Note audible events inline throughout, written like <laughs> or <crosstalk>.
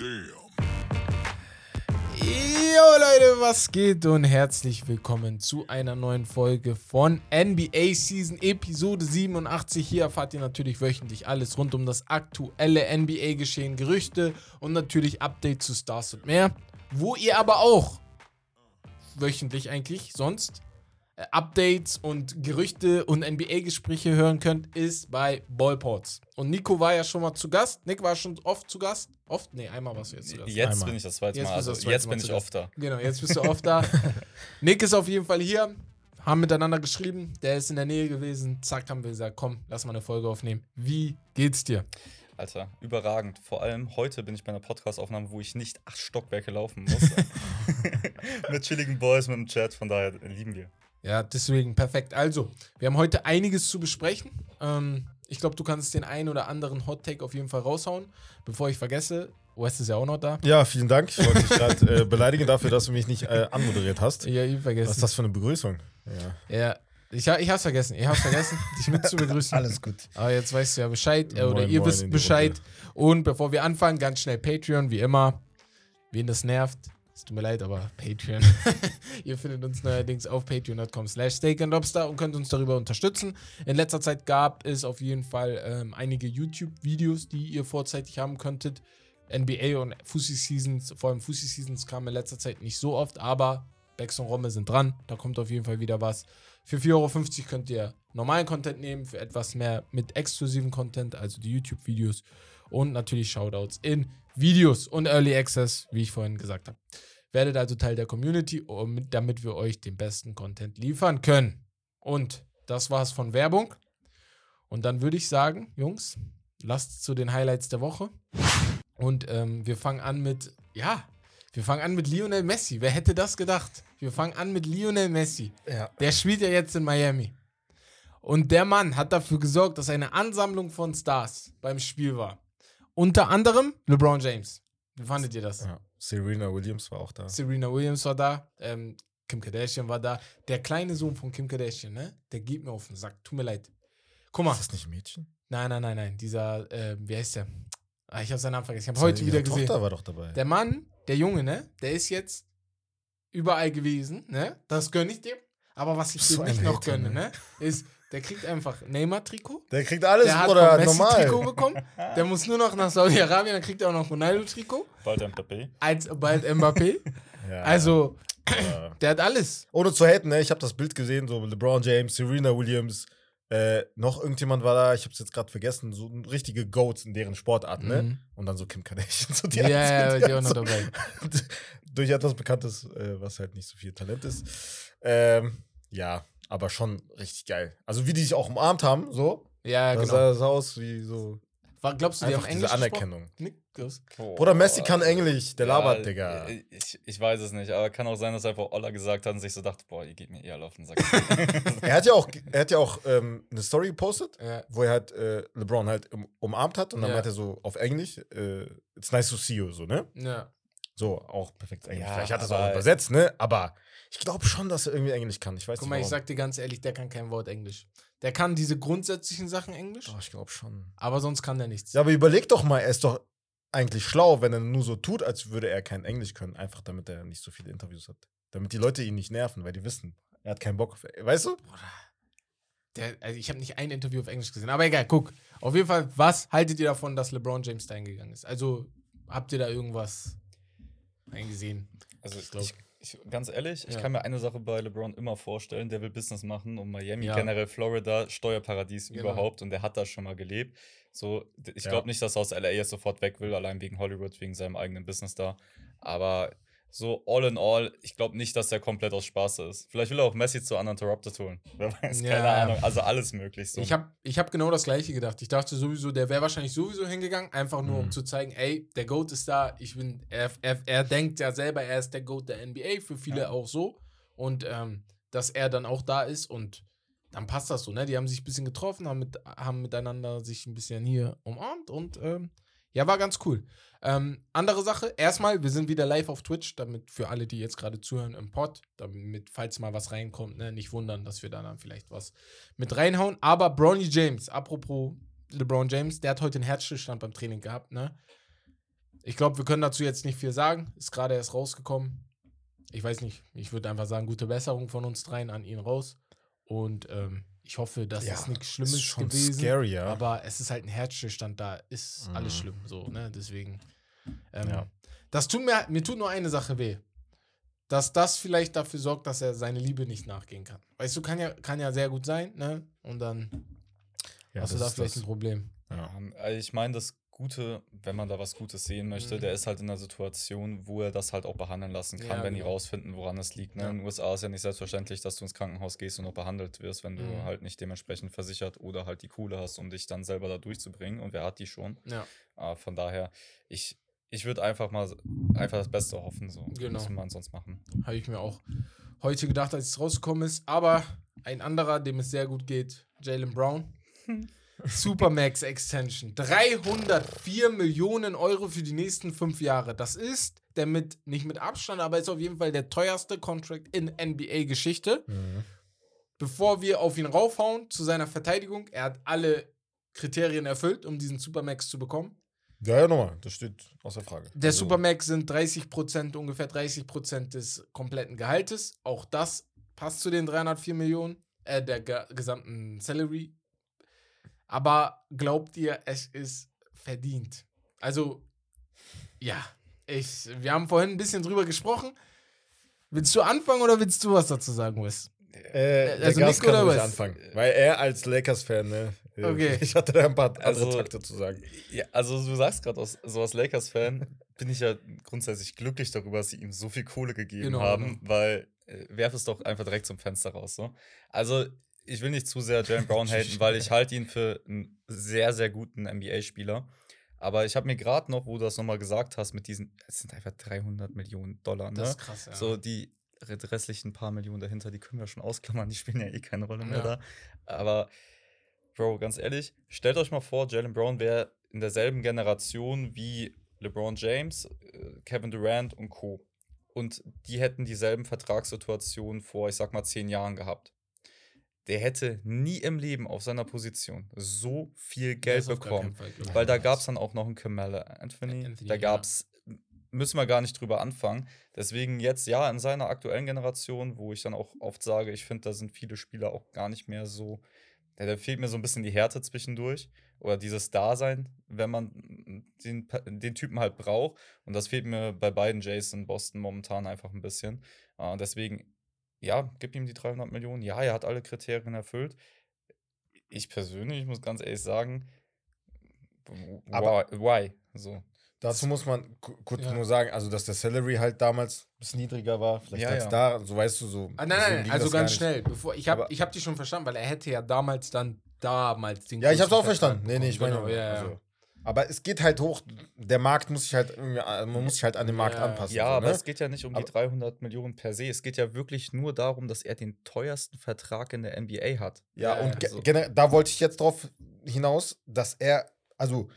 Damn. Jo Leute, was geht und herzlich willkommen zu einer neuen Folge von NBA Season Episode 87. Hier erfahrt ihr natürlich wöchentlich alles rund um das aktuelle NBA-Geschehen, Gerüchte und natürlich Updates zu Stars und mehr. Wo ihr aber auch wöchentlich eigentlich sonst Updates und Gerüchte und NBA-Gespräche hören könnt, ist bei Ballports. Und Nico war ja schon mal zu Gast. Nick war schon oft zu Gast. Oft? Nee, einmal warst du jetzt zu Gast. Jetzt einmal. bin ich das zweite Jetzt Mal. Also das zweite jetzt Mal bin ich oft da. Genau, jetzt bist du oft da. <laughs> Nick ist auf jeden Fall hier. Haben miteinander geschrieben. Der ist in der Nähe gewesen. Zack, haben wir gesagt, komm, lass mal eine Folge aufnehmen. Wie geht's dir? Alter, überragend. Vor allem heute bin ich bei einer Podcast-Aufnahme, wo ich nicht acht Stockwerke laufen muss. <laughs> <laughs> mit chilligen Boys, mit dem Chat, von daher lieben wir. Ja, deswegen perfekt. Also, wir haben heute einiges zu besprechen. Ähm, ich glaube, du kannst den einen oder anderen Hot Take auf jeden Fall raushauen. Bevor ich vergesse, Wes ist ja auch noch da. Ja, vielen Dank. Ich wollte dich gerade äh, beleidigen dafür, dass du mich nicht äh, anmoderiert hast. Ja, ich Was vergessen. ist das für eine Begrüßung? Ja. Ja, ich, ha- ich hab's vergessen. Ich hab's vergessen, dich mit zu begrüßen. <laughs> Alles gut. Aber jetzt weißt du ja Bescheid, äh, oder Moin, ihr moin wisst Bescheid. Runde. Und bevor wir anfangen, ganz schnell Patreon, wie immer. Wen das nervt, es tut mir leid, aber Patreon. <laughs> ihr findet uns neuerdings auf patreon.com slash steak and lobster und könnt uns darüber unterstützen. In letzter Zeit gab es auf jeden Fall ähm, einige YouTube-Videos, die ihr vorzeitig haben könntet. NBA und Fussi Seasons, vor allem Fussi Seasons kamen in letzter Zeit nicht so oft, aber Bex und Romme sind dran. Da kommt auf jeden Fall wieder was. Für 4,50 Euro könnt ihr normalen Content nehmen, für etwas mehr mit exklusiven Content, also die YouTube-Videos und natürlich Shoutouts in Videos und Early Access, wie ich vorhin gesagt habe. Werdet also Teil der Community, damit wir euch den besten Content liefern können. Und das war's von Werbung. Und dann würde ich sagen, Jungs, lasst zu den Highlights der Woche. Und ähm, wir fangen an mit, ja, wir fangen an mit Lionel Messi. Wer hätte das gedacht? Wir fangen an mit Lionel Messi. Ja. Der spielt ja jetzt in Miami. Und der Mann hat dafür gesorgt, dass eine Ansammlung von Stars beim Spiel war. Unter anderem LeBron James. Wie fandet ihr das? ja. Serena Williams war auch da. Serena Williams war da, ähm, Kim Kardashian war da. Der kleine Sohn von Kim Kardashian, ne? Der geht mir auf den Sack. Tut mir leid. Guck mal. Ist das nicht ein Mädchen? Nein, nein, nein, nein. Dieser, äh, wie heißt der? Ah, ich habe seinen Namen vergessen. Ich habe heute wieder Ihre gesehen. Tochter war doch dabei. Der Mann, der Junge, ne? Der ist jetzt überall gewesen, ne? Das gönne ich dem. Aber was ich So dir nicht noch gönne, ne? ne? Ist, der kriegt einfach Neymar-Trikot. Der kriegt alles, Der hat Messi-Trikot normal. bekommen. Der muss nur noch nach Saudi-Arabien, dann kriegt er auch noch Ronaldo-Trikot. Bald Mbappé. Als bald Mbappé. <laughs> Ja. Also, Ja. der hat alles. Ohne zu haten, ne? ich habe das Bild gesehen, so LeBron James, Serena Williams, äh, noch irgendjemand war da, ich habe es jetzt gerade vergessen, so ein richtige Goats in deren Sportart, ne? Mhm. Und dann so Kim Kardashian. <laughs> So die Ja, ja, die auch noch so- dabei. <laughs> durch etwas Bekanntes, äh, was halt nicht so viel Talent ist. Ähm, ja, aber schon richtig geil. Also wie die sich auch umarmt haben, so. Ja, das genau. sah so aus wie so. War, glaubst du, die haben Englisch diese? Anerkennung. Du? Bruder, Messi kann Englisch, der labert, Digga. Ich, ich weiß es nicht, aber kann auch sein, dass einfach Olla gesagt hat und sich so dachte, boah, ihr geht mir eher auf den Sack. Er hat ja auch, er hat ja auch ähm, eine Story gepostet, Ja. wo er halt äh, LeBron halt um, umarmt hat und dann Ja. meinte er so auf Englisch, äh, it's nice to see you, so, ne? Ja. So, auch perfekt Englisch. Ja, Vielleicht hat er es auch übersetzt, ne? Aber ich glaube schon, dass er irgendwie Englisch kann. Ich weiß Guck nicht mal, ich warum. sag dir ganz ehrlich, der kann kein Wort Englisch. Der kann diese grundsätzlichen Sachen Englisch, Doch, ich glaube schon. aber sonst kann der nichts. Ja, aber überleg doch mal, er ist doch eigentlich schlau, wenn er nur so tut, als würde er kein Englisch können, einfach damit er nicht so viele Interviews hat. Damit die Leute ihn nicht nerven, weil die wissen, er hat keinen Bock auf. Weißt du? Der, also ich habe nicht ein Interview auf Englisch gesehen, aber egal, guck. Auf jeden Fall, was haltet ihr davon, dass LeBron James da hingegangen ist? Also, habt ihr da irgendwas eingesehen? Also Ich ich, glaub- ich, ganz ehrlich, ich Ja. kann mir eine Sache bei LeBron immer vorstellen, der will Business machen und Miami, Ja. generell Florida, Steuerparadies Genau. überhaupt und der hat da schon mal gelebt. So, ich glaube nicht, dass er aus LA jetzt sofort weg will, allein wegen Hollywood, wegen seinem eigenen Business da. Aber so all in all, ich glaube nicht, dass der komplett aus Spaß ist. Vielleicht will er auch Messi zu Uninterrupted holen. <laughs> Wer weiß, Ja. keine Ahnung. Also alles möglich. So. Ich habe ich hab genau das Gleiche gedacht. Ich dachte sowieso, der wäre wahrscheinlich sowieso hingegangen, einfach nur um Mhm. zu zeigen, ey, der GOAT ist da. Ich bin, er, er, er denkt ja selber, er ist der GOAT der NBA, für viele Ja. auch so. Und ähm, dass er dann auch da ist und dann passt das so, ne? Die haben sich ein bisschen getroffen, haben, mit, haben miteinander sich ein bisschen hier umarmt und ähm, ja, war ganz cool. Ähm, andere Sache, erstmal, wir sind wieder live auf Twitch, damit für alle, die jetzt gerade zuhören im Pod, damit, falls mal was reinkommt, ne, nicht wundern, dass wir da dann vielleicht was mit reinhauen. Aber Bronny James, apropos LeBron James, der hat heute einen Herzstillstand beim Training gehabt, ne? ich glaube, wir können dazu jetzt nicht viel sagen. Ist gerade erst rausgekommen. Ich weiß nicht. Ich würde einfach sagen, gute Besserung von uns dreien an ihn raus. Und ähm, ich hoffe, dass Ja, es nichts ist Schlimmes schon gewesen. scary, ja. Aber es ist halt ein Herzstillstand da. Ist Mhm. alles schlimm. So, ne? Deswegen. Ähm, Ja. Das tut mir, mir tut nur eine Sache weh. Dass das vielleicht dafür sorgt, dass er seine Liebe nicht nachgehen kann. Weißt du, kann ja, kann ja sehr gut sein, ne? Und dann Ja, hast du das da ist vielleicht das. ein Problem. Ja. Also Ich meine, das Gute, wenn man da was Gutes sehen möchte, Mhm. der ist halt in einer Situation, wo er das halt auch behandeln lassen kann, Ja, wenn die genau. rausfinden, woran es liegt. Ne? Ja. In den USA ist ja nicht selbstverständlich, dass du ins Krankenhaus gehst und auch behandelt wirst, wenn du Mhm. halt nicht dementsprechend versichert oder halt die Kohle hast, um dich dann selber da durchzubringen. Und wer hat die schon? Ja. Äh, von daher, ich, ich würde einfach mal einfach das Beste hoffen. So. Genau. Was man sonst machen? Habe ich mir auch heute gedacht, als es rausgekommen ist. Aber ein anderer, dem es sehr gut geht, Jalen Brown. <laughs> Supermax Extension. 304 Millionen Euro für die nächsten fünf Jahre. Das ist der mit, nicht mit Abstand, aber ist auf jeden Fall der teuerste Contract in NBA-Geschichte. Mhm. Bevor wir auf ihn raufhauen, zu seiner Verteidigung, er hat alle Kriterien erfüllt, um diesen Supermax zu bekommen. Ja, ja, nochmal, das steht außer Frage. Der Also, Supermax sind 30%, ungefähr 30% des kompletten Gehaltes. Auch das passt zu den 304 Millionen, äh, der ge gesamten Salary. Aber glaubt ihr, es ist verdient? Also, ja, ich, wir haben vorhin ein bisschen drüber gesprochen. Willst du anfangen oder willst du was dazu sagen, Wes? Äh, Also der Gas Nick kann oder was? anfangen. Weil er als Lakers-Fan, ne? äh, Okay. <laughs> Ich hatte da ein paar andere Also- Takte zu sagen. Ja, also du sagst gerade, so als Lakers-Fan bin ich ja grundsätzlich glücklich darüber, dass sie ihm so viel Kohle gegeben Genau, haben, weil äh, werf es doch einfach direkt zum Fenster raus. So. Also ich will nicht zu sehr Jalen Brown <laughs> haten, weil ich halte ihn für einen sehr, sehr guten NBA-Spieler. Aber ich habe mir gerade noch, wo du das nochmal gesagt hast, mit diesen, es sind einfach 300 Millionen Dollar, ne? Das ist krass, ja. So die re- restlichen paar Millionen dahinter, die können wir schon ausklammern, die spielen ja eh keine Rolle mehr Ja. da. Aber, Bro, ganz ehrlich, stellt euch mal vor, Jalen Brown wäre in derselben Generation wie LeBron James, äh, Kevin Durant und Co. Und die hätten dieselben Vertragssituationen vor, ich sag mal, zehn Jahren gehabt. Der hätte nie im Leben auf seiner Position so viel Geld bekommen. Fall. Weil da gab es dann auch noch einen Kamala Anthony. Anthony, da ja. gab es, müssen wir gar nicht drüber anfangen. Deswegen jetzt, ja, in seiner aktuellen Generation, wo ich dann auch oft sage, ich finde, da sind viele Spieler auch gar nicht mehr so. Ja, da fehlt mir so ein bisschen die Härte zwischendurch. Oder dieses Dasein, wenn man den, den Typen halt braucht. Und das fehlt mir bei beiden Jays in Boston momentan einfach ein bisschen. Äh, deswegen, ja, gib ihm die 300 Millionen. Ja, er hat alle Kriterien erfüllt. Ich persönlich muss ganz ehrlich sagen, why? Aber- why? So. Dazu muss man ku- kurz Ja. nur sagen, also dass der Salary halt damals ein bisschen niedriger war, vielleicht Ja, als ja. da, so weißt du so. Ah, nein, nein, also ganz schnell. Bevor, ich habe ich hab die schon verstanden, weil er hätte ja damals dann damals den Ja, ich hab's größten auch verstanden. Vertrag Nee, nee, ich meine. Genau, ja, ja. also, aber es geht halt hoch, der Markt muss sich halt irgendwie, man muss sich halt an den Markt Ja. anpassen. Ja, so, aber ne? es geht ja nicht um Aber- die 300 Millionen per se. Es geht ja wirklich nur darum, dass er den teuersten Vertrag in der NBA hat. Ja, Ja, und ja, ge- so. generell, da wollte ich jetzt drauf hinaus, dass er, also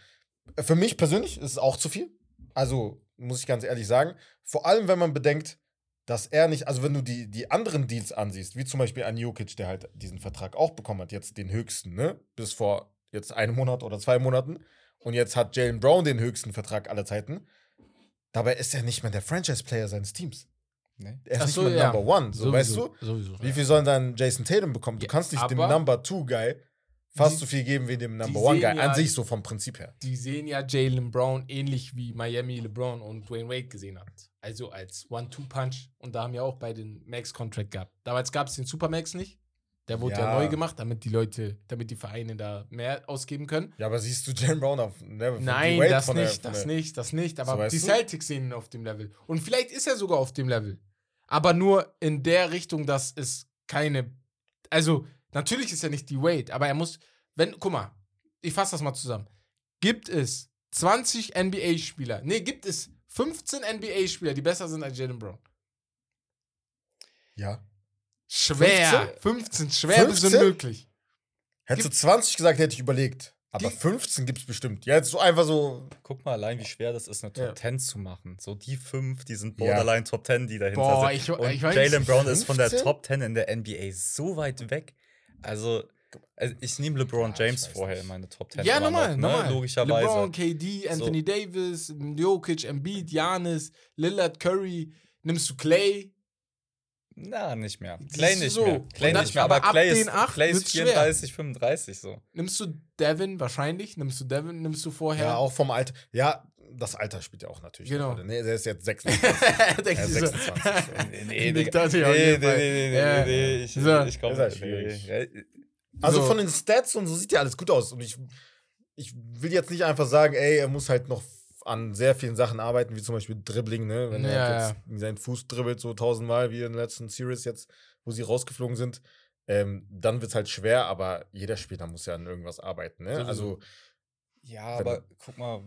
für mich persönlich ist es auch zu viel. Also muss ich ganz ehrlich sagen. Vor allem, wenn man bedenkt, dass er nicht, also wenn du die, die anderen Deals ansiehst, wie zum Beispiel an Jokic, der halt diesen Vertrag auch bekommen hat, jetzt den höchsten, ne? Bis vor jetzt einem Monat oder zwei Monaten. Und jetzt hat Jalen Brown den höchsten Vertrag aller Zeiten. Dabei ist er nicht mehr der Franchise-Player seines Teams. Nee? Er ist Ach nicht so, mehr ja. Number One. So, weißt du? Sowieso. Wie viel soll dann Jason Tatum bekommen? Du Ja, kannst nicht dem Number Two Guy fast Die- so viel geben wie dem Number One Guy. ja- An sich so vom Prinzip her. Die sehen ja Jalen Brown ähnlich wie Miami LeBron und Dwayne Wade gesehen hat. Also als One-Two-Punch. Und da haben ja auch beide den Max-Contract gehabt. Damals gab es den Supermax nicht. Der wurde ja. Ja. neu gemacht, damit die Leute, damit die Vereine da mehr ausgeben können. Ja, aber siehst du Jalen Brown auf Level von Nein, das der- nicht, von das der- nicht, das nicht. Aber So, die du? Celtics sehen ihn auf dem Level. Und vielleicht ist er sogar auf dem Level. Aber nur in der Richtung, dass es keine. Also, natürlich ist er nicht die Wade, aber er muss. Wenn, guck mal, ich fasse das mal zusammen. Gibt es 20 NBA-Spieler? Nee, gibt es 15 NBA-Spieler, die besser sind als Jalen Brown? Ja. Schwer. 15, schwer bis 15? unmöglich. Hättest du 20 gesagt, hätte ich überlegt. Aber Die- 15 gibt's bestimmt. Ja, jetzt so einfach so. Guck mal allein, wie schwer das ist, eine Top Ja. 10 zu machen. So die fünf, die sind Ja. Borderline Top 10, die dahinter Boah, sind. ich- Und ich weiß Jalen Brown ist von der 15? Top 10 in der NBA so weit weg. Also, Also ich nehme LeBron Ja, ich James vorher nicht. in meine Top 10. Ja, immer normal, noch, ne? normal. Logischerweise. LeBron, KD, Anthony Davis, Jokic, Embiid, Giannis, Lillard, Curry. Nimmst du Clay? Na, nicht mehr. Clay nicht so. mehr. Clay dann- nicht mehr. aber Aber ab Clay den ist, acht Clay ist wird's schwer. 34, 35 so. Nimmst du Devin wahrscheinlich? Nimmst du Devin? Nimmst du vorher? Ja, auch vom Alter. Ja, das Alter spielt ja auch natürlich. Genau. eine Rolle, Ne, der ist jetzt <laughs> 26. Denkt ja, sich so. 26. Nee, nee, nee, nee, nee, nee, nee, nee, ich, So. ich komme Ist halt schwierig. nee. Also So. von den Stats und so sieht ja alles gut aus. Und ich, ich will jetzt nicht einfach sagen, ey, er muss halt noch an sehr vielen Sachen arbeiten, wie zum Beispiel Dribbling, ne? Wenn Ja, er jetzt seinen Fuß dribbelt so tausendmal wie in der letzten Series jetzt, wo sie rausgeflogen sind, ähm, dann wird es halt schwer, aber jeder Spieler muss ja an irgendwas arbeiten, ne? Also Ja, aber guck mal.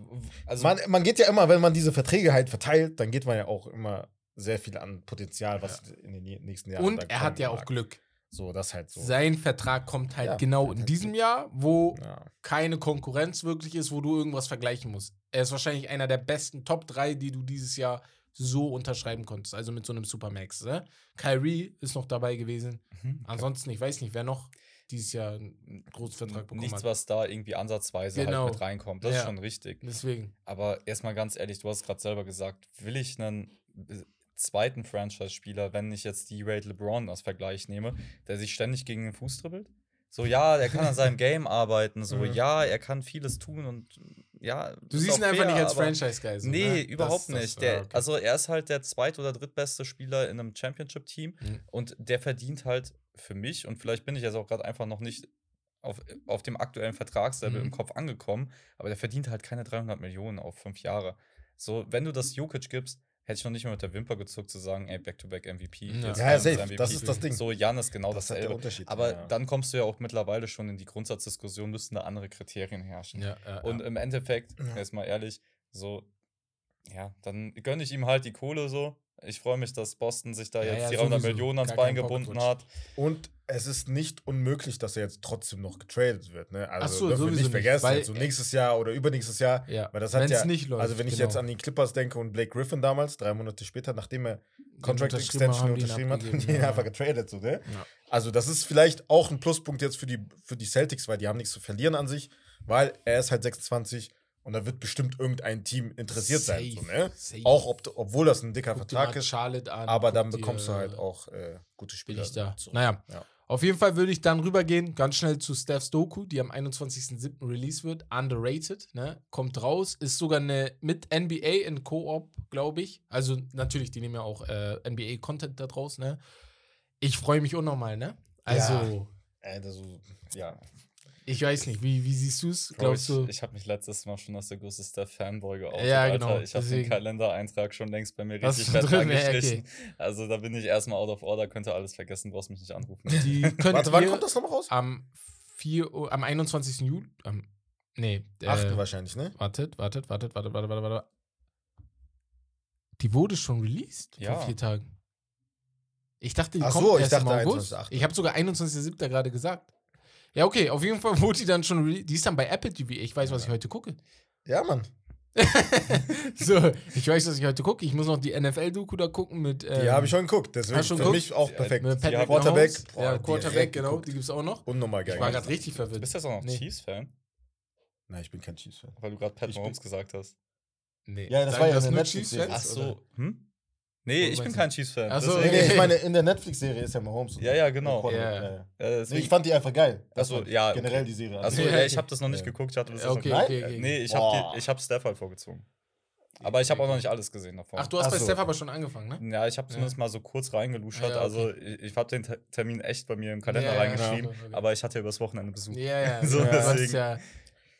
Also, man, man geht ja immer, wenn man diese Verträge halt verteilt, dann geht man ja auch immer sehr viel an Potenzial, was in den nächsten Jahren Und er hat ja auch mag. Glück. So, das halt so. Sein Vertrag kommt halt Ja, genau hat in halt diesem Glück. Jahr, wo ja. keine Konkurrenz wirklich ist, wo du irgendwas vergleichen musst. Er ist wahrscheinlich einer der besten Top 3, die du dieses Jahr so unterschreiben konntest. Also mit so einem Supermax. Ne? Kyrie ist noch dabei gewesen. Mhm. Ansonsten, ich weiß nicht, wer noch dieses Jahr einen großen Vertrag bekommen nichts, hat. was da irgendwie ansatzweise Genau. halt mit reinkommt. Das Ja. ist schon richtig. Deswegen. Aber erstmal ganz ehrlich, du hast gerade selber gesagt, will ich einen äh, zweiten Franchise-Spieler, wenn ich jetzt die Raid LeBron als Vergleich nehme, der sich ständig gegen den Fuß dribbelt? So, ja, der kann an <laughs> seinem Game arbeiten, so, Mhm. ja, er kann vieles tun und ja. Du siehst ihn auch einfach fair, nicht als Franchise-Guy. So, nee, ne? überhaupt Das- das- nicht. Der, okay. Also er ist halt der zweit- oder drittbeste Spieler in einem Championship-Team Mhm. und der verdient halt für mich, und vielleicht bin ich jetzt auch gerade einfach noch nicht auf, auf dem aktuellen Vertragslevel Mhm. im Kopf angekommen, aber der verdient halt keine 300 Millionen auf fünf Jahre. So, wenn du das Jokic gibst, hätte ich noch nicht mal mit der Wimper gezuckt zu sagen, ey, Back-to-Back MVP. Ja. jetzt Ja, safe. Das ist das Ding. So, Jan ist genau Das ist der dasselbe. Unterschied. Aber ja. dann kommst du ja auch mittlerweile schon in die Grundsatzdiskussion, müssten da andere Kriterien herrschen. Ja, ja, Und ja. im Endeffekt, Ja. jetzt mal ehrlich, so, ja, dann gönne ich ihm halt die Kohle so. Ich freue mich, dass Boston sich da Ja, jetzt ja, die 300 sowieso. Millionen ans Bein gebunden hat. Und es ist nicht unmöglich, dass er jetzt trotzdem noch getradet wird. Ne? Also Ach so, dürfen wir sowieso nicht nicht, vergessen, weil- jetzt so nächstes Jahr oder übernächstes Jahr. ja. Weil das hat ja, nicht läuft, also wenn ich genau. jetzt an die Clippers denke und Blake Griffin damals, drei Monate später, nachdem er Contract unterschrieben Extension unterschrieben hat, haben die ihn <laughs> ja. einfach getradet. So, ne? Ja. Also das ist vielleicht auch ein Pluspunkt jetzt für die, für die Celtics, weil die haben nichts zu verlieren an sich, weil er ist halt 26 und da wird bestimmt irgendein Team interessiert sein. So, Safe, ne? safe. Auch ob, obwohl das ein dicker Guck Vertrag ist, an, aber dann bekommst du halt auch äh, gute Spieler. Billig da. zurück. Naja. Ja. Auf jeden Fall würde ich dann rübergehen, ganz schnell zu Steph's Doku, die am 21.07. release wird. Underrated, ne? Kommt raus. Ist sogar eine mit NBA in Koop, glaube ich. Also natürlich, die nehmen ja auch äh, NBA-Content da draus, ne? Ich freue mich unnormal, ne? Also, Äh, das so, ja. Ich weiß nicht, wie, wie siehst du es? Bro, Glaubst ich du? ich habe mich letztes Mal schon als der größte Steph-Fanboy geoutet. Ja, Alter. genau, Ich habe den. Kalendereintrag schon längst bei mir richtig fett drin? Ja, okay. angestrichen. Also da bin ich erstmal out of order, könnte alles vergessen, brauchst mich nicht anrufen. Die <laughs> könnt Warte, wann kommt das nochmal raus? am 4 Uhr, am 21. Juli, am, nee, äh, Achten wahrscheinlich, ne? Wartet, wartet, wartet, wartet, wartet, wartet, wartet. Die wurde schon released Ja. vor vier Tagen. Ich dachte, die Ach kommt so, ich erst dachte im August. 21.8.. Ich habe sogar 21.07. gerade gesagt. Ja, okay, auf jeden Fall wurde die dann schon. Die ist dann bei Apple TV. Ich weiß, was ich heute gucke. Ja, Mann. <laughs> so, ich weiß, was ich heute gucke. Ich muss noch die NFL-Doku da gucken mit. Die Ähm, habe ich schon geguckt. Deswegen du schon für geguckt? mich auch perfekt. mit Patrick Ja, Quarterback. Mahomes. Boah, ja, Quarterback, genau. geguckt. Die gibt es auch noch. Unnormal Ich geil. war gerade richtig verwirrt. Du bist jetzt auch noch Nee. Chiefs-Fan, Nein, ich bin kein Chiefs-Fan. weil du gerade Pat Ich Mahomes gesagt hast. Nee. Ja, das Sagen war ja das eine nur. Chiefs-Fans, Ach oder? so, hm? Nee, ich bin kein Chiefs-Fan. Ach so, Nee, ich <laughs> meine, in der Netflix-Serie ist ja Mahomes. Ja, ja, genau. Quarterback, Ja. ja, ja. Ja, ich fand die einfach geil. War ja. Generell okay. die Serie. Achso, Ja, ja, ich okay. habe das noch nicht Ja. geguckt. Ich hatte das Ja, okay, noch- okay, okay. Nee, ich habe ich hab Steph halt vorgezogen. Aber ich habe auch noch nicht alles gesehen davon. Ach, du hast Ach bei so. Steph aber schon angefangen, ne? Ja, ich habe Ja. zumindest mal so kurz reingeluschert. Ja, Also ich, ich habe den Te- Termin echt bei mir im Kalender Ja, ja, reingeschrieben, okay, okay. aber ich hatte übers Wochenende Besuch. Ja, ja. <laughs> So, du hast deswegen. ja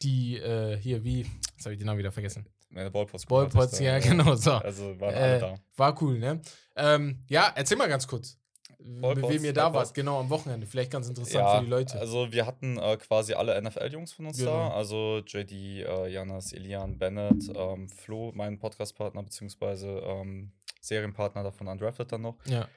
die, äh, hier, wie, jetzt habe ich den Namen wieder vergessen. Meine Ballpots. Ballpots, ja, genau, so. Also waren alle Äh, da. war cool, ne? Ähm, ja, erzähl mal ganz kurz. Mit Ballpots, wem ihr da Ballpots. wart, genau am Wochenende. Vielleicht ganz interessant für die Leute. Also wir hatten äh, quasi alle NFL-Jungs von uns Genau. da. Also JD, äh, Janas, Elian, Bennett, ähm, Flo, mein Podcast-Partner, beziehungsweise ähm, Serienpartner davon Undrafted dann noch. ja.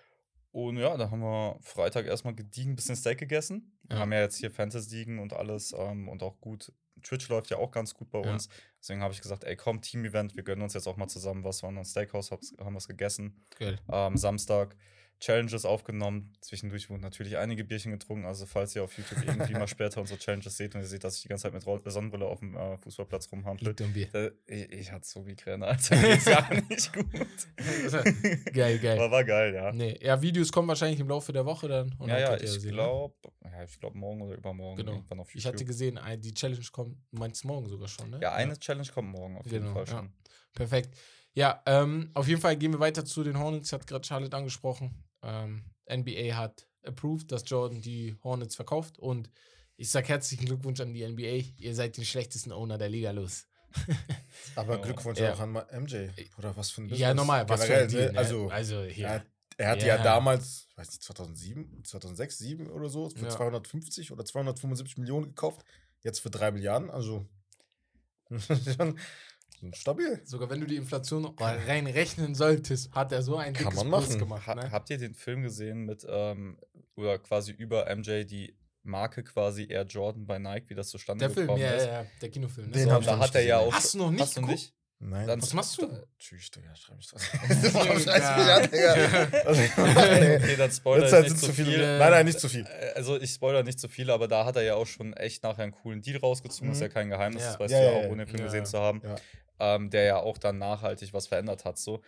Und ja, da haben wir Freitag erstmal gediegen ein bisschen Steak gegessen. Wir Ja. haben ja jetzt hier Fantasy-Ligen und alles ähm, und auch gut. Twitch läuft ja auch ganz gut bei Ja. uns. Deswegen habe ich gesagt, ey, komm, Team-Event, wir gönnen uns jetzt auch mal zusammen was. Wir waren am Steakhouse, haben was gegessen Geil. ähm, Samstag. Challenges aufgenommen. Zwischendurch wurden natürlich einige Bierchen getrunken. Also, falls ihr auf YouTube irgendwie mal <laughs> später unsere Challenges seht und ihr seht, dass ich die ganze Zeit mit Sonnenbrille auf dem äh, Fußballplatz rumhampel. Da, ich, ich hatte so Migräne, Alter. Geht's gar <laughs> nicht gut. <laughs> geil, geil. Aber war geil, ja. Nee, ja, Videos kommen wahrscheinlich im Laufe der Woche dann. Ja, dann ja, ich sehen, ne? glaube, ja, ich glaube morgen oder übermorgen Genau. Ich hatte gesehen, die Challenge kommt, du meinst morgen sogar schon, ne? Ja, eine Challenge kommt morgen auf jeden Genau, Fall ja. schon. Perfekt. Ja, ähm, auf jeden Fall gehen wir weiter zu den Hornets, hat gerade Charlotte angesprochen. Ähm, NBA hat approved, dass Jordan die Hornets verkauft und ich sag herzlichen Glückwunsch an die NBA. Ihr seid den schlechtesten Owner der Liga los. <laughs> Aber Ja. Glückwunsch Ja. auch an MJ. Oder was für ein Ja, normal, was für ein Generell, Deal, ne? ne? Also, also hier. er, hat- er hatte Ja. ja. damals, ich weiß nicht, 2007, 2006, 2007 oder so, für Ja. 250 oder 275 Millionen gekauft. Jetzt für 3 Milliarden. Also, <laughs> schon stabil. Sogar wenn du die Inflation reinrechnen solltest, hat er so ein Kann dickes man Plus machen. gemacht. Ha Ne? Habt ihr den Film gesehen mit, ähm, oder quasi über MJ die Marke quasi Air Jordan bei Nike, wie das zustande Der Film, gekommen ja, ist? ja, ja, der Kinofilm. Ne? Den So, hab da hat nicht er ja auch. Hast du noch nicht Hast du nicht? Nein. Dann- Was machst du? Tschüss, Digga, schreib mich was. Digga. Scheiß mich an, Digga. Also, <laughs> <laughs> okay, dann spoiler Jetzt ich halt nicht sind zu viel. viele. Äh, Nein, nein, nicht zu viel. Äh, Also ich spoiler nicht zu viel, aber da hat er ja auch schon echt nachher einen coolen Deal rausgezogen. Das ist Mhm. ja kein Geheimnis, Ja. das weißt Ja, du ja ja, auch, ohne den Film Ja. gesehen zu haben. Ähm, der ja auch dann nachhaltig was verändert hat. So.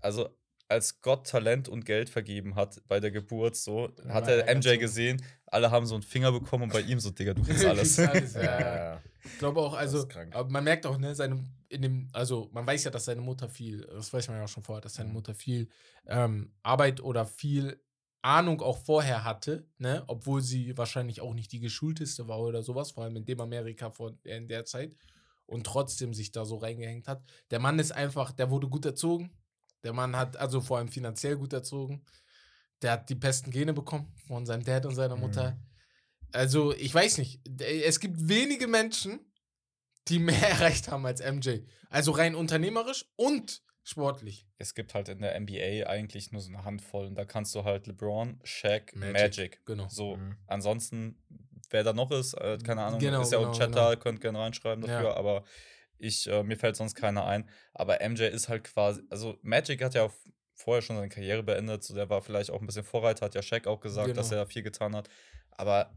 Also als Gott Talent und Geld vergeben hat bei der Geburt, so, hat er MJ so. gesehen, alle haben so einen Finger bekommen und bei ihm so, Digga, du kriegst alles. Alles, <laughs> ja, <laughs> Ja. Ich glaube auch, also, man merkt auch, ne, seine, in dem, also man weiß ja, dass seine Mutter viel, das weiß man ja auch schon vorher, dass seine Mhm. Mutter viel ähm, Arbeit oder viel Ahnung auch vorher hatte, ne, obwohl sie wahrscheinlich auch nicht die geschulteste war oder sowas, vor allem in dem Amerika vor, in der Zeit und trotzdem sich da so reingehängt hat. Der Mann ist einfach, der wurde gut erzogen. Der Mann hat also vor allem finanziell gut erzogen. Der hat die besten Gene bekommen von seinem Dad und seiner Mutter. Mhm. Also, ich weiß nicht. Es gibt wenige Menschen, die mehr <laughs> erreicht haben als MJ. Also rein unternehmerisch und sportlich. Es gibt halt in der NBA eigentlich nur so eine Handvoll und da kannst du halt LeBron, Shaq, Magic, Magic. genau. So, Mhm. ansonsten, wer da noch ist, äh, keine Ahnung, Genau, ist ja auch im genau, Chat genau. da, könnt gerne reinschreiben dafür, Ja. aber ich, äh, mir fällt sonst keiner ein. Aber MJ ist halt quasi, also Magic hat ja auch vorher schon seine Karriere beendet, so der war vielleicht auch ein bisschen Vorreiter, hat ja Shaq auch gesagt, dass Genau. er viel getan hat. Aber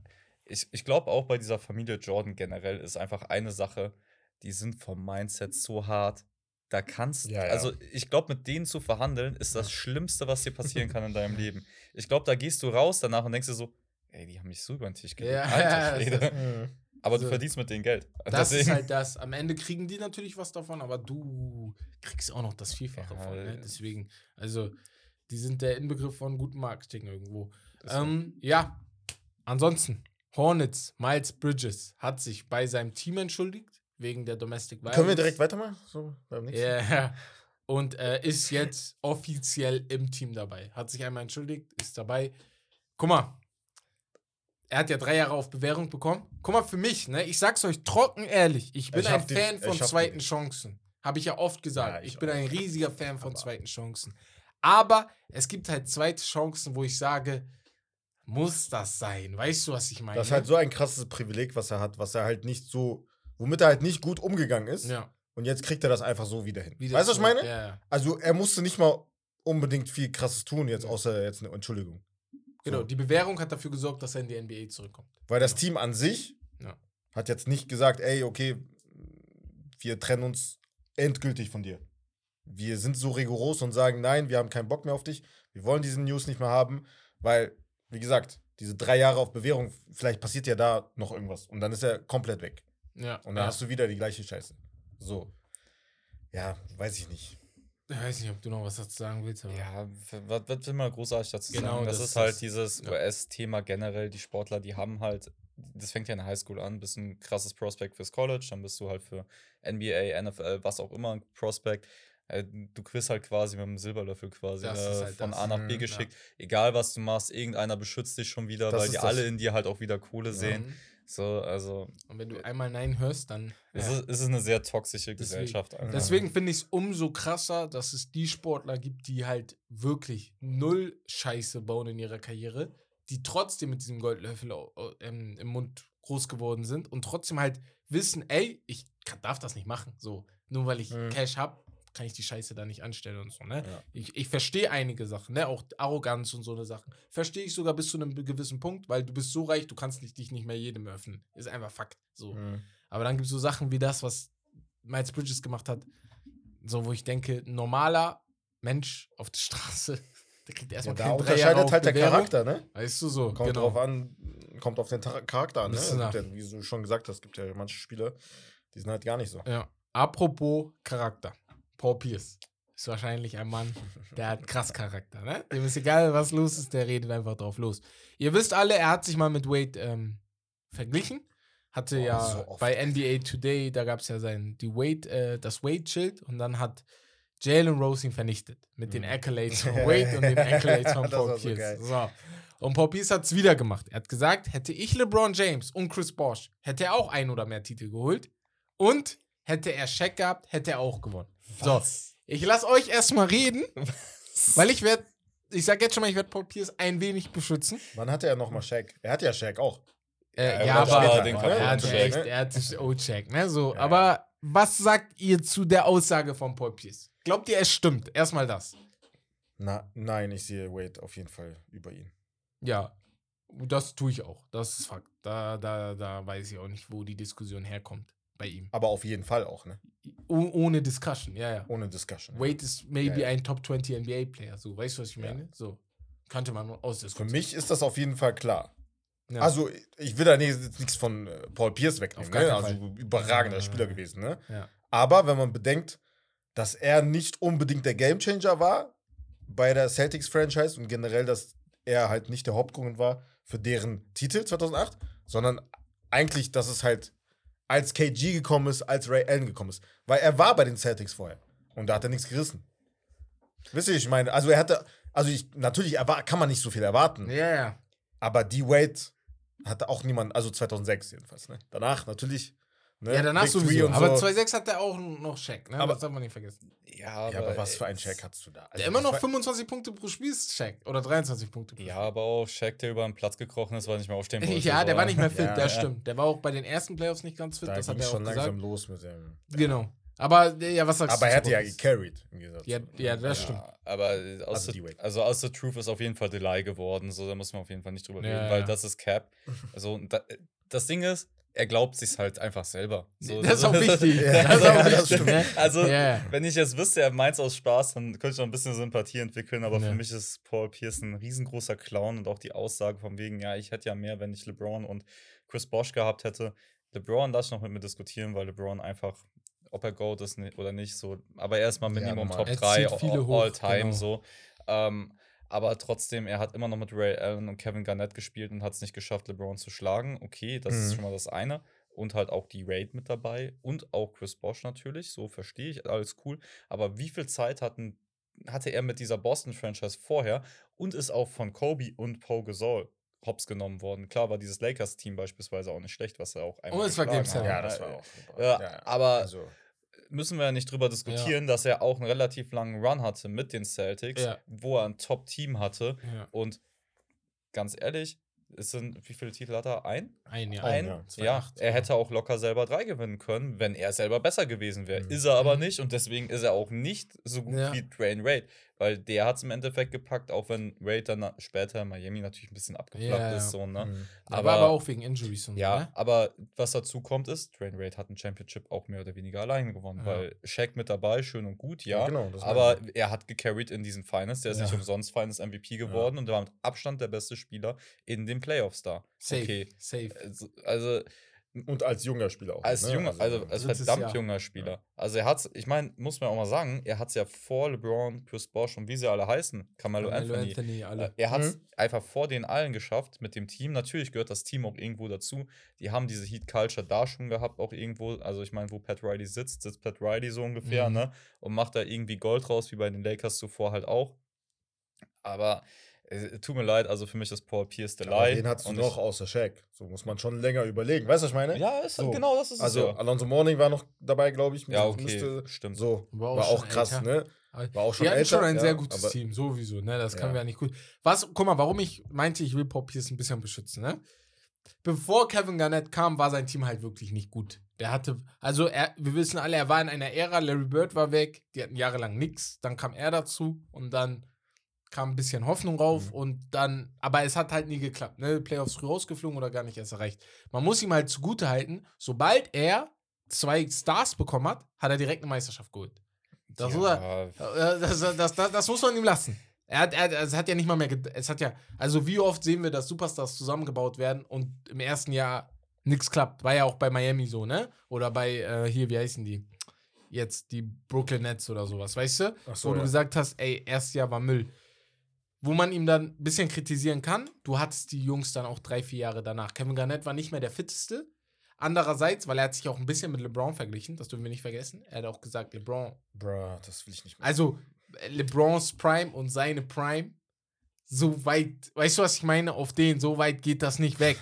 ich, ich glaube auch bei dieser Familie Jordan generell ist einfach eine Sache, die sind vom Mindset so hart. Da kannst Ja, ja. also ich glaube, mit denen zu verhandeln, ist das Schlimmste, was dir passieren <laughs> kann in deinem Leben. Ich glaube, da gehst du raus danach und denkst dir so, ey, die haben mich so über den Tisch gelegt. Ja, Alter <laughs> Schwede. Mhm. Aber so. du verdienst mit denen Geld. Das <laughs> ist Deswegen- halt das. Am Ende kriegen die natürlich was davon, aber du kriegst auch noch das Vielfache Ja, von. Ne? Deswegen, also, die sind der Inbegriff von gutem Marketing irgendwo. Ähm, ja, ansonsten, Hornets, Miles Bridges hat sich bei seinem Team entschuldigt, wegen der Domestic Violence. Können wir direkt weitermachen? So, beim nächsten? Ja. Und äh, ist jetzt offiziell im Team dabei. Hat sich einmal entschuldigt, ist dabei. Guck mal, er hat ja drei Jahre auf Bewährung bekommen. Guck mal, für mich, ne, ich sag's euch trocken ehrlich, ich bin Ich ein die- Fan ich von die zweiten nicht. Chancen. Habe ich ja oft gesagt. Ja, ich, ich bin ein riesiger <laughs> Fan von Aber- zweiten Chancen. Aber es gibt halt zweite Chancen, wo ich sage, muss das sein? Weißt du, was ich meine? Das ist halt so ein krasses Privileg, was er hat, was er halt nicht so, womit er halt nicht gut umgegangen ist. ja, Und jetzt kriegt er das einfach so wieder hin. wieder weißt du, was ich meine? Ja, ja. Also er musste nicht mal unbedingt viel krasses tun, jetzt außer jetzt eine Entschuldigung. Genau, die Bewährung hat dafür gesorgt, dass er in die NBA zurückkommt. Weil das Team an sich Ja. hat jetzt nicht gesagt, ey, okay, wir trennen uns endgültig von dir. Wir sind so rigoros und sagen, nein, wir haben keinen Bock mehr auf dich. Wir wollen diese News nicht mehr haben, weil, wie gesagt, diese drei Jahre auf Bewährung, vielleicht passiert ja da noch irgendwas. Und dann ist er komplett weg. Ja, Und dann ja. hast du wieder die gleiche Scheiße. So. Ja, weiß ich nicht. Ich weiß nicht, ob du noch was dazu sagen willst. Ja, was, was will man großartig dazu Genau, sagen? Das, das ist halt das. dieses Ja. US-Thema generell. Die Sportler, die haben halt, das fängt ja in der Highschool an, bist ein krasses Prospect fürs College, dann bist du halt für NBA, NFL, was auch immer ein Prospect. Äh, Du kriegst halt quasi mit dem Silberlöffel quasi ist halt von das. A nach B Mhm, geschickt. Egal was du machst, irgendeiner beschützt dich schon wieder, weil die alle in dir halt auch wieder Kohle sehen. So, also Und wenn du einmal Nein hörst, dann. es, Ja. ist, es ist eine sehr toxische Deswegen- Gesellschaft. Deswegen finde ich es umso krasser, dass es die Sportler gibt, die halt wirklich null Scheiße bauen in ihrer Karriere, die trotzdem mit diesem Goldlöffel au- ähm, im Mund groß geworden sind und trotzdem halt wissen, ey, ich kann, darf das nicht machen. So, nur weil ich Mhm. Cash habe, kann ich die Scheiße da nicht anstellen und so, ne? Ja. Ich, ich verstehe einige Sachen, ne? Auch Arroganz und so eine Sachen. Verstehe ich sogar bis zu einem gewissen Punkt, weil du bist so reich, du kannst dich nicht mehr jedem öffnen. Ist einfach Fakt. So. Mhm. Aber dann gibt es so Sachen wie das, was Miles Bridges gemacht hat, so wo ich denke, normaler Mensch auf der Straße, <laughs> der kriegt Ja, erstmal da keinen Dreier unterscheidet halt der Bewährung. Charakter, ne? Weißt du so, Kommt genau. drauf an, kommt auf den Charakter an, ne? Ja, wie du schon gesagt hast, gibt ja manche Spieler, die sind halt gar nicht so. Ja. Apropos Charakter. Paul Pierce ist wahrscheinlich ein Mann, der hat krass Charakter, ne? Dem ist egal, was los ist, der redet einfach drauf los. Ihr wisst alle, er hat sich mal mit Wade ähm, verglichen. Hatte Oh, ja so bei NBA Today, da gab es ja sein, die Wade, äh, das Wade-Schild und dann hat Jalen Rose ihn vernichtet. Mit den Mhm. Accolades von <laughs> Wade und den Accolades von Paul so Pierce. geil. So. Und Paul Pierce hat es wieder gemacht. Er hat gesagt, hätte ich LeBron James und Chris Bosh, hätte er auch ein oder mehr Titel geholt. Und hätte er Shaq gehabt, hätte er auch gewonnen. So, ich lasse euch erstmal reden, weil ich werde, ich sag jetzt schon mal, ich werde Paul Pierce ein wenig beschützen. Wann hatte er nochmal Shaq? Er hatte ja Shaq auch. Äh, Ja, ja, aber aber später, den ne? er echt, ne? er hatte O-Check, ne? So, Ja, aber was sagt ihr zu der Aussage von Paul Pierce? Glaubt ihr, es stimmt? Erstmal das. Na, nein, ich sehe Wade auf jeden Fall über ihn. Ja, das tue ich auch. Das ist Fakt. Da, da, da weiß ich auch nicht, wo die Diskussion herkommt bei ihm. Aber auf jeden Fall auch, ne? Oh, ohne Discussion, ja, ja. Ohne Discussion. Wade ist maybe Ja, ja. ein Top 20 NBA-Player. So, weißt du, was ich meine? So. Könnte man Für ausdiskutieren. mich ist das auf jeden Fall klar. Ja. Also, ich will da nichts von äh, Paul Pierce wegnehmen. Ne? Also, Fall. überragender Ja, Spieler ja. gewesen, ne? Ja. Aber wenn man bedenkt, dass er nicht unbedingt der Gamechanger war bei der Celtics-Franchise und generell, dass er halt nicht der Hauptgrund war für deren Titel 2008, sondern eigentlich, dass es halt als KG gekommen ist, als Ray Allen gekommen ist. Weil er war bei den Celtics vorher und da hat er nichts gerissen. Wisst ihr, ich meine, also er hatte, also ich, natürlich kann man nicht so viel erwarten, ja, ja. aber die Wade hatte auch niemand, also 2006 jedenfalls, ne? Danach natürlich. Ne? Ja, danach Big sowieso. und Aber so. 2-6 hat er auch noch Shaq, ne? Aber- das darf man nicht vergessen. Ja, Ja, aber was für ein Check hattest du da? Also Der immer noch war- 25 Punkte pro Spiel ist Shaq. Oder 23 Punkte pro Ja, aber auch Shaq, der über den Platz gekrochen ist, weil er nicht mehr aufstehen <laughs> wollte. Ja, der so. war nicht mehr fit, Ja, das ja. stimmt. Der war auch bei den ersten Playoffs nicht ganz fit, Da das hat er auch schon gesagt. langsam los mit dem. Genau. Aber äh, ja, was sagst Aber du? er hätte zu ja gecarried im Gegensatz. Ja, ja, das stimmt. Aber aus, Also the, also aus The Truth ist auf jeden Fall Delay geworden, so da muss man auf jeden Fall nicht drüber reden, weil das ist Cap. Also da, das Ding ist, er glaubt sich halt einfach selber. So, <laughs> Das ist auch wichtig. <laughs> Ja, das ist auch wichtig. ne? Also, Ja, wenn ich jetzt wüsste, er meint aus Spaß, dann könnte ich noch ein bisschen Sympathie entwickeln, aber für mich ist Paul Pierce ein riesengroßer Clown und auch die Aussage von wegen, ja, ich hätte ja mehr, wenn ich LeBron und Chris Bosch gehabt hätte. LeBron lasse ich noch mit mir diskutieren, weil LeBron einfach, ob er Goat ist ni- oder nicht, so, aber er ist mal Ja, Minimum. Top Er 3 zieht viele all, all time genau. so. Ähm, aber trotzdem, er hat immer noch mit Ray Allen und Kevin Garnett gespielt und hat es nicht geschafft, LeBron zu schlagen. Okay, das ist Mhm. schon mal das eine. Und halt auch die Raid mit dabei und auch Chris Bosch natürlich, so verstehe ich, alles cool. Aber wie viel Zeit hatten, hatte er mit dieser Boston-Franchise vorher und ist auch von Kobe und Paul Gasol hops genommen worden? Klar war dieses Lakers-Team beispielsweise auch nicht schlecht, was er auch einmal Und es war Game geschlagen Seven. hat. Ja, das war auch. super. Ja, aber also, müssen wir ja nicht drüber diskutieren, dass er auch einen relativ langen Run hatte mit den Celtics, Ja. wo er ein Top-Team hatte. Ja. Und ganz ehrlich, es sind, wie viele Titel hat er? Ein? Ein Jahr. Ein? ja. Zwei, Ja, acht, er ja. hätte auch locker selber drei gewinnen können, wenn er selber besser gewesen wäre. Mhm. Ist er aber Mhm. nicht und deswegen ist er auch nicht so gut Ja. wie Dwayne Wade, weil der hat es im Endeffekt gepackt, auch wenn Wade dann später in Miami natürlich ein bisschen abgeflacht Ja, ist. So, ne? mhm. Aber, aber- auch wegen Injuries und Ja, so, ne? aber was dazu kommt ist, Dwayne Wade hat ein Championship auch mehr oder weniger alleine gewonnen, Ja. weil Shaq mit dabei, schön und gut, ja. Genau, aber er hat gecarried in diesen Finals, der ist nicht umsonst Finals MVP geworden und war mit Abstand der beste Spieler in den Playoffs da. Safe. Okay. Safe. Also, also Und als junger Spieler auch. als ne? junger, also als drittes verdammt Jahr. junger Spieler. Also er hat's, ich meine, muss man auch mal sagen, er hat's ja vor LeBron, Chris Bosh und wie sie alle heißen, Carmelo, Carmelo Anthony. Anthony, Äh, alle. Er hat es Mhm. einfach vor den allen geschafft mit dem Team. Natürlich gehört das Team auch irgendwo dazu. Die haben diese Heat Culture da schon gehabt, auch irgendwo. Also, ich meine, wo Pat Riley sitzt, sitzt Pat Riley so ungefähr, Mhm. ne? Und macht da irgendwie Gold raus, wie bei den Lakers zuvor halt auch. Aber äh, tut mir leid, also für mich ist Paul Pierce der Lie. wen hast du noch außer Shaq? So muss man schon länger überlegen. Weißt du, was ich meine? Ja, ist, So. genau das ist Also, es. Ja, Alonso Morning war noch dabei, glaube ich. ja okay, müsste- stimmt. So, War war auch auch, schon krass, älter. ne? War auch schon hatten älter. schon ein ja, sehr gutes aber- Team, sowieso, ne? Das Ja. können wir ja nicht gut. Was, guck mal, warum ich meinte, ich will Pop Pierce ein bisschen beschützen, ne? bevor Kevin Garnett kam, war sein Team halt wirklich nicht gut. Der hatte, also er, wir wissen alle, er war in einer Ära, Larry Bird war weg, die hatten jahrelang nichts, dann kam er dazu und dann kam ein bisschen Hoffnung rauf Mhm. und dann, aber es hat halt nie geklappt, ne? Playoffs früh rausgeflogen oder gar nicht erst erreicht. Man muss ihm halt zugute halten, sobald er zwei Stars bekommen hat, hat er direkt eine Meisterschaft geholt. Das, muss Ja, äh, das, das, das, das muss man ihm lassen. Er hat, er, es hat ja nicht mal mehr, es hat ja, also wie oft sehen wir, dass Superstars zusammengebaut werden und im ersten Jahr nichts klappt. War ja auch bei Miami so, ne? Oder bei, äh, hier, wie heißen die? Jetzt die Brooklyn Nets oder sowas, weißt du? Ach so, Wo du ja. gesagt hast, ey, erstes Jahr war Müll. Wo man ihm dann ein bisschen kritisieren kann, du hattest die Jungs dann auch drei, vier Jahre danach. Kevin Garnett war nicht mehr der fitteste. Andererseits, weil er hat sich auch ein bisschen mit LeBron verglichen, das dürfen wir nicht vergessen. Er hat auch gesagt, LeBron Bruh, das will ich nicht mehr. also äh, LeBrons Prime und seine Prime, so weit, weißt du, was ich meine? Auf den, so weit geht das nicht weg.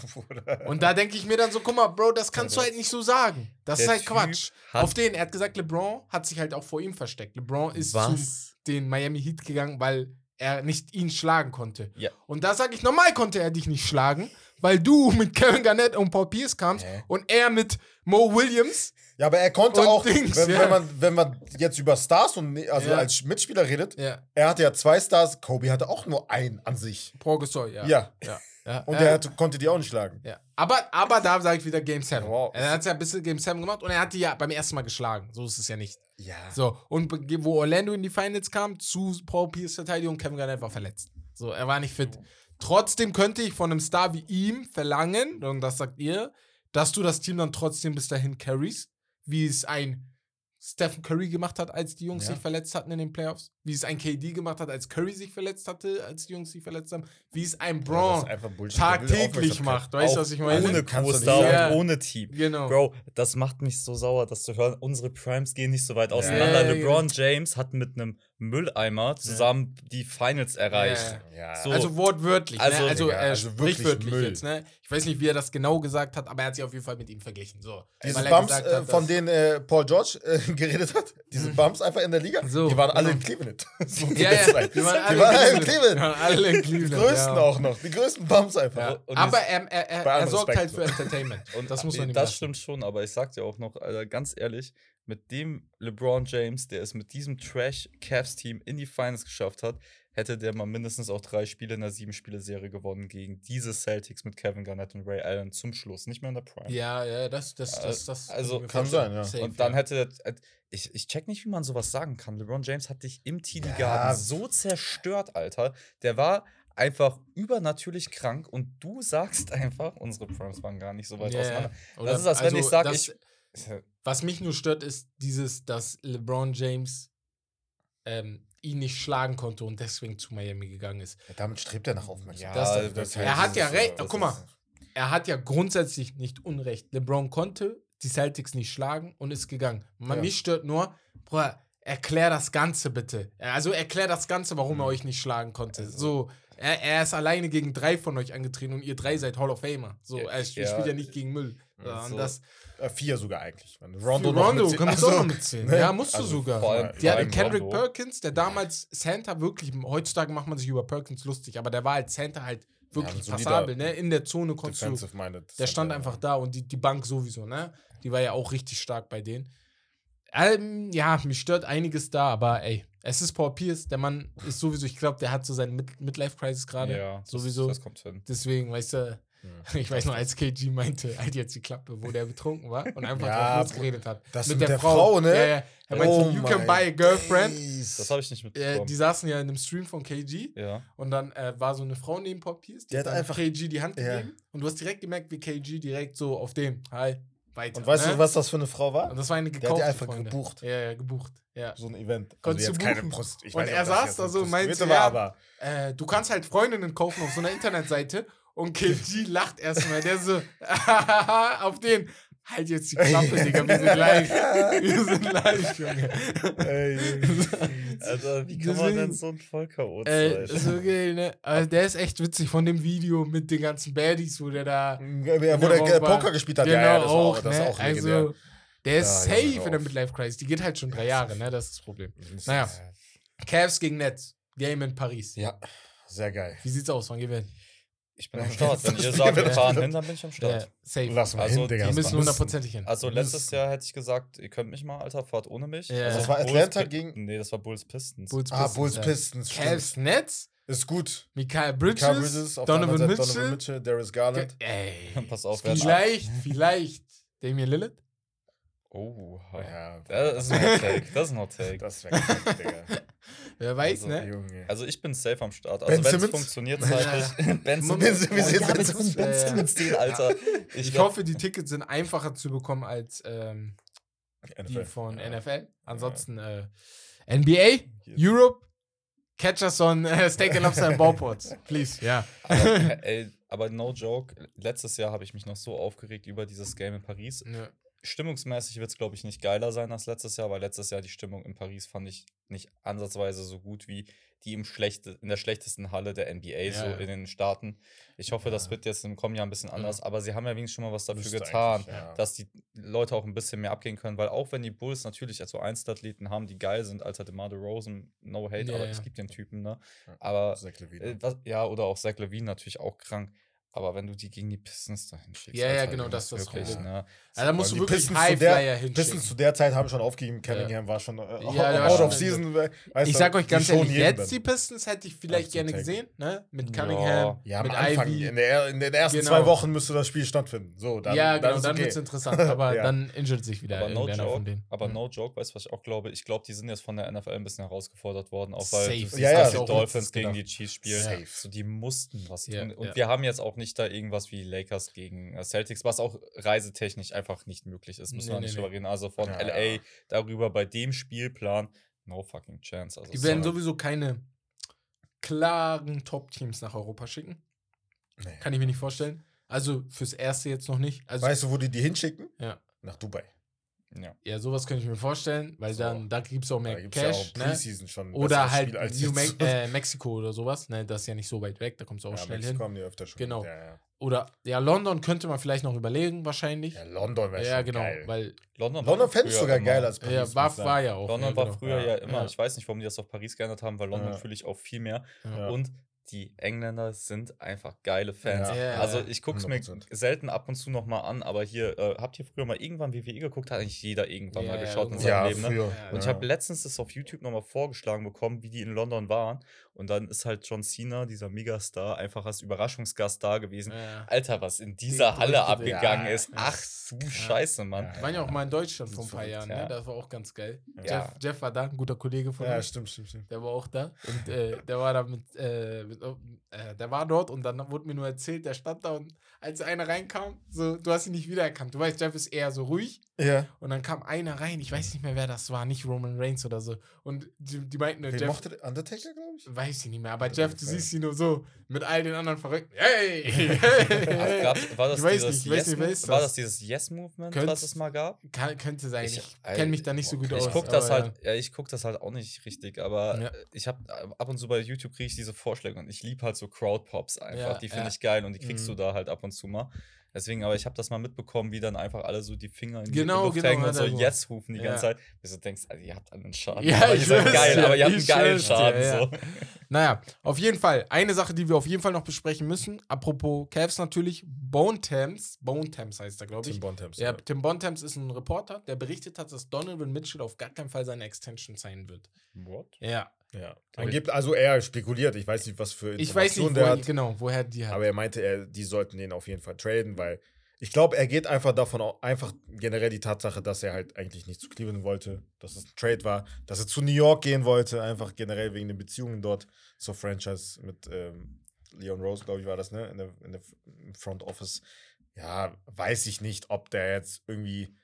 <laughs> Und da denke ich mir dann so, guck mal, Bro, das kannst du halt nicht so sagen. Das ist halt Typ Quatsch. Auf den, er hat gesagt, LeBron hat sich halt auch vor ihm versteckt. LeBron ist zu Was? den Miami Heat gegangen, weil er nicht ihn schlagen konnte. Ja. Und da sage ich, normal konnte er dich nicht schlagen, weil du <laughs> mit Kevin Garnett und Paul Pierce kamst Hä? und er mit Mo Williams. Ja, aber er konnte auch, Dings, wenn, ja. wenn, man, wenn man jetzt über Stars und ne- also Ja. als Mitspieler redet, er hatte ja zwei Stars, Kobe hatte auch nur einen an sich. Paul Gasol, ja. Ja. ja. Ja. Und ja. er hatte, konnte die auch nicht schlagen. Ja. Aber, aber da sage ich wieder Game 7. Wow. Er hat ja ein bisschen Game 7 gemacht und er hat die ja beim ersten Mal geschlagen. So ist es ja nicht. Ja. So, und wo Orlando in die Finals kam, zu Paul Pierce Verteidigung, Kevin Garnett war verletzt. So, er war nicht fit. Trotzdem könnte ich von einem Star wie ihm verlangen, und das sagt ihr, dass du das Team dann trotzdem bis dahin carries, wie es ein Stephen Curry gemacht hat, als die Jungs Ja. sich verletzt hatten in den Playoffs, wie es ein KD gemacht hat, als Curry sich verletzt hatte, als die Jungs sich verletzt haben, wie es ein Braun will tagtäglich macht. Weißt du, was ich meine? Ohne Co-Star sagen. und ohne Team. Genau. Bro, das macht mich so sauer, das zu hören. Unsere Primes gehen nicht so weit auseinander. Ja, LeBron James hat mit einem Mülleimer zusammen die Finals erreicht. Ja. So. Also wortwörtlich, Also, ne? also, äh, also wirklich sprichwörtlich Müll. jetzt, ne? Ich weiß nicht, wie er das genau gesagt hat, aber er hat sich auf jeden Fall mit ihm verglichen. So. Diese Bumps, äh, hat, von denen äh, Paul George äh, geredet hat, diese Bumps einfach in der Liga, So, die waren alle genau. in Cleveland. <laughs> so Ja, ja, die waren alle, die waren alle in Cleveland. Die waren alle in Die Cleveland. größten ja. auch noch. Die größten Bumps einfach. Aber das- er, er, er, sorgt Respekt, halt für. Entertainment. Und das muss Nee, man ihm Das stimmt schon, aber ich sag dir auch noch, Alter, ganz ehrlich, mit dem LeBron James, der es mit diesem Trash-Cavs-Team in die Finals geschafft hat, hätte der mal mindestens auch drei Spiele in der sieben-Spiele-Serie gewonnen gegen diese Celtics mit Kevin Garnett und Ray Allen zum Schluss, nicht mehr in der Prime. Ja, ja, das, das, das, das Also, kann sein, ja. Safe, Und dann ja. hätte der, ich, ich check nicht, wie man sowas sagen kann. LeBron James hat dich im TD Ja. Garden so zerstört, Alter. Der war einfach übernatürlich krank und du sagst einfach, unsere Primes waren gar nicht so weit Ja, ja. auseinander. Oder- Das ist, als wenn ich sag, das- ich- Was mich nur stört, ist dieses, dass LeBron James ähm, ihn nicht schlagen konnte und deswegen zu Miami gegangen ist. Ja, damit strebt er nach Aufmerksamkeit. Das- das er hat ja recht. äh, das guck mal. er hat ja grundsätzlich nicht Unrecht. LeBron konnte die Celtics nicht schlagen und ist gegangen. Man, Ja. Mich stört nur, Bruder, erklär das Ganze bitte. Also erklär das Ganze, warum Mhm. er euch nicht schlagen konnte. Also- so, er, er ist alleine gegen drei von euch angetreten und ihr drei seid Hall of Famer. So, Ja, er ja. spielt ja nicht gegen Müll. Ja, so. das, Äh, vier sogar eigentlich. Rondo, Rondo du Also, auch noch mitzählen. <laughs> ne? Ja, musst du Also sogar. allem- Die allem Kendrick Rondo. Perkins, der damals Center wirklich, heutzutage macht man sich über Perkins lustig, aber der war als Center halt wirklich solider passabel, ne? In der Zone konntest du. Der stand einfach da und die, die Bank sowieso, ne? Die war ja auch richtig stark bei denen. Ähm, ja, mich stört einiges da, aber ey, es ist Paul Pierce. Der Mann ist sowieso, ich glaube, der hat so seine Mid Midlife-Crisis gerade. Ja, das- sowieso. Das kommt hin. Deswegen, weißt du, <laughs> ich weiß noch, als KG meinte, halt jetzt die Klappe, wo der betrunken war und einfach Ja, drauf losgeredet hat. das mit der Frau, ne? Ja, ja. Er meinte, Oh you can buy a girlfriend. days. Das habe ich nicht Äh, mitbekommen. die saßen ja in einem Stream von KG ja. und dann äh, war so eine Frau neben Paul Pierce, die, Die hat einfach- KG die Hand Ja. gegeben und du hast direkt gemerkt, wie KG direkt so auf den, hi, weiter. Und weißt ne? du, was das für eine Frau war? Und das war eine Der hat gekaufte die einfach Freunde. gebucht. Ja, ja, gebucht. Ja. So ein Event. Also Konntest jetzt du keine buchen. Ich Und er saß da so und meinte, ja, Äh, du kannst halt Freundinnen kaufen auf so einer Internetseite und KG <laughs> lacht erstmal. Der so, <laughs> auf den, halt jetzt die <laughs> Klappe, Digga, wir sind live. Wir sind live, Junge. Ey, Also, wie kann man Deswegen- denn so ein Vollchaot Ey, sein? ist okay, ne? Also, der ist echt witzig von dem Video mit den ganzen Baddies, wo der da. wo in der Raum äh, war. Poker gespielt hat. Genau, ja, ja, das war auch, auch, das ne? auch legendär. Also, der ist Ja, safe Junge, in der. Midlife Crisis. Die geht halt schon drei Jahre, ne? Das ist das Problem. Naja. Cavs gegen Nets. Game in Paris. Ja, sehr geil. Wie sieht's aus? Wann gewinnt? Ich bin am Start. Wenn <laughs> ihr sagt, wir fahren hin, dann bin ich am Ja, Start. safe. Lass mal Also, hin, Digga. das müssen hundertprozentig hin. Also letztes Jahr hätte ich gesagt, ihr könnt mich mal, Alter, fahrt ohne mich. Ja. Also Das war Bulls Atlanta Pi- gegen- Nee, das war Bulls Pistons. Bulls Ah, Bulls ja. Pistons, Cavs. Nets, Ist gut. Mikael Bridges, Mikael Bridges, Donovan Mitchell. Donovan Mitchell, Darius Garland. Ey. <laughs> Pass auf, wer Vielleicht, vielleicht Damian Lillard. Oh, Ja, das ist ein Hot Take. Das ist ein Hot Take. das wäre Digga. <laughs> Wer weiß, Also, ne? Junge. Also ich bin safe am Start. Also wenn es funktioniert Ja. zeitlich. <laughs> ben Moment, Simmons. wie sieht ja, Ben Simmons? Ben Ja, ja. Simmons, den, Alter. Ich, werd- hoffe, die Tickets sind einfacher zu bekommen als ähm, die NFL. von Ja. NFL. Ansonsten äh, NBA, Europe, catch us on äh, Steak and Lobster and Bauports. Please, ja. Aber, ey, aber no joke, letztes Jahr habe ich mich noch so aufgeregt über dieses Game in Paris. ja. Stimmungsmäßig wird es, glaube ich, nicht geiler sein als letztes Jahr, weil letztes Jahr die Stimmung in Paris fand ich nicht ansatzweise so gut wie die im schlechte, in der schlechtesten Halle der NBA, so ja. in den Staaten. Ich hoffe, das Ja. wird jetzt im kommenden Jahr ein bisschen anders, aber sie haben ja wenigstens schon mal was dafür Müsste getan, ja. dass die Leute auch ein bisschen mehr abgehen können, weil auch wenn die Bulls natürlich also Einzelathleten haben, die geil sind, als halt DeMar DeRozan, no hate, Ja, aber ja. ich liebe den Typen, ne? Ja. Aber Zach Levine. äh, was, ja, oder auch Zach Levine natürlich auch krank. Aber wenn du die gegen die Pistons dahin schickst. Ja, ja, genau, das ist das wirklich, ne? Also, da musst du wirklich Pistons zu Highflyer der, hinschicken. Pistons zu der Zeit haben schon aufgegeben. Cunningham war schon äh, Ja, <laughs> out of season. ich sag euch ganz ehrlich, jetzt dann. die Pistons hätte ich vielleicht gerne zum gesehen, ne? Mit Ja. Cunningham, Ja, mit Anfang, Ivy. in, der, in den ersten Genau. zwei Wochen müsste das Spiel stattfinden. So, dann, ja, genau, dann okay. wird's interessant. <laughs> Aber Ja. dann injured sich wieder Aber no irgendeiner von joke, denen. aber no joke, weißt du, was ich auch glaube? Ich glaube, die sind jetzt von der NFL ein bisschen herausgefordert worden, auch weil Ja, ja, die Dolphins gegen die Chiefs spielen. Die mussten was Ja, tun. Und ja. wir haben jetzt auch nicht da irgendwas wie Lakers gegen äh, Celtics, was auch reisetechnisch einfach nicht möglich ist, müssen Nee, wir nee, nicht nee. drüber reden. Also von Ja, LA ja. darüber bei dem Spielplan, no fucking chance. Also Die werden sorry. sowieso keine klaren Top-Teams nach Europa schicken. Kann ich mir nicht vorstellen. Also fürs Erste jetzt noch nicht. Also, Weißt du, wo die die hinschicken? Ja. Nach Dubai. Ja. ja, sowas könnte ich mir vorstellen, weil So. dann da gibt es auch Da mehr gibt es ja Cash. auch ne? Schon. Oder halt Spiel als New Me äh, Mexiko oder sowas. Ne, das ist ja nicht so weit weg, da kommst du auch ja, schnell Mexiko hin. haben die öfter schon. Genau. Ja, ja. Oder ja, London könnte man vielleicht noch überlegen, wahrscheinlich. ja London wäre Ja, schon genau, geil. weil London, London fände ich sogar immer- geil als Paris. ja, war, war ja auch. London ja, war genau. früher Ja. ja immer, Ja. ich weiß nicht, warum die das auf Paris geändert haben, weil London Ja. fühle ich auch viel mehr. Ja. Und die Engländer sind einfach geile Fans. Ja. Ja, also ja. ich gucke es mir 100%. selten ab und zu noch mal an, aber hier, äh, habt ihr früher mal irgendwann WWE geguckt? Hat eigentlich jeder irgendwann Ja, mal ja, geschaut in seinem Ja, Leben. Ne? früher. Ja. Und ich habe letztens das auf YouTube nochmal vorgeschlagen bekommen, wie die in London waren. Und dann ist halt John Cena, dieser Megastar, einfach als Überraschungsgast da gewesen. Ja. Alter, was in dieser Die Halle abgegangen ja, ist. Ach du. Scheiße, Mann. Ja. Wir waren ja auch mal in Deutschland vor ein paar Jahren, ja. ne? Das war auch ganz geil. Ja. Jeff, Jeff war da, ein guter Kollege von Ja, uns. stimmt, stimmt, stimmt. Der war auch da. Und äh, der war da mit, äh, mit äh, der war dort und dann wurde mir nur erzählt, der stand da und als einer reinkam, so, du hast ihn nicht wiedererkannt. Du weißt, Jeff ist eher so ruhig. Ja. Und dann kam einer rein, ich weiß nicht mehr, wer das war, nicht Roman Reigns oder so. Und die, die meinten, nur, Wen Jeff, mochte der? Undertaker, glaube ich? weiß ich nicht mehr, aber Jeff, du siehst ihn nur so mit all den anderen Verrückten. Hey! <laughs> Ach, gab's, war das Ich dieses nicht, ich weiß Yes nicht, wer Move- ist war das? das dieses Yes-Movement, was es mal gab? Kann, könnte sein. Ich- Ich, kenne mich da nicht so gut okay. aus. Ich gucke das halt, ja, ich guck das halt auch nicht richtig, aber Ja. äh, ich habe ab und zu bei YouTube kriege ich diese Vorschläge und ich liebe halt so Crowdpops einfach. Ja, die finde ja. ich geil und die kriegst Mhm. du da halt ab und zu mal. Deswegen, aber ich habe das mal mitbekommen, wie dann einfach alle so die Finger in die Genau, Luft genau, hängen und so so. Yes rufen die Ja. ganze Zeit. Bis du denkst, also, ihr habt einen Schaden. Ja, aber ich ihr seid geil, aber ihr habt ich einen geilen Schaden. ja. So. <laughs> Naja, auf jeden Fall. Eine Sache, die wir auf jeden Fall noch besprechen müssen. Apropos Cavs natürlich. Bone Thames. Bone Thames heißt er, glaube ich. Tim Bontemps. Ja, Tim Bontemps ist ein Reporter, der berichtet hat, dass Donovan Mitchell auf gar keinen Fall seine Extension sein wird. What? Ja. Ja. Angeblich, also er spekuliert, ich weiß nicht, was für Ich weiß nicht, Informationen der woher, hat. genau, woher die hat. Aber er meinte, er, die sollten den auf jeden Fall traden, weil ich glaube, er geht einfach davon aus, einfach generell die Tatsache, dass er halt eigentlich nicht zu Cleveland wollte, dass es ein Trade war, dass er zu New York gehen wollte, einfach generell wegen den Beziehungen dort zur Franchise mit ähm, Leon Rose, glaube ich, war das, ne? In der, in der im Front Office. Ja, weiß ich nicht, ob der jetzt irgendwie.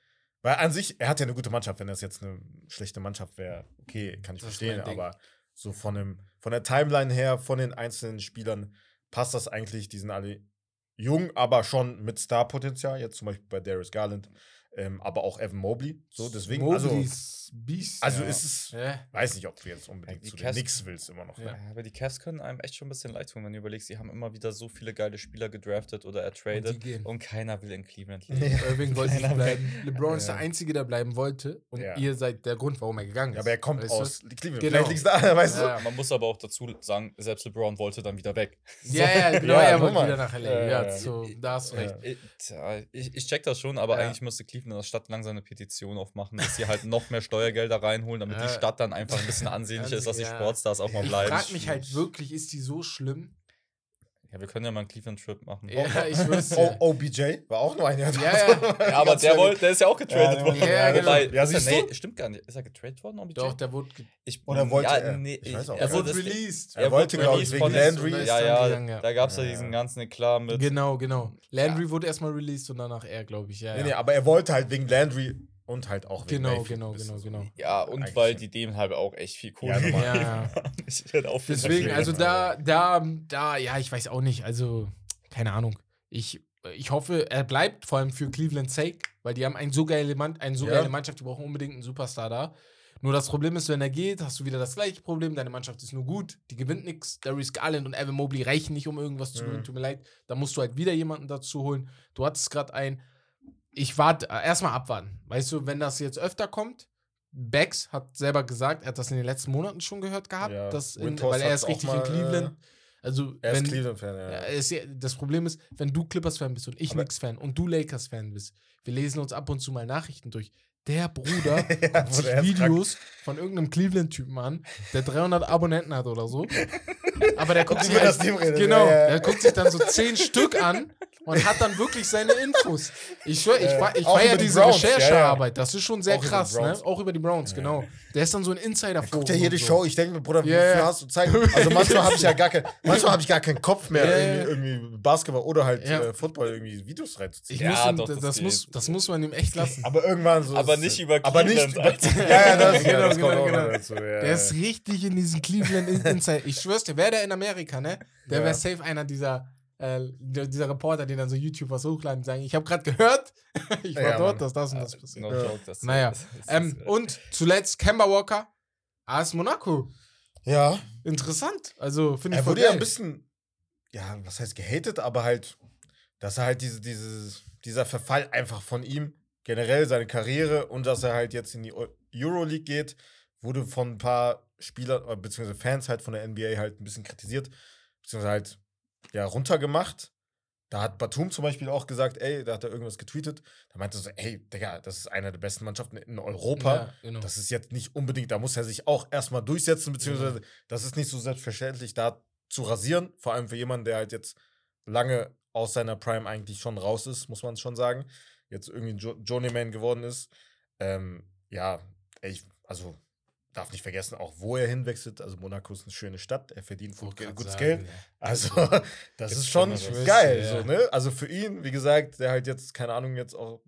Weil an sich, er hat ja eine gute Mannschaft, wenn das jetzt eine schlechte Mannschaft wäre, okay, kann ich Das verstehen, aber so von, dem, von der Timeline her, von den einzelnen Spielern, passt das eigentlich. Die sind alle jung, aber schon mit Star-Potenzial. Jetzt zum Beispiel bei Darius Garland. Ähm, aber auch Evan Mobley. So, deswegen, also, ist Beast. also Ja. ist es, Ja. weiß nicht, ob du jetzt unbedingt Die zu den Knicks willst immer noch. Ja. Ne? Ja, aber die Cavs können einem echt schon ein bisschen leid tun, wenn du überlegst, sie haben immer wieder so viele geile Spieler gedraftet oder Und ertradet gehen. und, keiner will in Cleveland leben. Ja. Irving wollte nicht bleiben. LeBron ist Ja. der Einzige, der bleiben wollte. Und Ja. ihr seid der Grund, warum er gegangen ist. Ja, aber er kommt Weißt du? aus Cleveland. Genau. Vielleicht da, <laughs> weißt Ja. Man muss aber auch dazu sagen, selbst LeBron wollte dann wieder weg. Ja, ja, <laughs> genau. Ja, er wollte wieder nach LA. Ja, Ja, ja, ja. So, da hast du Ja. recht. Ich, tja, ich, ich check das schon, aber Ja. eigentlich müsste Cleveland in der Stadt langsam eine Petition aufmachen, dass sie halt noch mehr Steuergelder reinholen, damit Ja. die Stadt dann einfach ein bisschen ansehnlicher ist, dass die. Sportstars auch mal Ich bleiben. frage mich halt wirklich, ist die so schlimm? Ja, wir können ja mal einen Cleveland-Trip machen. Ja, ich wüsste. Oh, OBJ war auch nur ein Jahr. Ja, ja. <laughs> Ja, aber der, wollte, der ist ja auch getradet Ja, worden. ja, genau. Wobei, Ja, ist er, siehst nee, stimmt gar nicht. Ist er getradet worden, OBJ? Doch, der wurde, Ich, Oder wollte ja, er? Nee, Ich weiß auch er wurde released. Er wollte, glaube ich, wegen Landry. Ja, ja, gegangen, ja. da gab es ja diesen ganzen Eklat mit. Genau, genau. Landry wurde erstmal released und danach er, glaube ich. Ja, Nee, nee, aber er wollte halt wegen Landry und halt auch wegen Genau, Mayfield genau, bisschen genau, so. genau. Ja, und weil die dem halt auch echt viel Kohle Ja, normal. Ja, ja. Ich werde auch Deswegen, Deswegen, also da, da, da, ja, ich weiß auch nicht. Also, keine Ahnung. Ich, ich hoffe, er bleibt, vor allem für Cleveland sake, weil die haben ein so geile Mann, eine so Ja. geile Mannschaft, die brauchen unbedingt einen Superstar da. Nur das Problem ist, wenn er geht, hast du wieder das gleiche Problem. Deine Mannschaft ist nur gut, die gewinnt nichts. Darius Garland und Evan Mobley reichen nicht, um irgendwas zu Mhm. gewinnen. Tut mir leid. Da musst du halt wieder jemanden dazu holen. Du hattest gerade ein. Ich warte, äh, erstmal abwarten. Weißt du, wenn das jetzt öfter kommt, Bex hat selber gesagt, er hat das in den letzten Monaten schon gehört gehabt, Ja. dass in, weil er ist richtig in Cleveland. äh, Also, Er wenn, ist Cleveland-Fan, ja. ist das Problem ist, wenn du Clippers-Fan bist und ich Knicks-Fan und du Lakers-Fan bist, wir lesen uns ab und zu mal Nachrichten durch. Der Bruder <laughs> Ja, sich ist krank. Videos von irgendeinem Cleveland-Typen an, der 300 Abonnenten hat oder so. <laughs> Aber der guckt sich halt, genau, ja, ja. der guckt sich dann so zehn Stück an und hat dann wirklich seine Infos. Ich schwör, ich, ich auch feiere diese Browns. Recherchearbeit. Das ist schon sehr Auch krass, ne? Auch über die Browns, genau. Der ist dann so ein insider Guckt ja jede so. Show. Ich denke mir, Bruder, wie Ja, viel hast du Zeit? <laughs> Also manchmal habe ich ja gar kein, manchmal habe ich gar keinen Kopf mehr, ja. irgendwie, irgendwie Basketball oder halt Ja. äh, Football irgendwie Videos reinzuziehen. Ich Ja, muss ihm, doch, das, das muss, das muss man ihm echt lassen. Aber irgendwann so. Aber ist nicht es- über Aber nicht Cleveland, <laughs> über, Alter. Ja, ja, das, Genau, ja, das kommt genau, auch genau. dazu. Ja, Der ja. ist richtig in diesen Cleveland In- Inside. Ich schwör's dir, wäre der in Amerika, ne? Der Ja. wäre safe einer dieser, äh, dieser Reporter, die dann so YouTube was hochladen und sagen, ich habe gerade gehört, <laughs> ich war Ja, dort, dass das und das passiert. No Ja. joke, das Naja, das- das Ähm, ist, äh, und zuletzt Kemba Walker, AS Monaco. ja. Interessant. Also finde ich Er wurde ja ein bisschen, ja, was heißt gehatet, aber halt, dass er halt diese, dieses, dieser Verfall einfach von ihm, generell seine Karriere und dass er halt jetzt in die Eu- Euroleague geht, wurde von ein paar Spielern, äh, beziehungsweise Fans halt von der NBA halt ein bisschen kritisiert, beziehungsweise halt, ja, runtergemacht. Da hat Batum zum Beispiel auch gesagt, ey, da hat er irgendwas getweetet. Da meinte er so, ey, Digga, das ist eine der besten Mannschaften in Europa. Ja, genau. Das ist jetzt nicht unbedingt, da muss er sich auch erstmal durchsetzen, beziehungsweise das ist nicht so selbstverständlich, da zu rasieren. Vor allem für jemanden, der halt jetzt lange aus seiner Prime eigentlich schon raus ist, muss man schon sagen. Jetzt irgendwie jo Journeyman geworden ist. Ähm, ja, ich, also darf nicht vergessen, auch wo er hinwechselt. Also Monaco ist eine schöne Stadt, er verdient gut, gutes sagen, Geld. ja. Also, <laughs> das Gibt's ist schon geil, Ja. so, ne? Also für ihn, wie gesagt, der halt jetzt, keine Ahnung, jetzt auch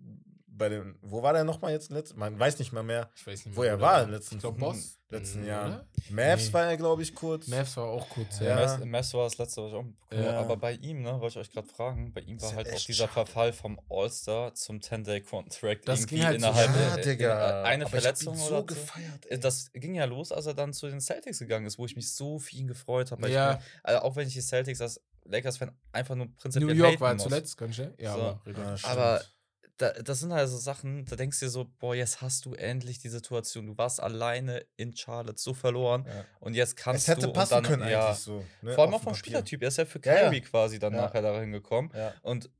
bei den, wo war der nochmal jetzt letzt? Man weiß nicht mal mehr, Ich weiß nicht wo mehr, er wo war der in den letzten, Ich glaube, Boss. letzten Mhm, Jahren. oder? Mavs Nee. war er, glaube ich, kurz. Mavs war auch kurz, Ja. ja. Mess war das letzte, was ich auch mitbekommen. Ja. Aber bei ihm, ne, wollte ich euch gerade fragen, bei ihm war halt auch dieser schade. Verfall vom All-Star zum 10-Day-Contract Das irgendwie ging halt so innerhalb ja, äh, Digga. in- eine Aber ich Verletzung oder so so. gefeiert. Äh. Das ging ja los, als er dann zu den Celtics gegangen ist, wo ich mich so für ihn gefreut habe. Ja. Ich mir, also auch wenn ich die Celtics als Lakers-Fan einfach nur prinzipiell New York war muss. zuletzt, ganz schnell. Ja, So. aber. Ja, stimmt. Aber da, das sind halt so Sachen, da denkst du dir so, boah, jetzt hast du endlich die Situation. Du warst alleine in Charlotte so verloren Ja. und jetzt kannst es hätte du passen und dann, können ja, eigentlich so. Ne? Vor allem auch vom Papier. Spielertyp. Er ist ja für Ja, ja. Kyrie quasi dann Ja. nachher dahin gekommen. Ja. Und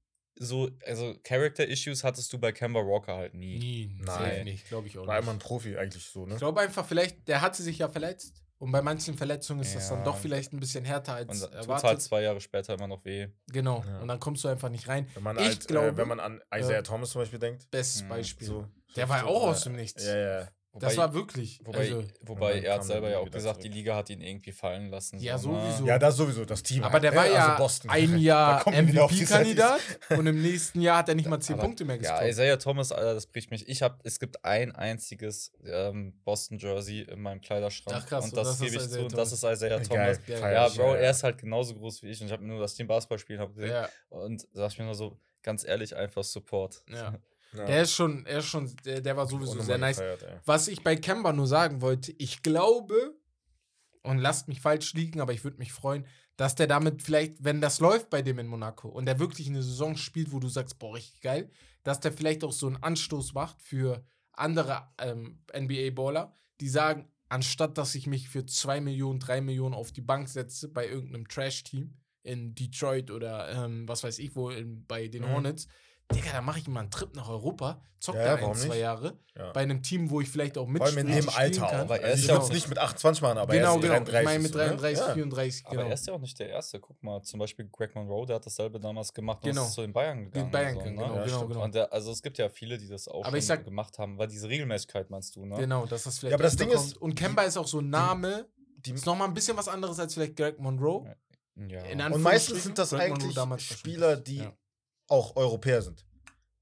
so, also Character-Issues hattest du bei Kemba Walker halt nie. Nie, Nein. glaube ich auch War nicht. immer ein Profi eigentlich so, ne? Ich glaube einfach, vielleicht, der hatte sich ja verletzt. Und bei manchen Verletzungen ist das dann Ja. doch vielleicht ein bisschen härter als Und tut erwartet. halt zwei Jahre später immer noch weh. Genau. Ja. Und dann kommst du einfach nicht rein. Wenn man, Ich halt, glaube- äh, wenn man an Isaiah Thomas zum Beispiel denkt. Bestes Mhm. Beispiel. So, Der war ja auch äh, aus dem Nichts. Ja, ja. Das war wirklich. Wobei, also, wobei er hat selber er ja auch gesagt, die. Liga hat ihn irgendwie fallen lassen. Ja, so, sowieso. Ja, das sowieso, das Team. aber halt, der war Also ja Boston. ein Da Jahr MVP-Kandidat und im nächsten Jahr hat er nicht mal 10 Aber- Punkte mehr Ja, gescored. Isaiah Thomas, Alter, das bricht mich. Ich habe, es gibt ein einziges ähm, Boston-Jersey in meinem Kleiderschrank. Ach, krass, und und das, das ist gebe ich Isaiah zu. Und das Thomas. ist Isaiah Thomas. Geil. Ja, Bro, ja. er ist halt genauso groß wie ich und ich habe nur das Team Basketball spielen hab gesehen. ja, Und sag ich mir nur so, ganz ehrlich, einfach Support. ja. <laughs> Ja. Der ist schon, er ist schon, der, der war sowieso sehr nice. gefeiert. Was ich bei Kemba nur sagen wollte, ich glaube, und lasst mich falsch liegen, aber ich würde mich freuen, dass der damit vielleicht, wenn das läuft bei dem in Monaco und der wirklich eine Saison spielt, wo du sagst, boah, richtig geil, dass der vielleicht auch so einen Anstoß macht für andere ähm, NBA-Baller, die sagen, anstatt dass ich mich für 2 Millionen, 3 Millionen auf die Bank setze bei irgendeinem Trash-Team in Detroit oder ähm, was weiß ich wo, in, bei den Mhm. Hornets, Digga, da mache ich mal einen Trip nach Europa, zock Ja, da ein, zwei nicht? Jahre, Ja. bei einem Team, wo ich vielleicht auch Vor mitspielen allem in dem Alter kann. auch. Aber er Also ist ich ja würde es auch- nicht mit 28 machen, aber genau, er ist genau. 33. ich meine mit so, ne? 33, Ja. 34, Aber genau. er ist ja auch nicht der Erste. Guck mal, zum Beispiel Greg Monroe, der hat dasselbe damals gemacht und Genau. ist zu den Bayern gegangen. Bayern und so, ne? genau, Ja, genau, genau. Und der, also es gibt ja viele, die das auch Aber schon ich sag- gemacht haben, weil diese Regelmäßigkeit meinst du, ne? Genau, dass das vielleicht Ja, aber das Ding ist. Und Kemba ist auch so ein Name, Die, ist nochmal ein bisschen was anderes als vielleicht Greg Monroe. Ja. In und meistens sind das eigentlich damals Spieler, die. Auch Europäer sind.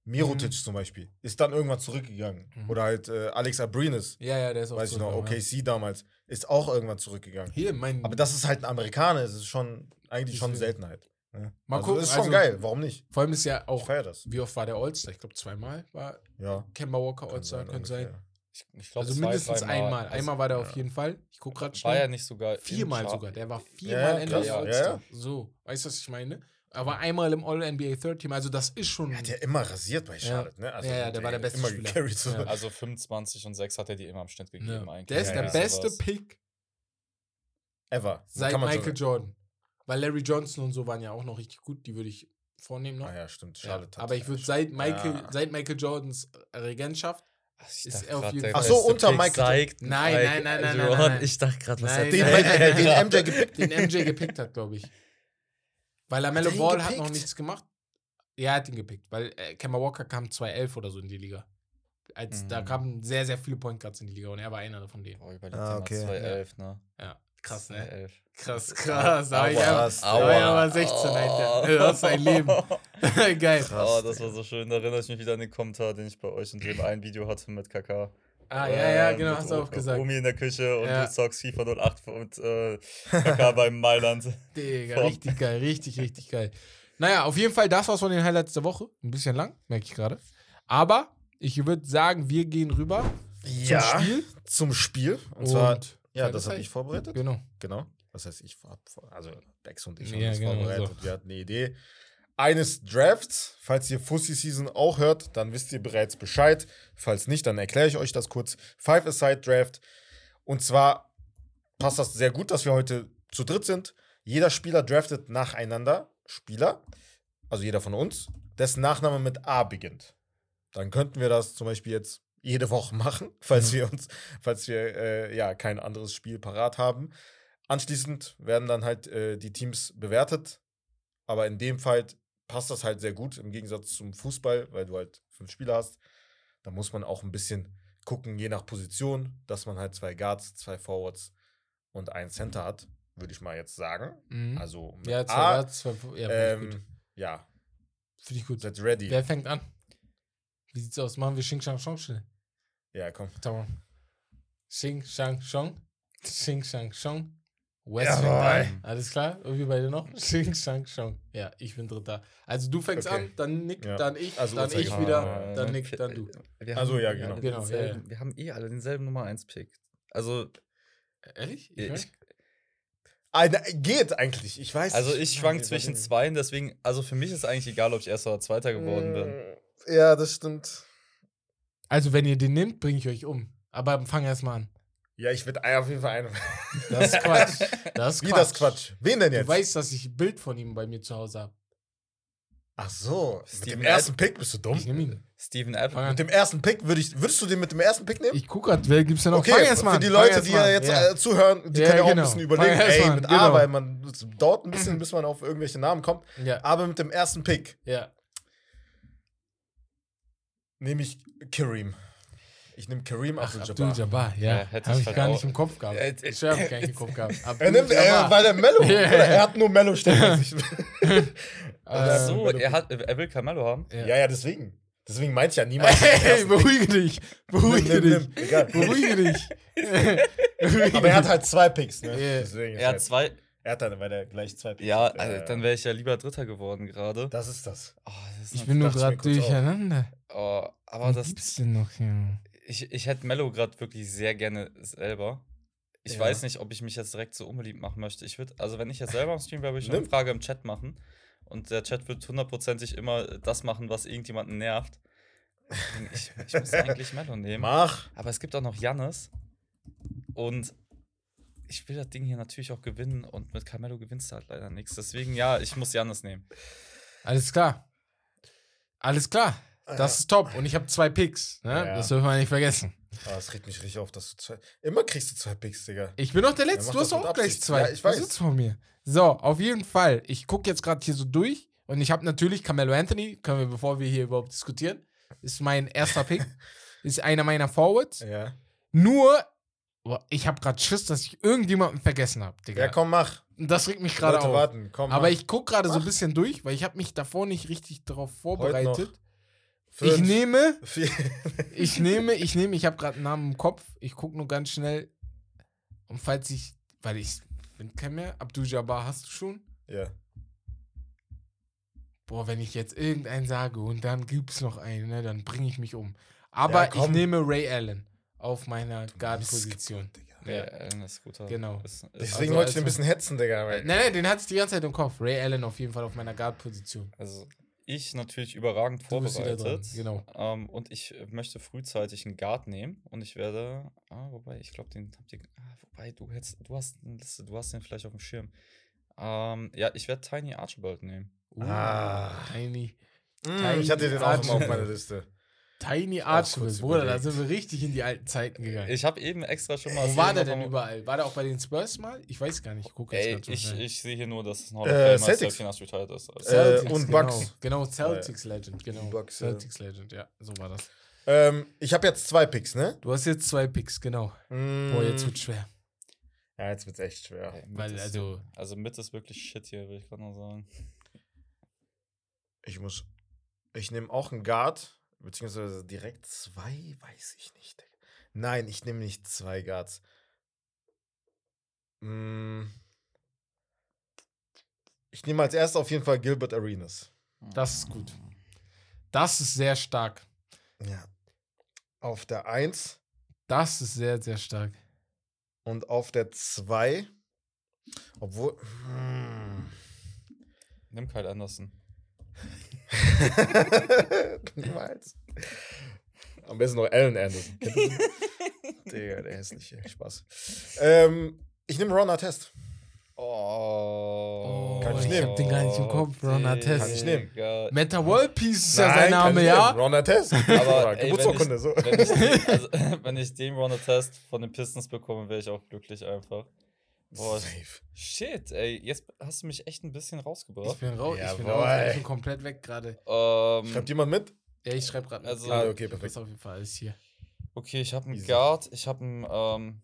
Mirotic Mhm. zum Beispiel ist dann irgendwann zurückgegangen. Mhm. Oder halt äh, Alex Abrinis, Ja, ja, der ist auch weiß ich noch, OKC damals, ist auch irgendwann zurückgegangen. Ja. Hier, mein. Aber das ist halt ein Amerikaner, es ist schon eigentlich schon Deswegen. Seltenheit. Ne? Mal also gucken, ist schon also- geil, warum nicht? vor allem ist ja Ich auch, feier das. wie oft war der All-Star? Ich glaube, zweimal war Ja. Kemba Walker All-Star, sein könnte sein. Ich, ich glaub, Also zwei, mindestens einmal. Also Einmal war der auf ja. jeden Fall. Ich gucke gerade War ja schnell. nicht sogar. Viermal sogar. Der war Ja, viermal ja, NBA krass. All-Star. Ja, So, weißt du, was ich meine? Aber einmal im All-NBA Third Team. Also, das ist schon. Er hat ja immer rasiert bei Charlotte, ne? Also Ja, ja, der war der beste immer Spieler. gecarried. So. Ja. Also 25 und 6 hat er die immer im Schnitt gegeben Ja. eigentlich. Der ist Ja, der ja. beste. Pick Ever. seit Michael sagen. Jordan. Weil Larry Johnson und so waren ja auch noch richtig gut. Die würde ich vornehmen noch. Ah ja, stimmt. Ja, Charlotte hat- aber ich würde seit Michael, Ja. seit Michael Jordans Regentschaft, Ach, ich Ist er auf jeden der Fall- Ach so, unter Pick Michael Seit Nein, nein, nein, nein, Jordan. nein, nein. Ich dachte gerade, was Nein, hat Den, der? nein. den MJ gepickt. den MJ gepickt hat, glaube ich. Weil Lamello Hat Ball hat noch nichts gemacht. Ja, er hat ihn gepickt, weil äh, Kemba Walker kam 2011 oder so in die Liga. Als, Da Mhm. kamen sehr, sehr viele Point Guards in die Liga und er war einer von denen. Boah, überleg Ah, dir mal, okay. 2011, ne? Ja, krass, ne? 2011. Krass, krass. Da ich aber, krass. da war ich aber 16, Alter. <laughs> Das ist ein Leben. <laughs> Geil. Krass, oh, das war so schön. Da erinnere ich mich wieder an den Kommentar, den ich bei euch in dem einen Video hatte mit Kaka. Ah, ja, ja, Äh, genau, mit hast du auch gesagt. Omi in der Küche und Ja. du zockst FIFA 08 und äh, <laughs> beim Mailand. Digga, richtig geil, richtig, richtig geil. Naja, auf jeden Fall, das war's von den Highlights der Woche. Ein bisschen lang, merke ich gerade. Aber ich würde sagen, wir gehen rüber Ja, zum Spiel. zum Spiel. Und, zwar, Und ja, das habe ich vorbereitet. Genau. Genau. Das heißt, ich hab, vor- also Dex und ich haben Ja, das genau, vorbereitet. Wir hatten eine Idee eines Drafts. Falls ihr Fussy Season auch hört, dann wisst ihr bereits Bescheid. Falls nicht, dann erkläre ich euch das kurz. Five-A-Side Draft. Und zwar passt das sehr gut, dass wir heute zu dritt sind. Jeder Spieler draftet nacheinander Spieler, also jeder von uns, dessen Nachname mit A beginnt. Dann könnten wir das zum Beispiel jetzt jede Woche <laughs> machen, falls wir uns, falls wir äh, ja kein anderes Spiel parat haben. Anschließend werden dann halt äh, die Teams bewertet. Aber in dem Fall passt das halt sehr gut im Gegensatz zum Fußball, weil du halt fünf Spieler hast. Da muss man auch ein bisschen gucken, je nach Position, dass man halt zwei Guards, zwei Forwards und einen Center hat, würde ich mal jetzt sagen. Mhm. Also ja, zwei, A, ja, zwei, ja, finde ich gut. ähm, ja, Finde ich gut. seid ready. Wer fängt an? Wie sieht's aus? Machen wir Xing Shang Shong schnell. Ja, komm. Tamam. Xing Shang Shong. Xing Shang Shong. Wes Jawohl. Alles klar? Und wir beide noch? Xing <laughs> Shang Shong. Ja, ich bin dritter. Also du fängst Okay. an, dann Nick, Ja. dann ich, Also dann ich wieder, Ah, dann Nick, dann du. Wir Also, haben ja, genau. Genau, ja, denselben- ja. Wir haben eh alle denselben Nummer 1 Pick. Also, Ehrlich? Ich, ich. Eine, geht eigentlich, ich weiß. also ich schwank zwischen zwei, deswegen, also für mich ist eigentlich egal, ob ich Erster oder Zweiter geworden bin. Mm, Ja, das stimmt. Also wenn ihr den nehmt, bringe ich euch um. Aber fang erst mal an. Ja, ich würde auf jeden Fall einen. Das ist Quatsch. Das ist <laughs> Wie Quatsch. das Quatsch? Wen denn Du jetzt? weißt, dass ich ein Bild von ihm bei mir zu Hause habe. Ach so, mit Steven dem ersten Pick bist du dumm. Ich nehme ihn. Steven Fang Apple. Mit dem ersten Pick würde ich, würdest du den mit dem ersten Pick nehmen? Ich gucke gerade, wer gibt's denn noch? Okay, fang erst mal für die Fang Leute, die ja jetzt Ja. äh, zuhören, die Ja, können ja auch genau. ein bisschen Fang überlegen, erst ey, mal mit A, genau. weil man es dauert ein bisschen, bis man auf irgendwelche Namen kommt. Ja, Aber mit dem ersten Pick ja. nehme ich Kareem. Ich nehme Kareem Ach, Abdul-Jabbar. Abdul-Jabbar, Ja, ja. hätte Habe ich halt gar auch. nicht im Kopf gehabt. Äh, Ich schwör, hab ich gar nicht im Kopf gehabt. <laughs> Er nimmt, äh, Abdul-Jabbar. weil der Mello, <laughs> er hat nur Mello sich. <laughs> Ach Ähm, so, er, hat, er will Carmelo haben. ja. ja, ja, deswegen. Deswegen meinte ich ja niemals. Hey, beruhige dich. Beruhige Nimm, nimm, dich. nimm. Beruhige dich. Beruhige Aber er hat halt zwei Picks, ne? Ist Er hat halt, zwei. Er hat dann, weil er gleich zwei Picks Ja, hat. also, dann wäre ich ja lieber Dritter geworden gerade. Das ist das. Oh, das ist Ich bin nur gerade durcheinander. oh, aber Was das, gibt's denn noch hier? Ich, ich hätte Mello gerade wirklich sehr gerne selber. Ich Ja. weiß nicht, ob ich mich jetzt direkt so unbeliebt machen möchte. Ich würde, also wenn ich jetzt selber am Stream wäre, würde ich eine. Frage im Chat machen. Und der Chat wird hundertprozentig immer das machen, was irgendjemanden nervt. Ich, ich muss <laughs> eigentlich Mello nehmen. Mach. Aber es gibt auch noch Jannis. Und ich will das Ding hier natürlich auch gewinnen. Und mit Carmelo gewinnst du halt leider nichts. Deswegen, ja, ich muss Jannis nehmen. Alles klar. Alles klar. Das ist top. Und ich habe zwei Picks. Ne? Ja. Das dürfen wir nicht vergessen. Ah, das regt mich richtig auf, dass du zwei. Immer kriegst du zwei Picks, Digga. Ich bin doch der Letzte. du hast auch gleich zwei. Ja, ich weiß. sitzt von mir? So, auf jeden Fall. Ich gucke jetzt gerade hier so durch. Und ich habe natürlich Carmelo Anthony. Können wir, bevor wir hier überhaupt diskutieren. Ist mein erster Pick. <laughs> ist einer meiner Forwards. Ja. Nur, ich habe gerade Schiss, dass ich irgendjemanden vergessen habe, Digga. Ja, komm, mach. Das regt mich gerade auf. warten. Komm, Aber mach. ich gucke gerade so ein bisschen durch, weil ich habe mich davor nicht richtig darauf noch. vorbereitet. Fünf, Ich nehme, vier. <laughs> ich nehme, ich nehme, ich habe gerade einen Namen im Kopf. Ich gucke nur ganz schnell. Und falls ich, weil ich bin kein mehr, Abdul Jabbar hast du schon? ja. Boah, wenn ich jetzt irgendeinen sage und dann gibt's noch einen, ne, dann bringe ich mich um. Aber Ja, ich nehme Ray Allen auf meiner Guard-Position. Ja, Ja. Allen ist guter. Genau. Ist, ist, Deswegen Also, wollte ich den ein als- bisschen hetzen, Digga. Nein, nein, den hatte ich die ganze Zeit im Kopf. Ray Allen auf jeden Fall auf meiner Guard-Position. also ich natürlich überragend vorbereitet. genau. Ähm, und ich äh, möchte frühzeitig einen Guard nehmen. Und ich werde. Ah, wobei, ich glaube, den habt ihr. Ah, wobei, du hättest, du hast eine Liste, du hast den vielleicht auf dem Schirm. Ähm, ja, ich werde Tiny Archibald nehmen. Uh, Ah. Tiny. Mm, ich hatte den auch immer auf meiner Liste. Tiny Archibald, Bruder, da sind wir richtig in die alten Zeiten gegangen. Ich habe eben extra schon mal. Wo war der denn mal- überall? War der auch bei den Spurs mal? Ich weiß gar nicht. Ich gucke jetzt Ey, ich, schnell. ich sehe hier nur, dass es ein Hall Äh, of Famer Celtics. ist, der 84 retired ist. Also, Äh, Celtics, und genau. Bucks. Genau, Celtics Legend, genau. Bucks, ja. Celtics Legend, ja, so war das. Ähm, ich habe jetzt zwei Picks, ne? Du hast jetzt zwei Picks, genau. Boah, jetzt wird schwer. Ja, jetzt wird's echt schwer. ey, Weil, ist, also, also mit ist wirklich Shit hier, will ich gerade noch sagen. Ich muss. Ich nehme auch einen Guard, beziehungsweise direkt zwei, weiß ich nicht. Nein, ich nehme nicht zwei Guards. Mm. Ich nehme als erstes auf jeden Fall Gilbert Arenas. das ist gut. Das ist sehr stark. Ja. Auf der 1 Das ist sehr, sehr stark. und auf der 2. Obwohl. Hm. Nimm Kyle Anderson. <laughs> Niemals. Am besten noch Alan Anderson. <laughs> Digga, der hässliche. Spaß. Ähm, ich nehme Ron Artest. Oh, Kann ich ich nehmen. hab den gar nicht im Kopf, Ron Artest. Kann ich nehmen. Meta World Peace ist ja Nein, sein kann Name, ich ja? Ron Artest. <laughs> Aber ey, wenn, Geburtsurkunde, ich, so. wenn, ich den, also, wenn ich den Runner Test von den Pistons bekomme, wäre ich auch glücklich einfach. Boah, Safe. shit, ey, jetzt hast du mich echt ein bisschen Ich rausgebracht. bin raus, ich bin Jawohl. raus, ich bin komplett weg gerade. Ähm, Schreibt jemand mit? Ja, ich schreibe gerade. Also- Ah, okay, Das perfekt. ist auf jeden Fall alles hier. okay, ich habe einen Easy. Guard, ich habe einen, ähm,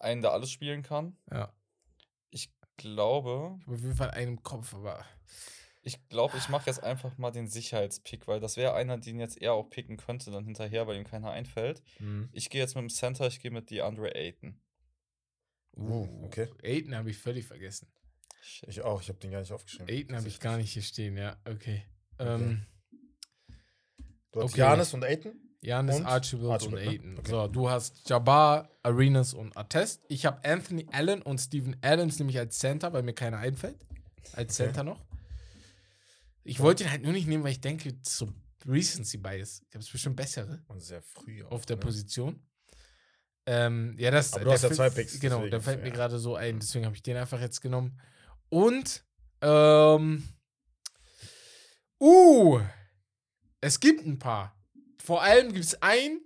einen, der alles spielen kann. Ja. Ich glaube, Ich habe auf jeden Fall einen im Kopf, aber. ich glaube, ich mache jetzt einfach mal den Sicherheitspick, weil das wäre einer, den jetzt er auch picken könnte, dann hinterher, weil ihm keiner einfällt. Mhm. Ich gehe jetzt mit dem Center, ich gehe mit DeAndre Ayton. Uh, okay. Aiden habe ich völlig vergessen. Ich auch, ich habe den gar nicht aufgeschrieben. Aiden habe ich gar nicht hier stehen, ja. Okay. Ähm, Du hast Okay. Janis und Aiton? Janis? Archibald, Archibald, und ne? Aiden. Okay. So, du hast Jabbar, Arenas und Attest. Ich habe Anthony Allen und Steven Adams nämlich als Center, weil mir keiner einfällt. Als Okay. Center noch. Ich wollte ihn halt nur nicht nehmen, weil ich denke, so Recency Bias. Ich habe es bestimmt bessere Und sehr früh auch, auf der ne? Position. Ähm, ja, das. Aber du hast ja zwei Picks, Genau, deswegen der fällt so, mir ja. gerade so ein, deswegen habe ich den einfach jetzt genommen. Und, ähm, uh, es gibt ein paar. Vor allem gibt es einen,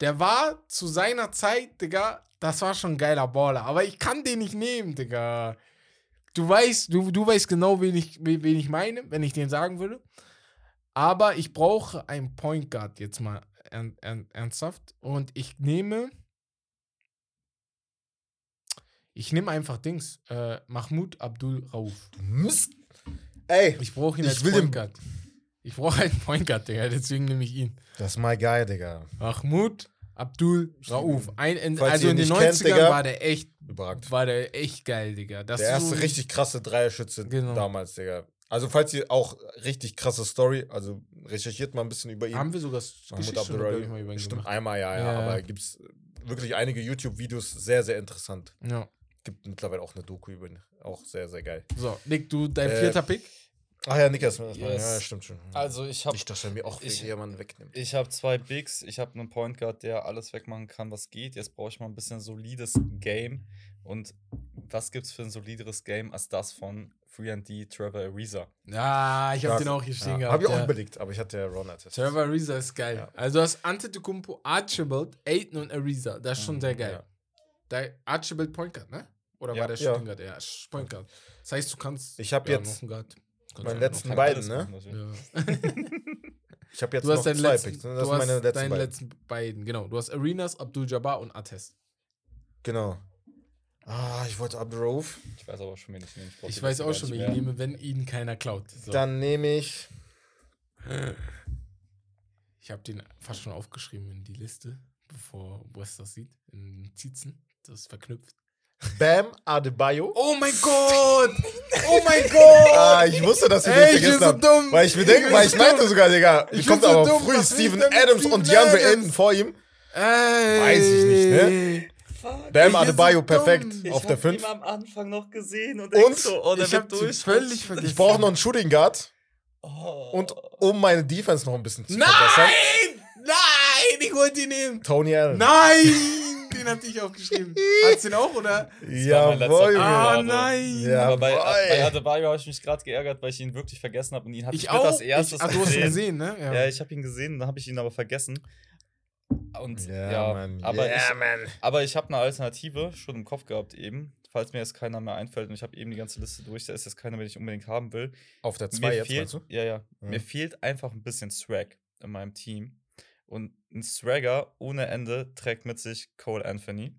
der war zu seiner Zeit, Digga, das war schon ein geiler Baller. Aber ich kann den nicht nehmen, Digga. Du weißt, du, du weißt genau, wen ich, wen ich meine, wenn ich den sagen würde. Aber ich brauche einen Point Guard jetzt mal ern, ern, ernsthaft. Und ich nehme. Ich nehme einfach Dings. Äh, Mahmoud Abdul Rauf. Mist. Ey, Ich brauche ihn als Point den- Guard. Ich brauche einen Point Guard, Digga. Deswegen nehme ich ihn. das ist my guy, Digga. Mahmoud Abdul Rauf. Ein, in, Falls also in den ihn 90ern nicht kennt, Digga. war der echt, Überragend. war der echt geil, Digga. Das Der so erste ein- richtig krasse Dreierschütze Genau. damals, Digga. Also, falls ihr auch richtig krasse Story, also recherchiert mal ein bisschen über ihn. Haben wir sogar Mahmoud Abdul Rauf. Stimmt, einmal, ja, ja, Ja, aber gibt's wirklich einige YouTube-Videos, sehr, sehr interessant. Ja. Gibt mittlerweile auch eine Doku über ihn. Auch sehr, sehr geil. So, Nick, du, dein Äh, vierter Pick? Ach ja, Nikas, Yes. ja, stimmt schon. Also ich habe Nicht, dass er mir auch ich- jemanden wegnimmt. ich hab zwei Bigs, ich habe einen Point Guard, der alles wegmachen kann, was geht. Jetzt brauche ich mal ein bisschen solides Game. Und was gibt's für ein solideres Game als das von 3D Trevor Ariza? Ja, ich habe den auch hier stehen ja, gehabt. Habe ich auch ja. überlegt, aber ich hatte ja Ron. Trevor Ariza ist geil. Ja. Also das Antetokounmpo, Archibald, Aiden und Ariza. Das ist schon Mhm, sehr geil. ja. Der Archibald Point Guard, ne? Oder Ja. war der Guard? Ja, Guard. Das heiheißt, du kannst Ich hab ja, jetzt noch einen Guard. Kannst meinen letzten beiden, ne? machen, natürlich. Ja. <laughs> Ich habe jetzt Du hast noch zwei letzten, Picks. Ne? du Das sind hast meine letzten deinen beiden. letzten beiden, genau. Du hast Arenas, Abdul Jabbar und Attest. Genau. Ah, ich wollte Abdurrauf. Ich weiß aber schon, wen ich nehme. Ich die weiß auch schon, wie ich nehme, wenn ihn keiner klaut. So. Dann nehme ich. Ich habe den fast schon aufgeschrieben in die Liste, bevor Wes das sieht, in Notizen. Das ist verknüpft. Bam Adebayo. Oh mein Gott! Oh mein Gott! <laughs> Ah, ich wusste, dass ihr den Ey, ich bin vergessen so dumm. Weil ich mir denke, weil ich so meinte sogar, Digga, Ich ich kommt so aber dumm, früh ich Steven Adams Steven und Adams? Ayton vor ihm. Ey. Weiß ich nicht, ne? Bam Ich Adebayo so perfekt. Ich auf der hab 5. ihn am Anfang noch gesehen und, Und? so, oh, Ich hab durch. völlig vergessen. <laughs> Ich brauche noch einen Shooting Guard Oh. und um meine Defense noch ein bisschen zu Nein! verbessern. Nein! Ich wollte ihn nehmen. Tony Allen. Nein! Den hatte ich aufgeschrieben. <laughs> Hat's den auch, oder? letzter Junge. Ah, nein! Ja. Aber bei, bei Adebayo habe ich mich gerade geärgert, weil ich ihn wirklich vergessen habe und ihn hatte Ich ich mit auch. als erstes ich, ach, du hast ihn gesehen. ne? Ja, ich habe ihn gesehen, dann habe ich ihn aber vergessen. Und Ja, ja, Mann. aber ja, ich, Mann. aber ich habe eine Alternative schon im Kopf gehabt eben, falls mir jetzt keiner mehr einfällt und ich habe eben die ganze Liste durch, da ist jetzt keiner, den ich unbedingt haben will. Auf der 2 mir jetzt, fehlt, meinst du? Ja, ja. Mhm. Mir fehlt einfach ein bisschen Swag in meinem Team. Und ein Swagger ohne Ende trägt mit sich Cole Anthony.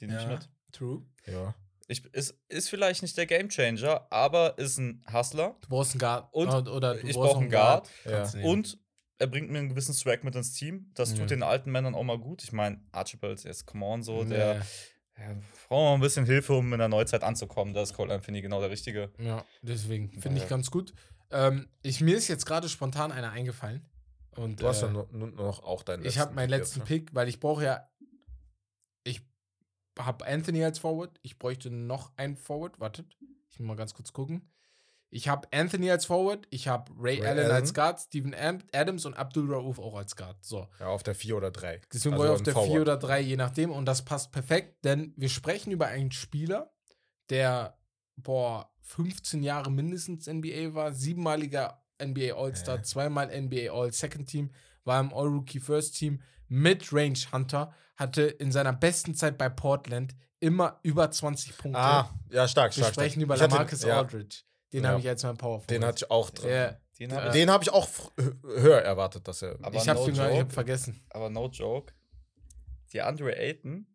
Den nehme ich Ja. mit. True. Ja. Ich, ist, ist vielleicht nicht der Gamechanger, aber ist ein Hustler. Du brauchst einen Guard. Und oder, ich brauchst brauch einen Guard. Kannst Ja. Und er bringt mir einen gewissen Swag mit ins Team. Das Ja. tut den alten Männern auch mal gut. Ich meine, Archibald ist, come on, so, der Ja. braucht mal ein bisschen Hilfe, um in der Neuzeit anzukommen. Da ist Cole Anthony genau der Richtige. Ja, deswegen finde ich ganz gut. Ähm, ich, mir ist jetzt gerade spontan einer eingefallen. Und, Du hast äh, ja nur, nur noch auch deinen ich habe meinen Pick letzten jetzt, ne? Pick, weil ich brauche ja. Ich habe Anthony als Forward. Ich bräuchte noch einen Forward. Wartet. Ich muss mal ganz kurz gucken. Ich habe Anthony als Forward. Ich habe Ray, Ray Allen, als Allen. Guard. Steven Am Adams und Abdul Rauf auch als Guard. So. Ja, auf der 4 oder 3. Deswegen ich auf der 4 oder 3, je nachdem. Und das passt perfekt, denn wir sprechen über einen Spieler, der, boah, 15 Jahre mindestens NBA war, siebenmaliger NBA All-Star, Äh. zweimal NBA All-Second Team, war im All-Rookie First Team, Mid-Range Hunter, hatte in seiner besten Zeit bei Portland immer über 20 Punkte. Ah, ja, stark, wir stark. sprechen stark. über Ich Lamarcus ja, Aldridge. Den Ja. habe ich als mein Power Den hatte ich auch drin. Ja, Den Ja. hab ich, habe ich auch höher erwartet, dass er. Aber ich habe no hab joke. vergessen. aber no joke. Die Andre Ayton,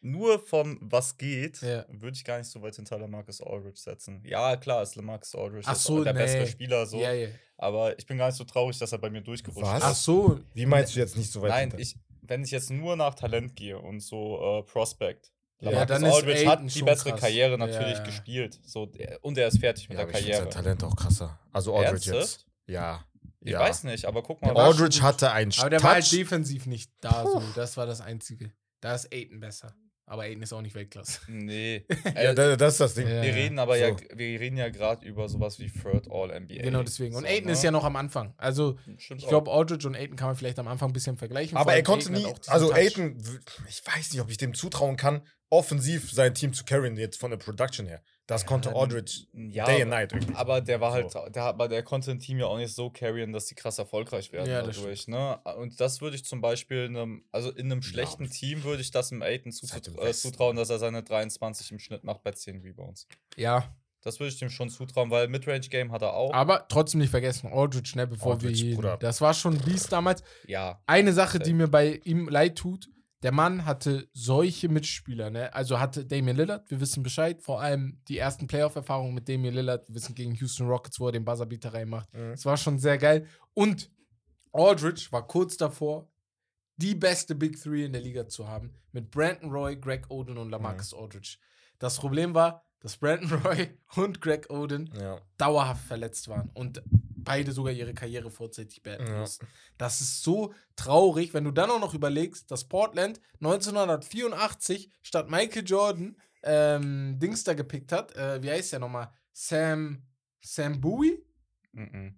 nur vom was geht, Ja. würde ich gar nicht so weit hinter Lamarcus Aldridge setzen. Ja, klar, ist Lamarcus Aldridge Ach ist so, der nee. bessere Spieler, so. Ja, ja. Aber ich bin gar nicht so traurig, dass er bei mir durchgerutscht Was? Ach ist. so. Wie meinst du jetzt nicht so weit? Nein, hinter? ich, wenn ich jetzt nur nach Talent gehe und so äh, Prospect. Ja, Lamarcus dann ist Aldridge hat die bessere krass. Karriere Ja, natürlich ja. gespielt. So, und er ist fertig mit ja, der aber ich Karriere. sein Talent auch krasser. Also Aldridge Ernsthaft? jetzt. Ja. Ich ja. weiß nicht, aber guck mal. Aldridge hatte einen Aber der war halt Touch. defensiv nicht da, so. Das war das Einzige. Da ist Aiden besser. Aber Aiden ist auch nicht Weltklasse. Nee. <laughs> Ja, Äh, da- das ist das Ding. Ja. wir reden aber ja, So. wir reden ja gerade über sowas wie Third All NBA. Genau deswegen. Und So, Aiden ne? ist ja noch am Anfang. Also, Stimmt ich auch. glaube, Aldridge und Aiden kann man vielleicht am Anfang ein bisschen vergleichen. Aber er konnte Aiden nie, also Touch. Aiden, ich weiß nicht, ob ich dem zutrauen kann, offensiv sein Team zu carryen, jetzt von der Production her. Das konnte Aldridge ja, day and night irgendwie. Aber der war halt, So. der, aber der konnte ein Team ja auch nicht so carryen, dass die krass erfolgreich werden Ja, dadurch. Ne? Und das würde ich zum Beispiel einem, also in einem schlechten Team würde ich das im Aiden zuzutra äh, zutrauen, dass er seine 23 im Schnitt macht bei 10 Rebounds. Ja, Das würde ich dem schon zutrauen, weil Midrange-Game hat er auch. aber trotzdem nicht vergessen. Aldridge, schnell bevor Aldridge, wir hier. Das war schon ein Biest damals. ja. Eine Sache, die mir bei ihm leid tut, der Mann hatte solche Mitspieler, ne? Also hatte Damian Lillard, wir wissen Bescheid, vor allem die ersten Playoff-Erfahrungen mit Damian Lillard, wir wissen gegen Houston Rockets, wo er den Buzzerbeater reinmacht. Mhm. Es war schon sehr geil. Und Aldridge war kurz davor, die beste Big Three in der Liga zu haben. Mit Brandon Roy, Greg Oden und Lamarcus Aldridge. Das Problem war, dass Brandon <laughs> Roy und Greg Oden Ja. dauerhaft verletzt waren und beide sogar ihre Karriere vorzeitig beenden Ja. mussten. Das ist so traurig, wenn du dann auch noch überlegst, dass Portland 1984 statt Michael Jordan ähm, Dings da gepickt hat. Äh, wie heißt der nochmal? Sam, Sam Bowie? Mhm.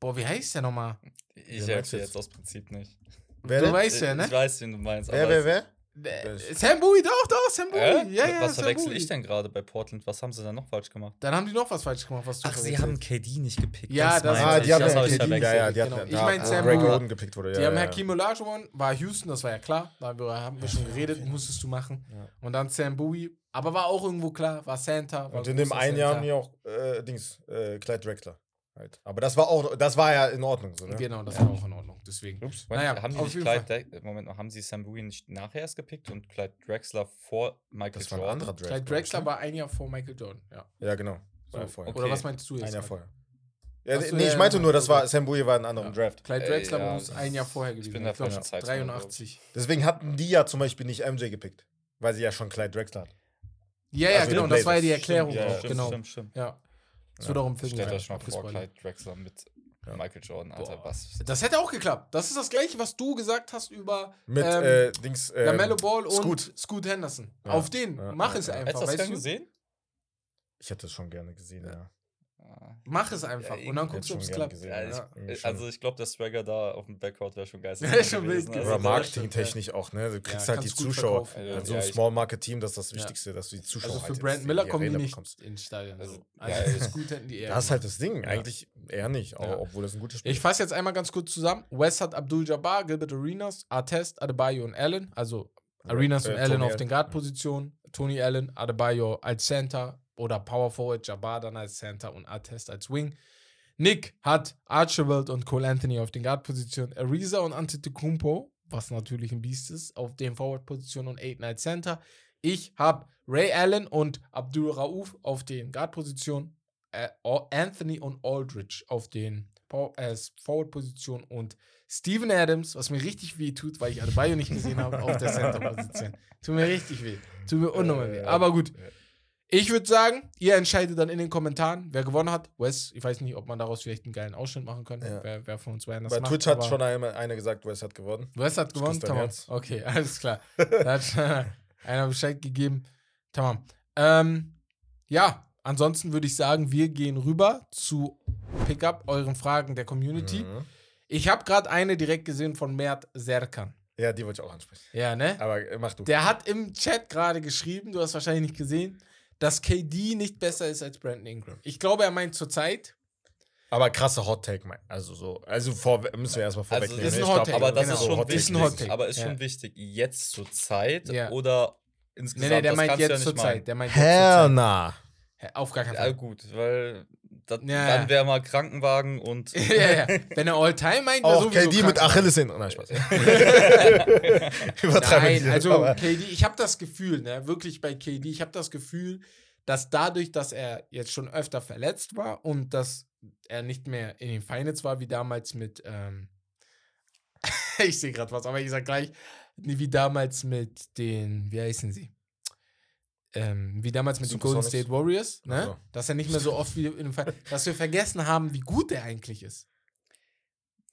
Boah, wie heißt der nochmal? Ich dir du jetzt aus Prinzip nicht. Wer du denn? weißt ja, Ich ne? weiß, wen du meinst. Wer, aber wer, wer? Äh, Sam Bowie, doch, doch, Sam Bowie. Äh? Ja, ja, Was Sam verwechsel Bowie. ich denn gerade bei Portland? Was haben sie da noch falsch gemacht? Dann haben die noch was falsch gemacht, was du Ach, sie haben KD nicht gepickt. Ja, das- Ah, ich. die haben das ja habe ich KD, verwechselt. ja, ja, die Genau. hatten Ich da, mein, wo Sam Bowie. Gepickt wurde. Die ja, haben ja, Hakim Olajuwon, war Houston, das war ja klar. Da wir- haben wir schon geredet, musstest du machen. Ja. Und dann Sam Bowie, aber war auch irgendwo klar, war Santa. War Und in dem einen Jahr haben die auch äh, Dings, äh, Clyde Drexler. Halt. Aber das war auch, das war ja in Ordnung so, ne? Genau, das war auch in Ordnung. Deswegen. Ups. Moment, Naja, haben die auf nicht jeden Clyde Moment mal, haben sie Sam Bowie nicht nachher erst gepickt und Clyde Drexler vor Michael Das war ein Jordan? anderer Draft. Clyde ich, Drexler ne? war ein Jahr vor Michael Jordan. Ja. Ja, genau. So, War vorher. okay. Oder was meinst du jetzt? Ein Jahr vorher. Ja, Ach so, nee, ja, ich meinte ja, nur, das war, Sam Bowie war in einem anderen Ja. Draft. Clyde Äh, Drexler ja, muss ein Jahr vorher gewesen bin sein. der Ich glaub, falschen Zeitzone, glaub ich. 83. Deswegen hatten die ja zum Beispiel nicht MJ gepickt. Weil sie ja schon Clyde Drexler hat. Ja, ja, Also genau, in das war ja die. Erklärung Ja, auch. stimmt, genau. stimmt, stimmt. Ja. Es Ja. wird auch im Film Stellt euch mal vor. Clyde Drexler mit Ja. Michael Jordan, Alter, Boah. was? Das hätte auch geklappt. Das ist das gleiche, was du gesagt hast über Mit ähm, äh, Dings. Ähm, Lamello Ball und Scoot. Scoot, Henderson. Ja. Auf den. Ja, Mach ja, es ja. einfach. Hättest du das gern gesehen? Ich hätte das schon gerne gesehen, ja. Mach es einfach. Ja, und dann ich guckst du, ob es klappt. Ja, gesehen, ich, ja. Schon. also ich glaube, der Swagger da auf dem Backcourt wäre schon geil. <laughs> Wär schon wild gewesen. Aber Also, marketingtechnisch auch, ne? Du kriegst Ja, halt die gut Zuschauer. Also so ja, ein ich- Small Market Team, das ist das Ja. Wichtigste, dass du die Zuschauer Also für halt Brandon jetzt Miller kommen die nicht bekommst. ins Stadion. Also, Also, geil. also Scoot hätten die eher. Das ist halt das Ding. Ja. Eigentlich eher nicht, auch, Ja. obwohl das ein gutes Spiel Ich fasse jetzt einmal ganz kurz zusammen. West hat Abdul Jabbar, Gilbert Arenas, Artest, Adebayo und Allen. Also Arenas Äh, und Allen auf den Guard-Positionen. Tony Allen, Adebayo als Center oder Power Forward, Jabbar dann als Center und Artest als Wing. Nick hat Archibald und Cole Anthony auf den Guard-Positionen. Ariza und Antetokounmpo, was natürlich ein Biest ist, auf den Forward-Positionen und Aiden als Center. Ich habe Ray Allen und Abdul Rauf auf den Guard-Positionen. Äh, Anthony und Aldridge auf den äh, Forward-Positionen und Steven Adams, was mir richtig weh tut, weil ich Adebayo nicht gesehen habe, auf der <laughs> Center-Position. Tut mir richtig weh. Tut mir unnormal weh. Äh, Aber gut. Ich würde sagen, ihr entscheidet dann in den Kommentaren, wer gewonnen hat. Wes, ich weiß nicht, ob man daraus vielleicht einen geilen Ausschnitt machen könnte. Ja. Wer, wer von uns beiden das Bei macht. Twitch hat schon einmal einer gesagt, Wes hat gewonnen. Wes hat gewonnen, tamam. Okay, <laughs> alles klar. Da hat <laughs> einer Bescheid gegeben. Tamam. Ähm, ja, ansonsten würde ich sagen, wir gehen rüber zu Pickup, euren Fragen der Community. Mhm. Ich habe gerade eine direkt gesehen von Mert Serkan. Ja, die wollte ich auch ansprechen. Ja, ne? Aber mach du. Der hat im Chat gerade geschrieben, du hast wahrscheinlich nicht gesehen, dass KD nicht besser ist als Brandon Ingram. Ich glaube, er meint zurzeit. Aber krasser Hot Take. Also so. Also vor, müssen wir erstmal Also, vorwegnehmen. ist ein Hot glaub, Take, aber das genau. ist schon Hot Take wichtig. Ist ein Hot Take. Aber ist schon Ja. wichtig, jetzt zur Zeit Ja. oder Nee, insgesamt? nee, der das meint jetzt ja zur Zeit. Der meint jetzt zur Hell Zeit. nah. Hä, Auf gar keinen Ja, Fall. gut, weil dat, Ja. dann wäre mal Krankenwagen und. <laughs> ja, ja. Wenn er All-Time meint, wäre sowieso KD mit. Achilles hin. Nein, Spaß. <laughs> Übertreiben Nein, also KD, ich habe das Gefühl, ne, wirklich bei KD, ich habe das Gefühl, dass dadurch, dass er jetzt schon öfter verletzt war und dass er nicht mehr in den Finals war, wie damals mit, ähm, <laughs> ich sehe gerade was, aber ich sag gleich, wie damals mit den, wie heißen sie? Ähm, wie damals mit den Golden? State Warriors, ne? Ach so. Dass er nicht mehr so oft wie in den Finals, dass wir vergessen haben, wie gut er eigentlich ist.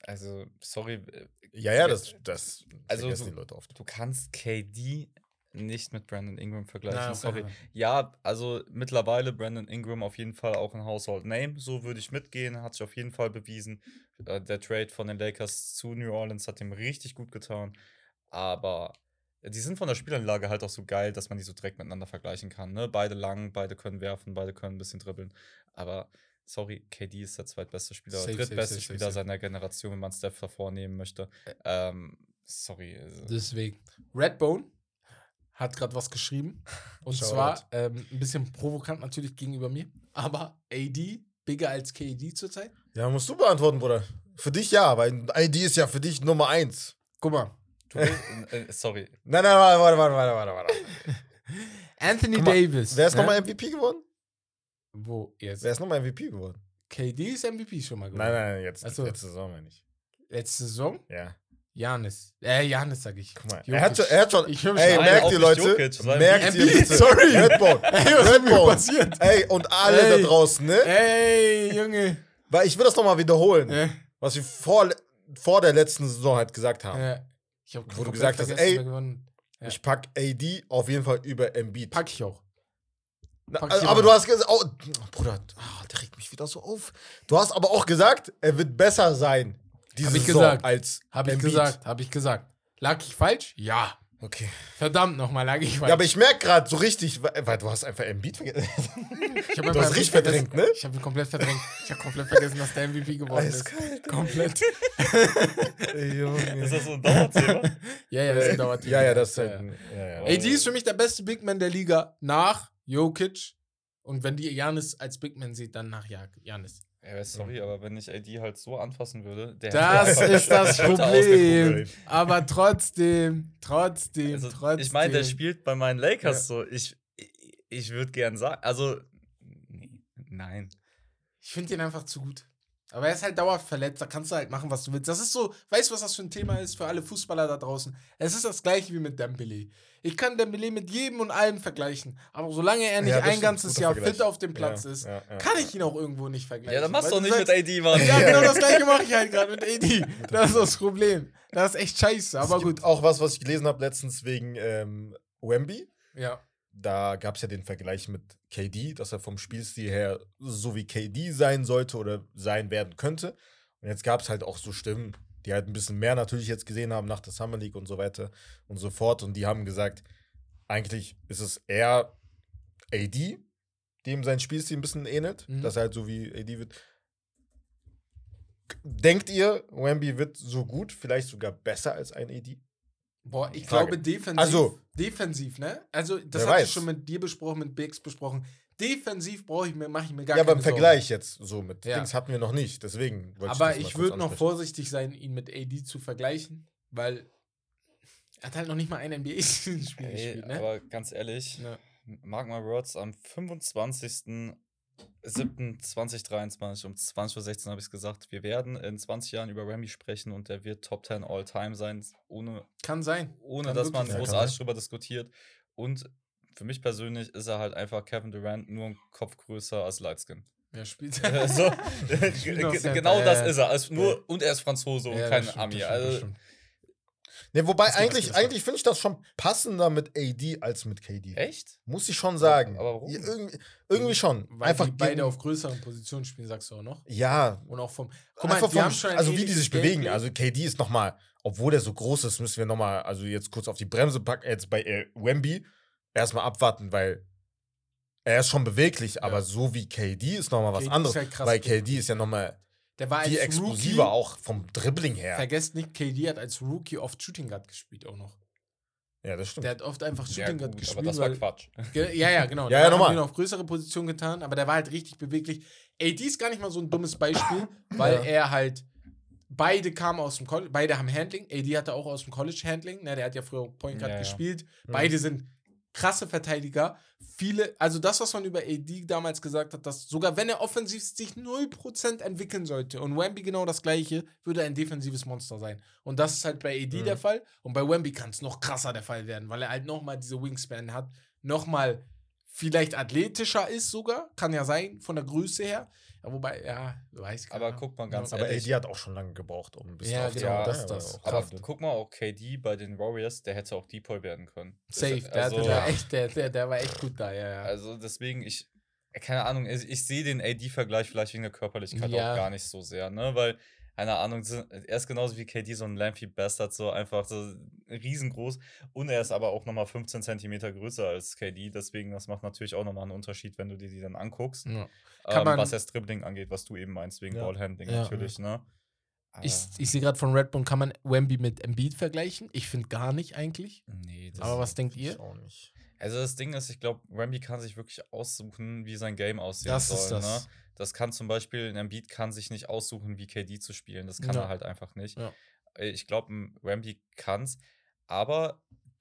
Also, sorry, äh, Ja, ja, das, das Also vergessen du- die Leute oft. du kannst KD nicht mit Brandon Ingram vergleichen. Auf sorry. Fall. Ja, also mittlerweile Brandon Ingram auf jeden Fall auch ein Household Name. So würde ich mitgehen. Hat sich auf jeden Fall bewiesen. Äh, Der Trade von den Lakers zu New Orleans hat ihm richtig gut getan. Aber die sind von der Spielanlage halt auch so geil, dass man die so direkt miteinander vergleichen kann. Ne? Beide lang, beide können werfen, beide können ein bisschen dribbeln. Aber sorry, KD ist der zweitbeste Spieler, Safe, drittbeste safe, safe, Spieler safe. seiner Generation, wenn man Steph davor nehmen möchte. Ähm, sorry. also- Deswegen. Redbone hat gerade was geschrieben. <laughs> Und zwar ähm, ein bisschen provokant natürlich gegenüber mir. Aber AD bigger als KD zurzeit. Ja, musst du beantworten, Bruder. Für dich ja, weil ID ist ja für dich Nummer eins. Guck mal. Du willst, äh, sorry. Nein, nein, warte, warte, warte, warte, warte, warte. Anthony mal, Davis. Wer ist ne? nochmal MVP geworden? Wo jetzt? Wer ist nochmal MVP geworden? KD ist MVP schon mal geworden. Nein, nein, nein, jetzt Ach so. letzte Saison meine ich. Letzte Saison? Ja. Janis. Äh, Janis sag ich. Guck mal, Jokic. er hat schon, er hat schon Ich ey, merkt ihr Leute, Jokic, merkt ihr bitte. sorry. Redbone, <laughs> Ey, was ist mir Redbone. passiert? Ey, und alle Ey. da draußen, ne? Ey, Junge. Weil ich will das nochmal wiederholen, Äh, was wir vor, vor der letzten Saison halt gesagt haben. äh, ich hab Wo du gesagt hast, ey. Ja. Ich pack AD auf jeden Fall über Embiid. Pack ich auch. Na, pack ich aber immer. du hast gesagt, oh, Bruder, ah, der regt mich wieder so auf. Du hast aber auch gesagt, er wird besser sein. Diese Hab ich Saison gesagt. als Hab ich Embiid. gesagt, hab ich gesagt. Lag ich falsch? Ja. Okay. Verdammt nochmal, lag ich falsch. Ja, aber ich merke gerade so richtig, weil, du hast einfach Embiid vergessen. <laughs> ich hab du hast richtig verdrängt, ne? Ich habe ihn komplett verdrängt. Ich habe komplett vergessen, dass der MVP geworden ist. Eiskalt. Komplett. Ey, Junge. Ist das so ein Dauerthema? <laughs> Ja, ja, das ist ein Dauerthema. Ja, ja, das ist halt. ja. ein- Ja, ja. AD ist für mich der beste Big Man der Liga nach Jokic. Und wenn die Janis als Big Man sieht, dann nach Ja- Janis. Ja, sorry, aber wenn ich AD halt so anfassen würde, der Das ist das <laughs> Leute Problem. Aber trotzdem, trotzdem, Also, trotzdem. ich meine, der spielt bei meinen Lakers Ja. so. Ich, ich, ich würde gern sagen, also, nee, nein. Ich finde ihn einfach zu gut. Aber er ist halt dauerhaft verletzt, da kannst du halt machen, was du willst. Das ist so, weißt du, was das für ein Thema ist für alle Fußballer da draußen? Es ist das gleiche wie mit Dembele. Ich kann Dembele mit jedem und allem vergleichen. Aber solange er nicht Ja, ein ganzes Jahr Vergleich. fit auf dem Platz Ja, ist, ja, ja. kann ich ihn auch irgendwo nicht vergleichen. Ja, dann machst du doch du nicht sagst- mit AD, Mann. Ja, <laughs> genau das gleiche mache ich halt gerade mit AD. Das ist das Problem. Das ist echt scheiße, aber es gibt gut. auch was, was ich gelesen habe letztens wegen ähm, Wemby. Ja. Da gab es ja den Vergleich mit KD, dass er vom Spielstil her so wie KD sein sollte oder sein werden könnte. Und jetzt gab es halt auch so Stimmen, die halt ein bisschen mehr natürlich jetzt gesehen haben nach der Summer League und so weiter und so fort. Und die haben gesagt, eigentlich ist es eher AD, dem sein Spielstil ein bisschen ähnelt, Mhm. dass er halt so wie AD wird. Denkt ihr, Wemby wird so gut, vielleicht sogar besser als ein AD? Boah, ich Frage. glaube defensiv. Also- defensiv, ne? Also, das hatte ich schon mit dir besprochen, mit Biggs besprochen. Defensiv brauche ich mir, mache ich mir gar ja, aber keine im Sorgen. Vergleich jetzt so mit Ja. Dings hatten wir noch nicht. Deswegen wollte Aber ich kurz würde noch vorsichtig sein, ihn mit AD zu vergleichen, weil er hat halt noch nicht mal ein NBA-Spiel <laughs> gespielt, ne? aber ganz ehrlich, Ja. mark my words, am 25.07.2023 um 20.16 Uhr habe ich es gesagt, wir werden in 20 Jahren über Remy sprechen und der wird Top 10 All-Time sein, ohne, Kann sein. ohne Kann dass man großartig sein. drüber diskutiert. Und für mich persönlich ist er halt einfach Kevin Durant nur ein Kopf größer als Lightskin. Er spielt. Äh, <laughs> so, <laughs> genau das ist er. Also nur, Ja. Und er ist Franzose und Ja, kein stimmt, Ami. also, stimmt. Nee, wobei Das eigentlich, geht, eigentlich finde ich das schon passender mit AD als mit KD. echt? Muss ich schon sagen. Aber warum? Ja, irgendwie, irgendwie schon. Weil Einfach die beide auf größeren Positionen spielen, sagst du auch noch. Ja, Und auch vom. einfach die vom, haben schon also wie die sich bewegen. Also KD ist nochmal, obwohl der so groß ist, müssen wir nochmal, also jetzt kurz auf die Bremse packen, jetzt bei äh, Wemby erstmal abwarten, weil er ist schon beweglich, aber so wie KD ist nochmal was KD ist anderes. halt krass weil. KD ist ja nochmal der war als viel explosiver Rookie, auch vom Dribbling her. Vergesst nicht, KD hat als Rookie oft Shooting Guard gespielt auch noch. Ja, das stimmt. Der hat oft einfach Ja, Shooting Guard gut, gespielt. aber das war Quatsch. <laughs> Ja, ja, genau. Ja, ja, Danach normal. haben die noch auf größere Positionen getan, aber der war halt richtig beweglich. AD ist gar nicht mal so ein dummes Beispiel, <laughs> weil Ja. er halt. Beide kamen aus dem College, beide haben Handling. AD hatte auch aus dem College Handling, ne, der hat ja früher Point Guard Ja, ja. gespielt. Mhm. Beide sind krasse Verteidiger. Viele, also das, was man über AD damals gesagt hat, dass sogar wenn er offensiv sich 0% entwickeln sollte und Wemby genau das gleiche, würde er ein defensives Monster sein. Und das ist halt bei AD Mhm. der Fall. Und bei Wemby kann es noch krasser der Fall werden, weil er halt nochmal diese Wingspan hat, nochmal vielleicht athletischer ist sogar, kann ja sein, von der Größe her. Ja, wobei, ja, weiß ich Aber guck mal ganz aber ehrlich. AD hat auch schon lange gebraucht, um bis Ja, auf genau, Ja, das ja, ist das. auch Aber Kraft. guck mal, auch KD bei den Warriors, der hätte auch Depoy werden können. Das- Safe, der, also, hatte da echt, der, der, der war echt gut da, ja, ja. Also deswegen, ich, keine Ahnung, ich, ich sehe den AD-Vergleich vielleicht wegen der Körperlichkeit Ja. auch gar nicht so sehr, ne? Weil, keine Ahnung, er ist genauso wie KD so ein Lampy Bastard, so einfach so riesengroß. Und er ist aber auch nochmal 15 Zentimeter größer als KD, deswegen, das macht natürlich auch nochmal einen Unterschied, wenn du dir die dann anguckst. ja. Ähm, man- was das Dribbling angeht, was du eben meinst, wegen Ja. Ballhandling Ja. natürlich, ne? Ich, Aber- ich sehe gerade von Redbone, kann man Wemby mit Embiid vergleichen? Ich finde gar nicht eigentlich. Nee, das Aber was denkt Ich ihr? auch nicht. Also das Ding ist, ich glaube, Ramby kann sich wirklich aussuchen, wie sein Game aussehen Das soll. ist das. Ne? Das kann zum Beispiel, ein Embiid kann sich nicht aussuchen, wie KD zu spielen. Das kann Ja. er halt einfach nicht. Ja. Äh, Ich glaube, Ramby kann es. Aber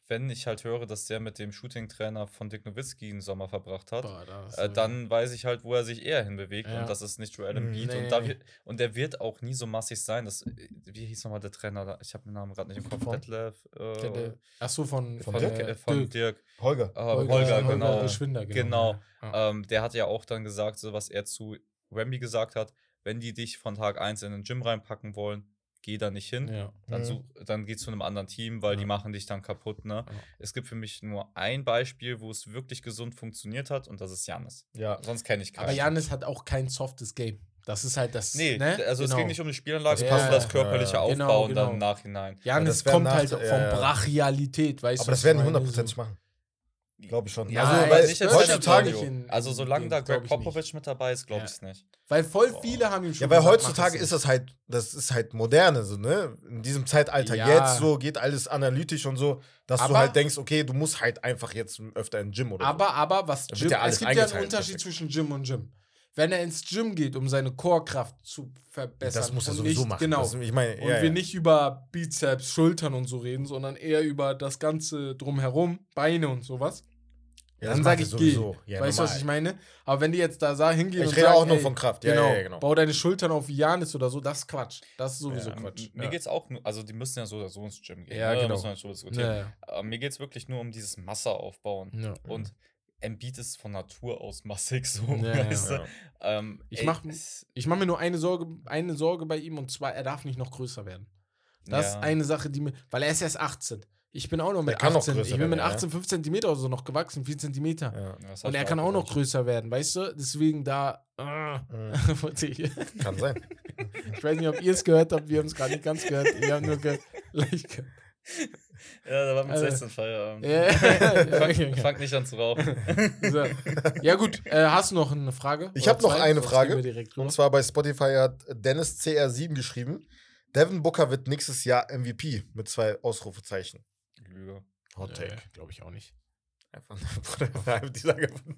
wenn ich halt höre, dass der mit dem Shooting-Trainer von Dick Nowitzki einen Sommer verbracht hat, Boah, äh, so- dann weiß ich halt, wo er sich eher hinbewegt Ja. und das ist nicht Joel. Embiid. Nee, und, da wird, und der wird auch nie so massig sein. Das, äh, wie hieß nochmal der Trainer? da? Ich habe den Namen gerade nicht im Kopf. Von? Detlef. Äh, Der, der, ach so, von, von, Von Dirk, äh, äh, von Dirk. Dirk. Holger. Äh, Holger, genau. Geschwinder, genau. Genau. Ja. Ähm, der hat ja auch dann gesagt, so was er zu Wemby gesagt hat, wenn die dich von Tag 1 in den Gym reinpacken wollen, geh da nicht hin. Ja. Dann, Mhm. such, dann geh zu einem anderen Team, weil die Ja. machen dich dann kaputt. Ne? Ja. Es gibt für mich nur ein Beispiel, wo es wirklich gesund funktioniert hat und das ist Janis. Ja. Sonst kenne ich keinen. Aber Janis hat auch kein softes Game. Das ist halt das. Nee, ne? also es Genau. ging nicht um die Spielanlage, es Ja, passt um das körperliche Ja, ja. Aufbauen Genau, dann genau. im Nachhinein. Janis das kommt nach- halt von ja, ja. Brachialität, weißt Aber du? das was werden die hundertprozentig machen. Glaube ich schon. Ja, also, weil mich heutzutage- in- Also solange da Greg. Popovich mit dabei ist, glaube ich es nicht. Weil voll Boah. viele haben ihm schon Ja, weil gesagt, heutzutage ist das halt, das ist halt moderne, so, ne? In diesem Zeitalter Ja. jetzt so geht alles analytisch und so, dass du Aber- halt denkst, okay, du musst halt einfach jetzt öfter in den Gym oder Aber, aber was Gym, ja alles es gibt ja einen Unterschied perfekt. zwischen Gym und Gym. Wenn er ins Gym geht, um seine Core-Kraft zu so. verbessern. Das muss er und sowieso nicht, machen. Genau. Das, ich meine, und ja, wir ja. nicht über Bizeps, Schultern und so reden, sondern eher über das Ganze drumherum, Beine und sowas. Ja, dann sage ich, geh. Ja, weißt du, was ich meine? Aber wenn die jetzt da sa- hingehen Ich rede sagen, auch nur ey, von Kraft. Ja, genau, ja, genau. bau deine Schultern auf Janis oder so, das ist Quatsch. Das ist sowieso Quatsch. Mir geht's auch nur, also die müssen ja so oder so ins Gym gehen. Ja, ne? genau. Muss man schon diskutieren. Aber mir geht's wirklich nur um dieses Masse aufbauen. Und Embiid ist von Natur aus massig so, weißt du? Ähm, Ich ey, mach- mache mir nur eine Sorge, eine Sorge bei ihm und zwar, er darf nicht noch größer werden. Das ist eine Sache, die mir. Weil er ist erst 18. Ich bin auch noch mit Der kann noch 18. größer ich bin mit werden, ja. 18, 5 Zentimeter oder so noch gewachsen, 4 Zentimeter. Ja. Ja, Und er kann auch noch größer werden, weißt du? Deswegen da. <laughs> ich Kann sein. <laughs> ich weiß nicht, ob ihr es gehört habt, wir haben es gerade nicht ganz gehört. Wir haben nur ge <laughs> leicht gehört. Ja, da war mit Also- 16 Feierabend. Ja, Fang, okay, okay. fang nicht an zu rauchen. So. ja, gut. Äh, hast du noch eine Frage? Ich Oder hab noch eine Frage. Und zwar bei Spotify hat Dennis CR7 geschrieben: Devin Booker wird nächstes Jahr MVP mit zwei Ausrufezeichen. Lüge. Hot Take. Glaube ich auch nicht. Einfach Bruder, <laughs> die sagen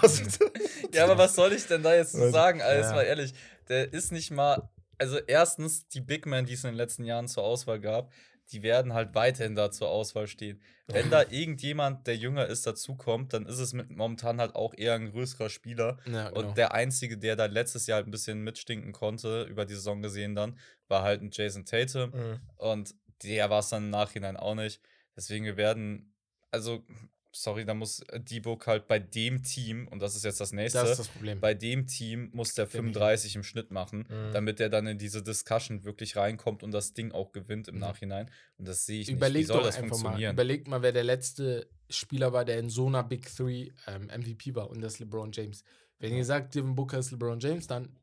Also, <laughs> Ja, aber was soll ich denn da jetzt sagen? Jetzt Ja. mal ehrlich, der ist nicht mal. Also, erstens, die Big Men, die es in den letzten Jahren zur Auswahl gab, die werden halt weiterhin da zur Auswahl stehen. Wenn da <laughs> irgendjemand, der jünger ist, dazukommt, dann ist es mit, momentan halt auch eher ein größerer Spieler. Ja, genau. Und der Einzige, der da letztes Jahr halt ein bisschen mitstinken konnte, über die Saison gesehen dann, war halt ein Jason Tatum. Mhm. Und der war es dann im Nachhinein auch nicht. Deswegen, wir werden, also, sorry, da muss D-Book halt bei dem Team, und das ist jetzt das nächste, das ist das Problem. bei dem Team muss der Der nicht. 35 im Schnitt machen, Mhm. damit er dann in diese Discussion wirklich reinkommt und das Ding auch gewinnt im Mhm. Nachhinein. Und das sehe ich nicht. Wie Überleg soll doch das einfach mal. funktionieren? Überleg mal, wer der letzte Spieler war, der in so einer Big Three ähm, MVP war und das ist LeBron James. Wenn ihr sagt, Devin Booker ist LeBron James, dann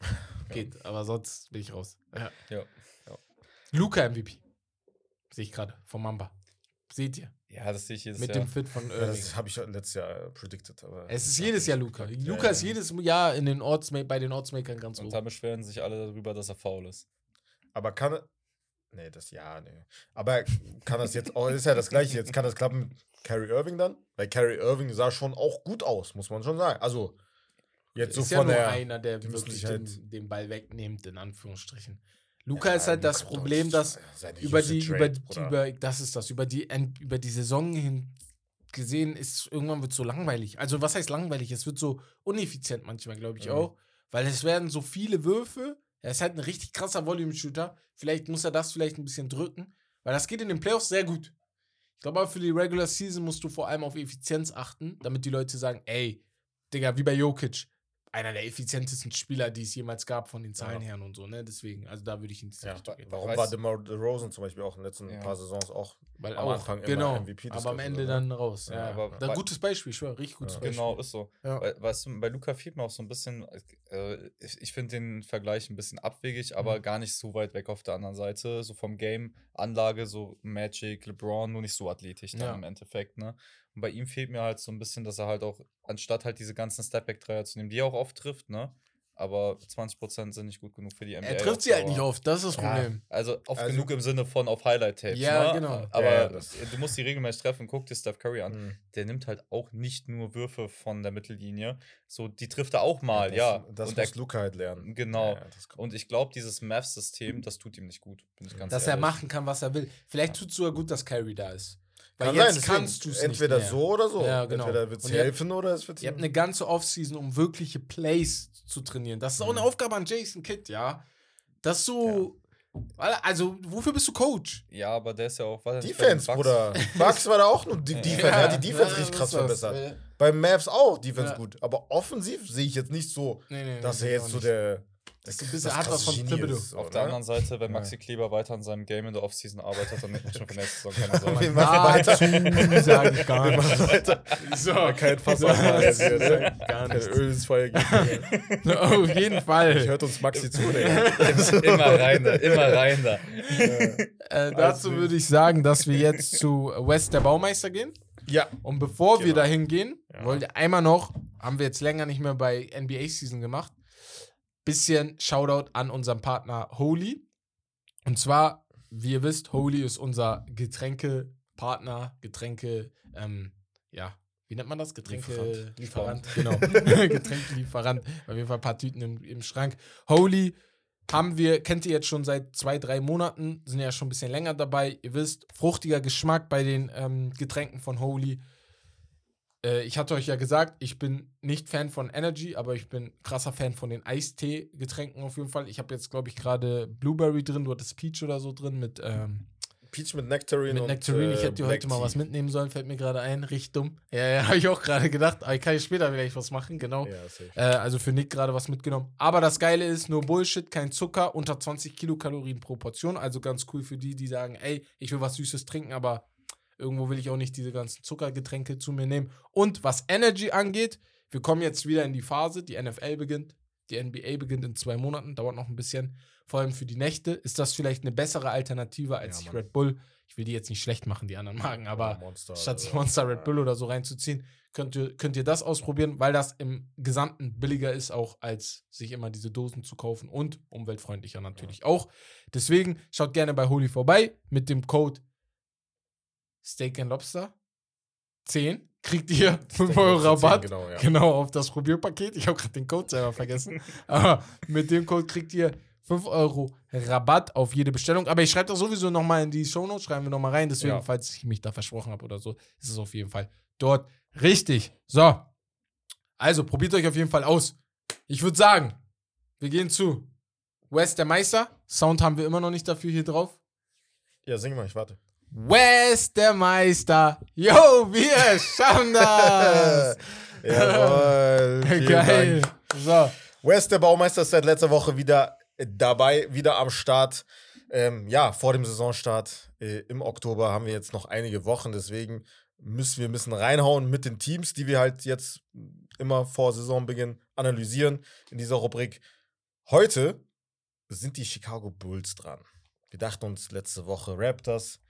<laughs> geht. Aber sonst bin ich raus. Ja. Ja. Luca MVP. Sehe ich gerade vom Mamba. Seht ihr? Ja, das sehe ich jedes Mit Jahr. dem Fit von Ja, Irving. das habe ich letztes Jahr äh, predicted. Aber Es ist das jedes Jahr Luca. geklappt. Luca Ja, ist ja. jedes Jahr in den Ortsma bei den Ortsmakern ganz und hoch. da beschweren sich alle darüber, dass er faul ist. Aber kann. Nee, das ja, nee. Aber kann das jetzt auch, ist ja das gleiche, jetzt kann das klappen mit Carrie Irving dann? Weil Carrie Irving sah schon auch gut aus, muss man schon sagen. Also, jetzt so ist ja von nur der. einer, der wirklich halt- den, den Ball wegnimmt, in Anführungsstrichen. Luca Ja, ist halt das Luka Problem, dass über die, über, die über, das ist das, über die, über die Saison hin gesehen ist, irgendwann wird es so langweilig. Also was heißt langweilig? Es wird so uneffizient manchmal, glaube ich Mhm. auch, weil es werden so viele Würfe. Er ist halt ein richtig krasser Volume-Shooter. Vielleicht muss er das vielleicht ein bisschen drücken, weil das geht in den Playoffs sehr gut. Ich glaube aber für die Regular Season musst du vor allem auf Effizienz achten, damit die Leute sagen, ey, Digga, wie bei Jokic, einer der effizientesten Spieler, die es jemals gab von den Zahlen Ja. her und so, ne? Deswegen, also da würde ich diese Ja, Richtung warum war DeMar DeRozan zum Beispiel auch in den letzten Ja. paar Saisons auch Weil am auch, Anfang immer genau, MVP aber am Ende wurde, dann raus. Ja, Ja, aber da, gutes Beispiel, ich schwör, richtig gutes Ja. Beispiel. Genau, ist so. Ja. Weil, weißt du, bei Luca fehlt mir auch so ein bisschen, äh, ich, ich finde den Vergleich ein bisschen abwegig, aber Mhm. gar nicht so weit weg auf der anderen Seite. So vom Game, Anlage, so Magic, LeBron, nur nicht so athletisch dann Ja. im Endeffekt, ne? Und bei ihm fehlt mir halt so ein bisschen, dass er halt auch, anstatt halt diese ganzen Stepback-Dreier zu nehmen, die er auch oft trifft, ne? Aber 20% sind nicht gut genug für die NBA. Er trifft sie halt nicht oft, das ist das Ja. Problem. Also oft Also- genug im Sinne von auf Highlight-Tapes. Ja, ne? genau. Aber Ja, ja, du musst die regelmäßig treffen. Guck dir Steph Curry an Mhm. der nimmt halt auch nicht nur Würfe von der Mittellinie. So, die trifft er auch mal, das, ja. Das und muss er, Luca halt lernen. Genau. Ja, ja, und ich glaube, dieses Math-System, das tut ihm nicht gut, bin ich ganz Dass er ehrlich. machen kann, was er will. Vielleicht tut es sogar gut, dass Carrie da ist. Weil Kann jetzt sein, deswegen kannst du es Entweder nicht mehr. so oder so. Ja, genau. Entweder wird es helfen oder es wird Ihr habt eine ganze Offseason, um wirkliche Plays zu trainieren. Das ist auch Mhm. eine Aufgabe an Jason Kidd, ja. Das so. Also, wofür bist du Coach? Ja, aber der ist ja auch. Bei Defense, Bucks? Bruder. <laughs> Bucks war da auch nur die Defense. Er hat die Defense richtig krass verbessert. Beim Mavs auch Defense Ja. gut. Aber offensiv sehe ich jetzt nicht so, Nee, nee, dass nee, er auch jetzt so nicht. der. Das ist ein bisschen- das hat was von Thibodeau. ist, Auf oder? der anderen Seite, wenn Ja. Maxi Kleber weiter an seinem Game in der Offseason arbeitet, dann nimmt man schon von nächster Saison keine <laughs> Sorge. <laughs> Wir machen weiter. Sage ich gar Wir nicht. machen weiter. So. Kein Fass aufmachen ne? Gar Kein nicht. Öl ins Feuer geben. <laughs> Auf jeden Ich Fall. hört uns Maxi zu, Digga. immer rein da, immer rein da. Äh, dazu würde ich sagen, dass wir jetzt zu West der Baumeister gehen. Ja. Und bevor wir Genau. dahin gehen, Ja. wollte ich einmal noch, haben wir jetzt länger nicht mehr bei NBA Season gemacht, bisschen Shoutout an unseren Partner Holy. Und zwar, wie ihr wisst, Holy ist unser Getränkepartner, Getränke, ähm, ja, wie nennt man das? Getränke Lieferant. Genau. <laughs> <laughs> Getränkelieferant. Auf jeden Fall ein paar Tüten im, im Schrank. Holy haben wir, kennt ihr jetzt schon seit zwei, drei Monaten, sind ja schon ein bisschen länger dabei. Ihr wisst, fruchtiger Geschmack bei den ähm, Getränken von Holy. Äh, ich hatte euch ja gesagt, ich bin nicht Fan von Energy, aber ich bin krasser Fan von den Eistee-Getränken auf jeden Fall. Ich habe jetzt, glaube ich, gerade Blueberry drin, du hattest Peach oder so drin mit, ähm, Peach mit Nectarine mit und Nectarine. Ich äh, hätte dir Black heute mal was mitnehmen sollen, fällt mir gerade ein. Richtig dumm. Ja, ja, <laughs> habe ich auch gerade gedacht. Aber ich kann ja später vielleicht was machen, genau. Ja. Äh, also für Nick gerade was mitgenommen. Aber das Geile ist, nur Bullshit, kein Zucker, unter 20 Kilokalorien pro Portion. Also ganz cool für die, die sagen, ey, ich will was Süßes trinken, aber irgendwo will ich auch nicht diese ganzen Zuckergetränke zu mir nehmen. Und was Energy angeht, wir kommen jetzt wieder in die Phase, die NFL beginnt, die NBA beginnt in zwei Monaten, dauert noch ein bisschen. Vor allem für die Nächte ist das vielleicht eine bessere Alternative als Ja, sich. Red Bull. Ich will die jetzt nicht schlecht machen, die anderen Marken, aber Monster, statt oder- Monster Red Bull oder so reinzuziehen, könnt ihr, könnt ihr das ausprobieren, weil das im Gesamten billiger ist, auch als sich immer diese Dosen zu kaufen und umweltfreundlicher natürlich auch. Deswegen schaut gerne bei Holy vorbei mit dem Code Steak and Lobster 10 kriegt ihr <laughs> 5 Euro Rabatt. Genau, ja. Genau, auf das Probierpaket. Ich habe gerade den Code selber vergessen. <laughs> Aber mit dem Code kriegt ihr 5 Euro Rabatt auf jede Bestellung. Aber ich schreibe das sowieso nochmal in die Shownotes, schreiben wir nochmal rein. Deswegen, Ja. falls ich mich da versprochen habe oder so, ist es auf jeden Fall dort richtig. So. Also, probiert euch auf jeden Fall aus. Ich würde sagen, wir gehen zu West der Meister. Sound haben wir immer noch nicht dafür hier drauf. ja, sing mal, ich warte. West der Meister. Yo, wir schaffen das. <laughs> Jawohl. <laughs> Geil. Dank. So. West, der Baumeister, ist seit letzter Woche wieder dabei, wieder am Start. Ähm, ja, vor dem Saisonstart äh, im Oktober haben wir jetzt noch einige Wochen, deswegen müssen wir ein bisschen reinhauen mit den Teams, die wir halt jetzt immer vor Saisonbeginn analysieren in dieser Rubrik. Heute sind die Chicago Bulls dran. Wir dachten uns letzte Woche Raptors,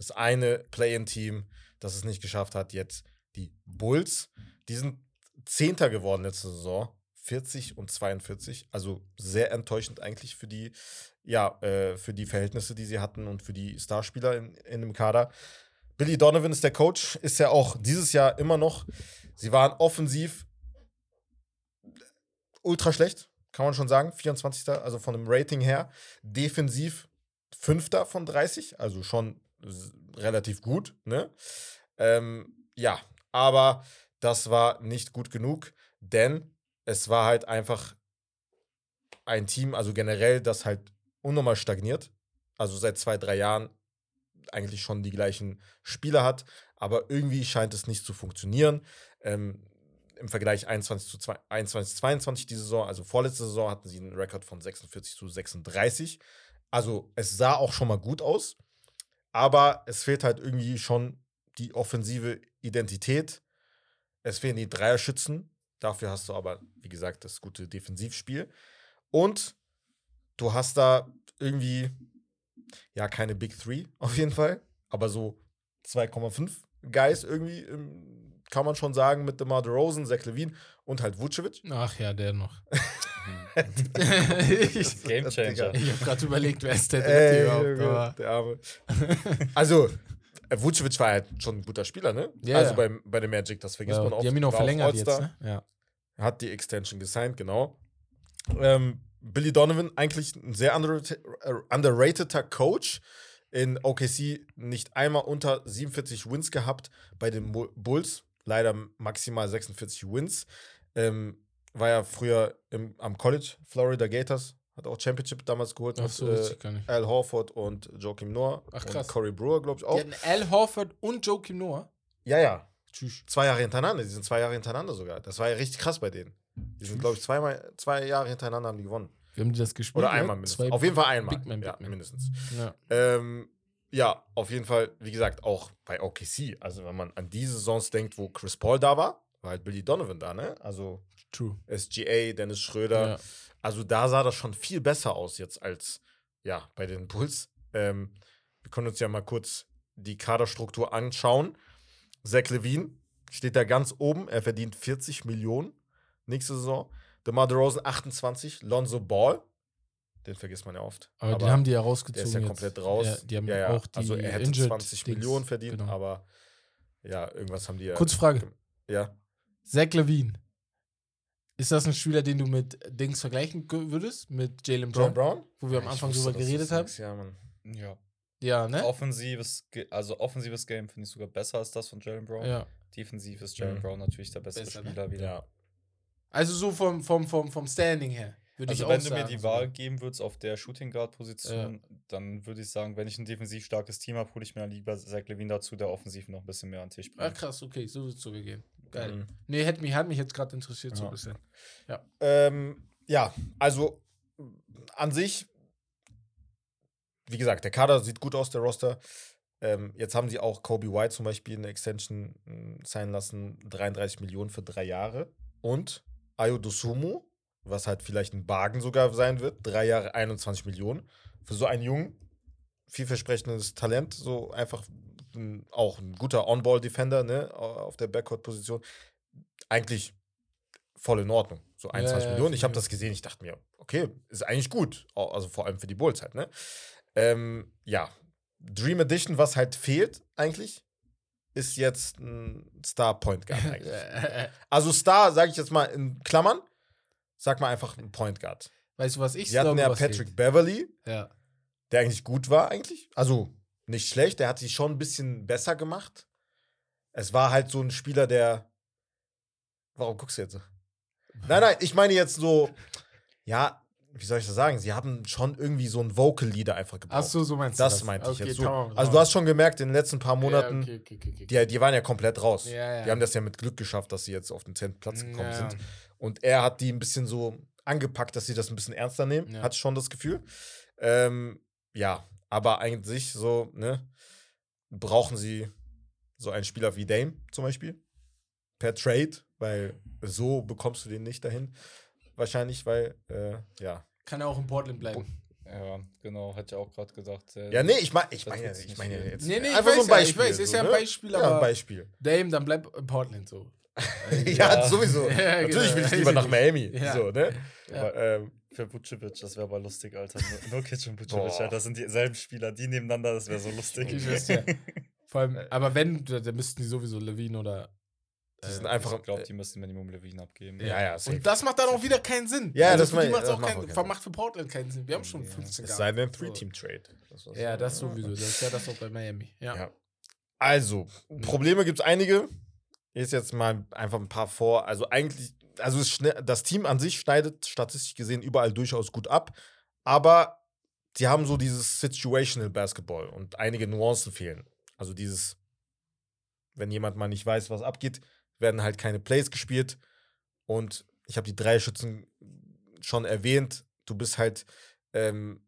das eine Play-in-Team, das es nicht geschafft hat, jetzt die Bulls. Die sind Zehnter geworden letzte Saison. 40 und 42. Also sehr enttäuschend eigentlich für die, ja, äh, für die Verhältnisse, die sie hatten und für die Starspieler in, in dem Kader. Billy Donovan ist der Coach, ist ja auch dieses Jahr immer noch. Sie waren offensiv ultra schlecht, kann man schon sagen. 24. also von dem Rating her. Defensiv 5. von 30, also schon relativ gut. Ne? Ähm, ja, aber das war nicht gut genug, denn es war halt einfach ein Team, also generell, das halt unnormal stagniert. Also seit zwei, drei Jahren eigentlich schon die gleichen Spieler hat, aber irgendwie scheint es nicht zu funktionieren. Ähm, Im Vergleich 21 zu 2 21, 22 die Saison, also vorletzte Saison hatten sie einen Rekord von 46 zu 36. Also es sah auch schon mal gut aus, aber es fehlt halt irgendwie schon die offensive Identität. Es fehlen die Dreierschützen. Dafür hast du aber, wie gesagt, das gute Defensivspiel. Und du hast da irgendwie, ja, keine Big Three <laughs> auf jeden Fall, aber so 2,5 Guys irgendwie, ähm, kann man schon sagen, mit DeMar DeRozan, Zach Levine und halt Vucevic. Ach ja, der noch. <laughs> <laughs> ich ich Gamechanger. Digga. habe gerade überlegt, wer ist der dritte Ey, überhaupt. Der Arme. <laughs> also, äh, Vucevic war halt schon ein guter Spieler, ne? Ja, also ja. Beim, bei dem Magic, das vergisst ja, man oft. die haben ihn auch verlängert jetzt, ne? Ja. hat die Extension gesigned, genau. Ähm, Billy Donovan, eigentlich ein sehr underrated, äh, underrateder Coach. in OKC nicht einmal unter 47 Wins gehabt, bei den Bulls leider maximal 46 Wins. Ähm, war ja früher im, am College, Florida Gators, hat auch Championship damals geholt Ach mit so, äh, gar nicht. Al Horford und Joakim Noah Ach, und krass. Corey Brewer, glaube ich Die auch. hatten Al Horford und Joakim Noah. Ja, ja. Tschüss. Zwei Jahre hintereinander, die sind zwei Jahre hintereinander sogar. Das war ja richtig krass bei denen. Die sind, glaube ich, zweimal, zwei Jahre hintereinander haben die gewonnen. Wir haben die das gespielt. Oder ne? einmal mindestens. Zwei auf jeden Fall einmal. Big Man, ja, Big Man. mindestens. Ja. Ähm, ja, auf jeden Fall, wie gesagt, auch bei OKC. Also, wenn man an die Saisons denkt, wo Chris Paul da war, war halt Billy Donovan da, ne? Also True. SGA, Dennis Schröder. Ja. Also, da sah das schon viel besser aus jetzt als, ja, bei den Bulls. Ähm, wir können uns ja mal kurz die Kaderstruktur anschauen. Zach Levine steht da ganz oben. Er verdient 40 Millionen nächste Saison. DeMar DeRozan 28. Lonzo Ball, den vergisst man ja oft. Aber, den haben die ja rausgezogen. Der ist ja jetzt. komplett raus. Ja, die haben ja, ja. auch die also er hätte Injured 20 Dings, Millionen verdient, genau. aber ja, irgendwas haben die ja. Kurze Frage. Ja. Zach Levine. Ist das ein Spieler, den du mit Dings vergleichen würdest? Mit Jalen Brown? Brown? Wo wir am Ja, ich Anfang wusste, drüber geredet haben? Ja, Mann. Ja. Ja, ne? Offensives, also offensives Game finde ich sogar besser als das von Jalen Brown. Ja. Defensiv ist Jalen Mhm. Brown natürlich der bessere Besser, ne? Spieler wieder. Ja. Also so vom, vom, vom, vom Standing her. Würde Also ich wenn auch du mir sagen, die so. Wahl geben würdest auf der Shooting Guard Position, dann würde ich sagen, wenn ich ein defensiv starkes Team habe, hole ich mir lieber Zach Levine dazu, der offensiv noch ein bisschen mehr an den Tisch Ah, bringt. krass, okay, so wird es sogar gehen. Geil. Mhm. Nee, hätte mich, hat mich jetzt gerade interessiert so Ja. ein bisschen. Ähm, ja, also an sich, wie gesagt, der Kader sieht gut aus, der Roster. Ähm, jetzt haben sie auch Kobe White zum Beispiel eine Extension mh, sein lassen, 33 Millionen für drei Jahre. Und Ayo Dosumu, was halt vielleicht ein Bargain sogar sein wird, drei Jahre 21 Millionen. Für so einen jungen, vielversprechendes Talent, so einfach mh, auch ein guter On-Ball-Defender ne, auf der Backcourt-Position. Eigentlich voll in Ordnung. So 21 ja, Millionen. Ich habe das gesehen, ich dachte mir, okay, ist eigentlich gut. Also vor allem für die Bulls halt, ne? Ähm, ja. Dream Edition, was halt fehlt eigentlich, ist jetzt ein Star Point Guard <laughs> eigentlich. also Star, sage ich jetzt mal in Klammern, sag mal einfach ein Point Guard. weißt du, was ich Sie hatten glaube, ja Patrick fehlt? Beverly, Ja. der eigentlich gut war eigentlich. Also nicht schlecht, der hat sich schon ein bisschen besser gemacht. Es war halt so ein Spieler, der. Warum guckst du jetzt so? Nein, nein, ich meine jetzt so, ja, wie soll ich das sagen? Sie haben schon irgendwie so einen Vocal-Leader einfach gebraucht. Ach so, so meinst du das das. meinte ich Okay, jetzt so. tamam, Also du hast schon gemerkt, in den letzten paar Monaten, Ja, okay, okay, die, die waren ja komplett raus. Ja, ja. Die haben das ja mit Glück geschafft, dass sie jetzt auf den 10. Platz gekommen sind. Und er hat die ein bisschen so angepackt, dass sie das ein bisschen ernster nehmen. Ja. Hatte ich schon das Gefühl. Ähm, ja, aber eigentlich so, ne, brauchen sie so einen Spieler wie Dame zum Beispiel. Per Trade, weil so bekommst du den nicht dahin. Wahrscheinlich, weil, äh, ja. Kann er auch in Portland bleiben. Ja, genau, hätte ich auch gerade gesagt. äh, Ja, nee, ich meine ich mein, ja- ich meine ja viel. jetzt. Nee, nee, ich einfach so ein ja, ich Beispiel. weiß, ist ja ein ne? Beispiel, Ja, aber- ein Beispiel. Dame, dann bleib in Portland so. <laughs> ja, sowieso. <laughs> Ja, Natürlich genau. will ich Weiß lieber ich nach. <laughs> Miami. Ja. So, ne? Ja. Aber, ähm, Für Vucevic, das wäre aber lustig, Alter. Nur- Nurkic und Boah. Vucevic, Alter, das sind dieselben Spieler, die nebeneinander, das wäre so lustig. Ich ja. Vor allem, aber wenn, da, da müssten die sowieso Levine oder. Die sind äh, einfach. Ich glaube, äh, die müssen Minimum Levine abgeben. Ja, ja, safe. Und das macht dann auch wieder keinen Sinn. Ja, das für mein- die macht's das auch macht keinen, keinen macht für Portland keinen Sinn. Wir haben schon 15 es sei denn, So. Three-Team-Trade. Das. Ja, das sowieso. Das ist ja das auch bei Miami. Ja. Ja. Also, Probleme gibt es einige. Ist jetzt mal einfach ein paar vor. Also, eigentlich, also das Team an sich schneidet statistisch gesehen überall durchaus gut ab. Aber die haben so dieses Situational Basketball und einige Nuancen fehlen. Also, dieses, wenn jemand mal nicht weiß, was abgeht, werden halt keine Plays gespielt. Und ich habe die drei Schützen schon erwähnt. Du bist halt, ähm,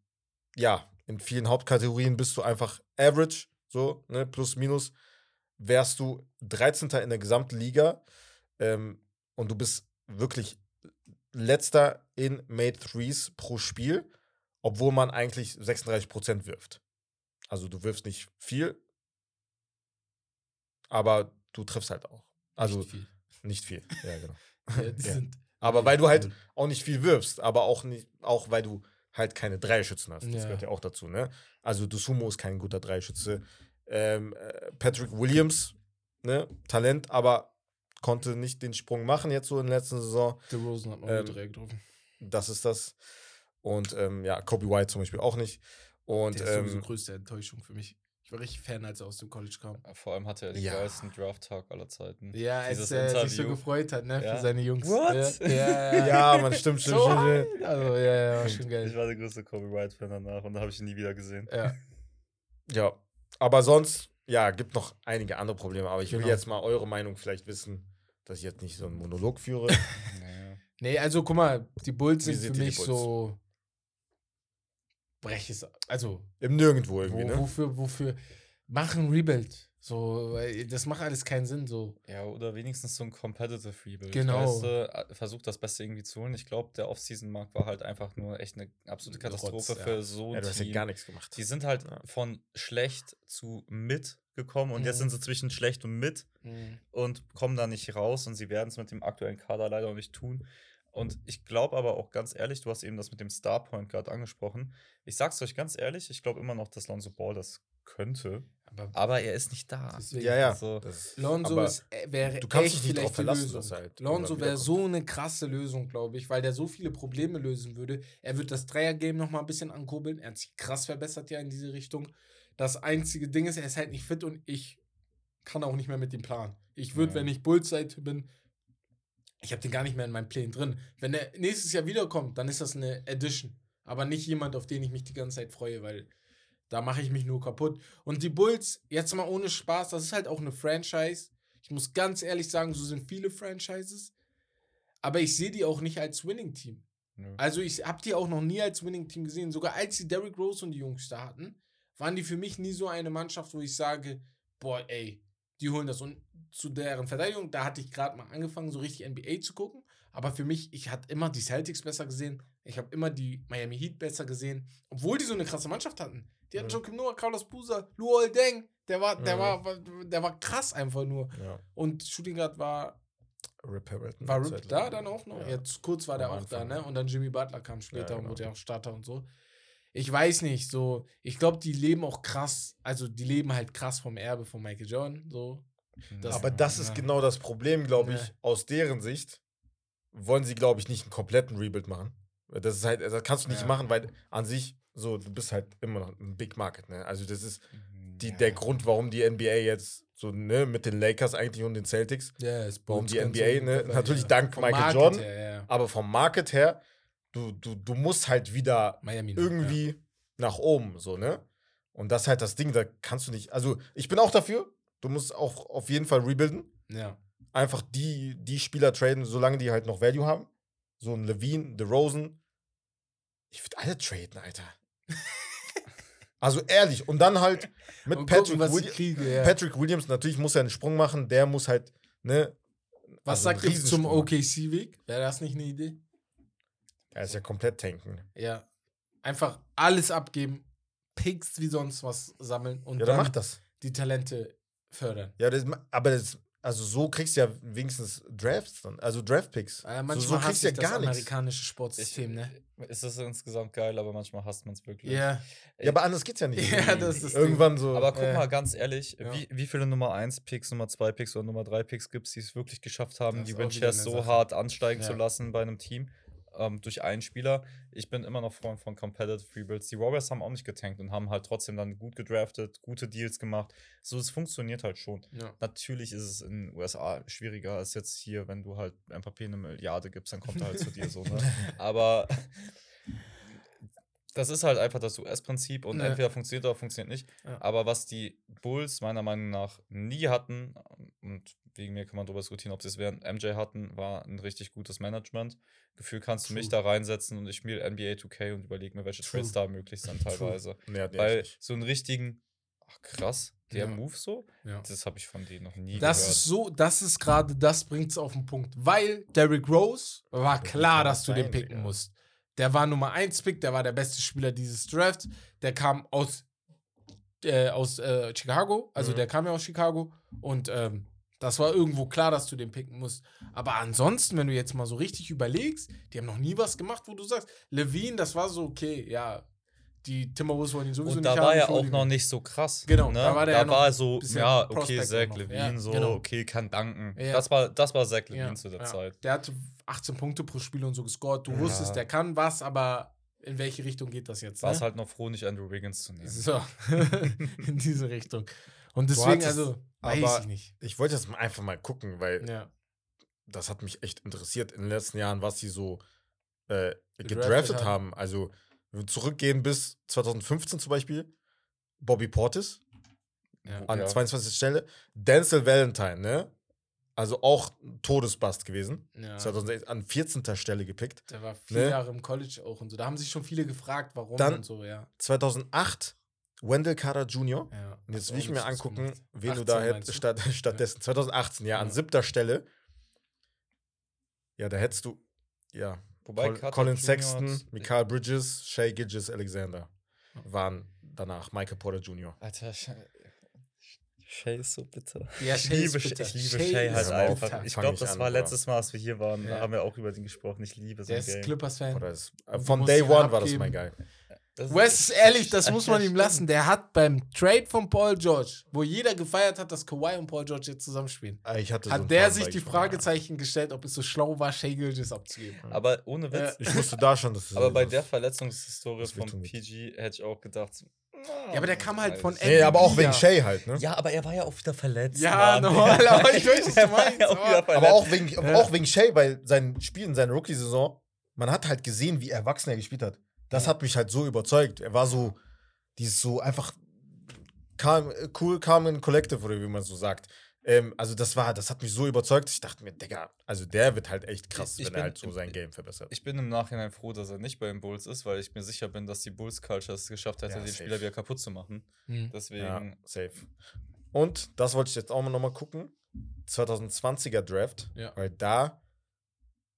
ja, in vielen Hauptkategorien bist du einfach average, so, ne, plus, minus. Wärst du 13. in der gesamten Liga ähm, und du bist wirklich letzter in Made Threes pro Spiel, obwohl man eigentlich 36% wirft. Also du wirfst nicht viel, aber du triffst halt auch. Also Nicht viel. nicht viel. Ja, genau. <laughs> Ja, Ja. Aber weil du halt auch nicht viel wirfst, aber auch nicht, auch weil du halt keine Dreischützen hast. Das Ja. gehört ja auch dazu, ne? Also Dusumo ist kein guter Dreischütze. Ähm, äh, Patrick Williams, ne? Talent, aber konnte nicht den Sprung machen jetzt so in der letzten Saison. The Rosen hat noch Ähm, drei getroffen. Das ist das. Und ähm, ja, Kobe White zum Beispiel auch nicht. Und Der ist sowieso ähm, größte Enttäuschung für mich. Ich war richtig Fan, als er aus dem College kam. Vor allem hatte er den Ja. geilsten Draft-Tag aller Zeiten. Ja, als er sich so gefreut hat, ne, Ja. für seine Jungs. What? Ja, ja, ja. ja, <laughs> man stimmt, stimmt, so stimmt. Also, ja, ja, war schon Ich geil. war der größte Kobe White-Fan danach und da habe ich ihn nie wieder gesehen. Ja. <laughs> Ja, aber sonst, ja, gibt noch einige andere Probleme. Aber ich will Genau. jetzt mal eure Meinung vielleicht wissen, dass ich jetzt nicht so einen Monolog führe. <laughs> Naja. Nee, also guck mal, die Bulls Wie sind für mich Bulls? So. Breches. Also, Im Nirgendwo irgendwie, wo, ne? wofür, wofür. Machen Rebuild. So, das macht alles keinen Sinn. So. Ja, oder wenigstens so ein Competitive Rebuild. Genau. Weißt du, äh, versucht das Beste irgendwie zu holen. Ich glaube, der Off-Season-Markt war halt einfach nur echt eine absolute Katastrophe ja. für so ein Ja, du hast ja gar nichts gemacht. Die sind halt Ja. von schlecht zu mit gekommen und jetzt Mhm. sind sie zwischen schlecht und mit und kommen da nicht raus und sie werden es mit dem aktuellen Kader leider auch nicht tun. Und ich glaube aber auch ganz ehrlich, du hast eben das mit dem Star Point Guard angesprochen. Ich sag's euch ganz ehrlich, ich glaube immer noch, dass Lonzo Ball das könnte, Aber aber er ist nicht da. deswegen, Ja, ja. Also, das- Lonzo ist, äh, wäre du kannst echt dich nicht drauf vielleicht die verlassen, Lösung. halt Lonzo wäre so eine krasse Lösung, glaube ich, weil der so viele Probleme lösen würde. Er wird das Dreier-Game noch mal ein bisschen ankurbeln. Er hat sich krass verbessert ja in diese Richtung. Das einzige Ding ist, er ist halt nicht fit und ich kann auch nicht mehr mit dem Plan. Ich würde, Ja. wenn ich Bullseye bin, ich habe den gar nicht mehr in meinem Plan drin. Wenn er nächstes Jahr wiederkommt, dann ist das eine Edition. Aber nicht jemand, auf den ich mich die ganze Zeit freue, weil da mache ich mich nur kaputt. Und die Bulls, jetzt mal ohne Spaß, das ist halt auch eine Franchise. Ich muss ganz ehrlich sagen, so sind viele Franchises. Aber ich sehe die auch nicht als Winning-Team. nö. Also ich habe die auch noch nie als Winning-Team gesehen. Sogar als die Derrick Rose und die Jungs da hatten, waren die für mich nie so eine Mannschaft, wo ich sage, boah, ey, die holen das. Und zu deren Verteidigung, da hatte ich gerade mal angefangen, so richtig NBA zu gucken. Aber für mich, ich hatte immer die Celtics besser gesehen. Ich habe immer die Miami Heat besser gesehen. Obwohl die so eine krasse Mannschaft hatten. Die hatten Ja. Joakim Noah, Carlos Boozer, Luol Deng. Der war, der, Ja. war, war, der war krass einfach nur. Ja. Und Shooting Guard war, Rip Hamilton. war Rip da dann auch noch? Ja. Jetzt kurz war der auch da, ne? Und dann Jimmy Butler kam später Ja, und genau. wurde ja auch Starter und so. Ich weiß nicht, so, ich glaube, die leben auch krass, also die leben halt krass vom Erbe von Michael Jordan, so. Das- Aber das ist Ja. genau das Problem, glaube ich. Ja. Aus deren Sicht wollen sie, glaube ich, nicht einen kompletten Rebuild machen. Das ist halt, das kannst du nicht Ja. machen, weil an sich, so, du bist halt immer noch ein Big Market, ne? Also, das ist die, Ja. der Grund, warum die NBA jetzt so, ne, mit den Lakers eigentlich und den Celtics, Ja, ist warum die NBA, so ne, natürlich ja. dank Vom Michael Market Jordan, her, ja. aber vom Market her, du, du, du musst halt wieder Miami irgendwie nach oben, so, ne? Und das ist halt das Ding, da kannst du nicht, also ich bin auch dafür, du musst auch auf jeden Fall rebuilden, Ja. ja. einfach die, die Spieler traden, solange die halt noch Value haben. So ein Levine, DeRozan. Ich würde alle traden, Alter. <laughs> also ehrlich. Und dann halt mit Und Patrick, gucken, Willi kriege, ja. Patrick Williams, natürlich muss er einen Sprung machen. Der muss halt, ne? Was also sagt ihr zum. OKC-Weg? Wäre das nicht eine Idee? Er ist ja komplett tanken. Ja. Einfach alles abgeben, Picks wie sonst was sammeln und Ja, dann dann macht das. die Talente fördern. Ja, das, aber das, also so kriegst du ja wenigstens Drafts dann. Also Draft-Picks. Äh, so, manchmal so kriegst hasse du ja das gar nichts. amerikanische Sportsystem, ne? Es ist insgesamt geil, aber manchmal hasst man es wirklich. Ja. Ja, aber anders geht's ja nicht. <laughs> Ja, das ist das Ding. Irgendwann so. Aber guck Äh, mal, ganz ehrlich, ja. wie, wie viele Nummer 1 Picks, Nummer 2 Picks oder Nummer 3 Picks gibt es, die es wirklich geschafft haben, Das die eine so Sache. hart ansteigen Ja. zu lassen bei einem Team ähm, durch einen Spieler. Ich bin immer noch Freund von Competitive Rebuilds. Die Warriors haben auch nicht getankt und haben halt trotzdem dann gut gedraftet, gute Deals gemacht. So, es funktioniert halt schon. ja. Natürlich ist es in den USA schwieriger als jetzt hier, wenn du halt ein Papier eine Milliarde gibst, dann kommt er halt zu dir so. Ne? <laughs> Aber das ist halt einfach das US-Prinzip und Ja. entweder funktioniert oder funktioniert nicht. Ja. Aber was die Bulls meiner Meinung nach nie hatten, und wegen mir kann man darüber diskutieren, ob sie es während MJ hatten, war ein richtig gutes Management. Gefühl kannst du mich True. da reinsetzen und ich spiele NBA 2K und überlege mir, welche True. Trades da möglich sind True. teilweise. nee, hat die Weil so einen richtigen, ach krass, der Ja. Move so, ja. das habe ich von denen noch nie Das gehört. ist so, das ist gerade, das bringt es auf den Punkt. Weil Derrick Rose war klar, dass das du den picken Digga? musst. Der war Nummer 1 Pick, der war der beste Spieler dieses Drafts. Der kam aus, äh, aus äh, Chicago, also Mhm. der kam ja aus Chicago. Und ähm, das war irgendwo klar, dass du den picken musst. Aber ansonsten, wenn du jetzt mal so richtig überlegst, die haben noch nie was gemacht, wo du sagst, Levine, das war so, okay, ja, die Timberwolves wollen ihn sowieso Und nicht da haben. war ich er auch noch nicht so krass. Genau, ne? da war der ja noch war so, ja, okay, Zach. Levine, Ja, so, genau. okay, kann danken. Ja. Das war, das war Zach Levine Ja, zu der ja. Zeit. Der hatte 18 Punkte pro Spiel und so gescored. Du Ja. wusstest, der kann was, aber in welche Richtung geht das jetzt. War es Ne? halt noch froh, nicht Andrew Wiggins zu nehmen. So, <laughs> in diese Richtung. Und deswegen, hattest- weiß aber- ich nicht. Ich wollte jetzt mal einfach mal gucken, weil Ja. das hat mich echt interessiert in den letzten Jahren, was sie so äh, Gedraftet haben. haben. Also, wenn wir zurückgehen bis 2015 zum Beispiel, Bobby Portis Ja. an Ja. 22. Stelle, Denzel Valentine, ne? Also auch Todesbast gewesen. ja. 2006 an 14. Stelle gepickt. Der war vier Ne? Jahre im College auch und so. Da haben sich schon viele gefragt, warum Dann- und so, ja. 2008 Wendell Carter Jr. ja. Und jetzt Hat will ich mir angucken, gemacht. wen du 18 da hättest statt, stattdessen. 2018, ja, an Ja. siebter Stelle. Ja, da hättest du, ja, Wobei Col Carter Colin Jr. Sexton, Mikael Bridges, Shay Gidges, Alexander waren danach Michael Porter Jr. Alter, Shay ist so bitter. Ja, ich Shay ist liebe, bitter. ich liebe Shay Shay halt bitter. einfach. Ich Fang glaube, das an, war letztes Mal, als wir hier waren. Ja. Da haben wir auch über den gesprochen. Ich liebe so Der ein ist. Clippers-Fan. Äh, von Day One war das mein abgeben. Das ist- Wes, ehrlich, das <laughs> muss man ihm lassen. Der hat beim Trade von Paul George, wo jeder gefeiert hat, dass Kawhi und Paul George jetzt zusammenspielen, Ah, Ich hatte so hat der sich bei die Fragezeichen gestellt, ob es so schlau war, Shea Gilgis abzugeben. Aber ohne Witz. Äh. Ich wusste da schon, dass <laughs> es Aber bei der Verletzungshistorie von. PG hätte ich auch gedacht. Ja, aber der kam halt von Nee, aber auch wegen. Shay halt, ne? Ja, aber er war ja auch wieder verletzt. Ja, normal, aber <laughs> ich weiß, was du meinst, ja auch aber- auch wegen, auch wegen Shay, weil sein Spiel in seiner Rookie-Saison, man hat halt gesehen, wie erwachsen er gespielt hat. Das Ja. hat mich halt so überzeugt. Er war so, dieses so einfach calm, cool, calm and collective, oder wie man so sagt. Ähm, also das war, das hat mich so überzeugt, ich dachte mir, Digga, also der wird halt echt krass, Ich- wenn bin- er halt so sein Game verbessert. Ich bin im Nachhinein froh, dass er nicht bei den Bulls ist, weil ich mir sicher bin, dass die Bulls-Culture es geschafft hätte, Ja, den. Spieler wieder kaputt zu machen. Hm. Deswegen, ja, safe. Und das wollte ich jetzt auch mal nochmal gucken. 2020er Draft, Ja. weil da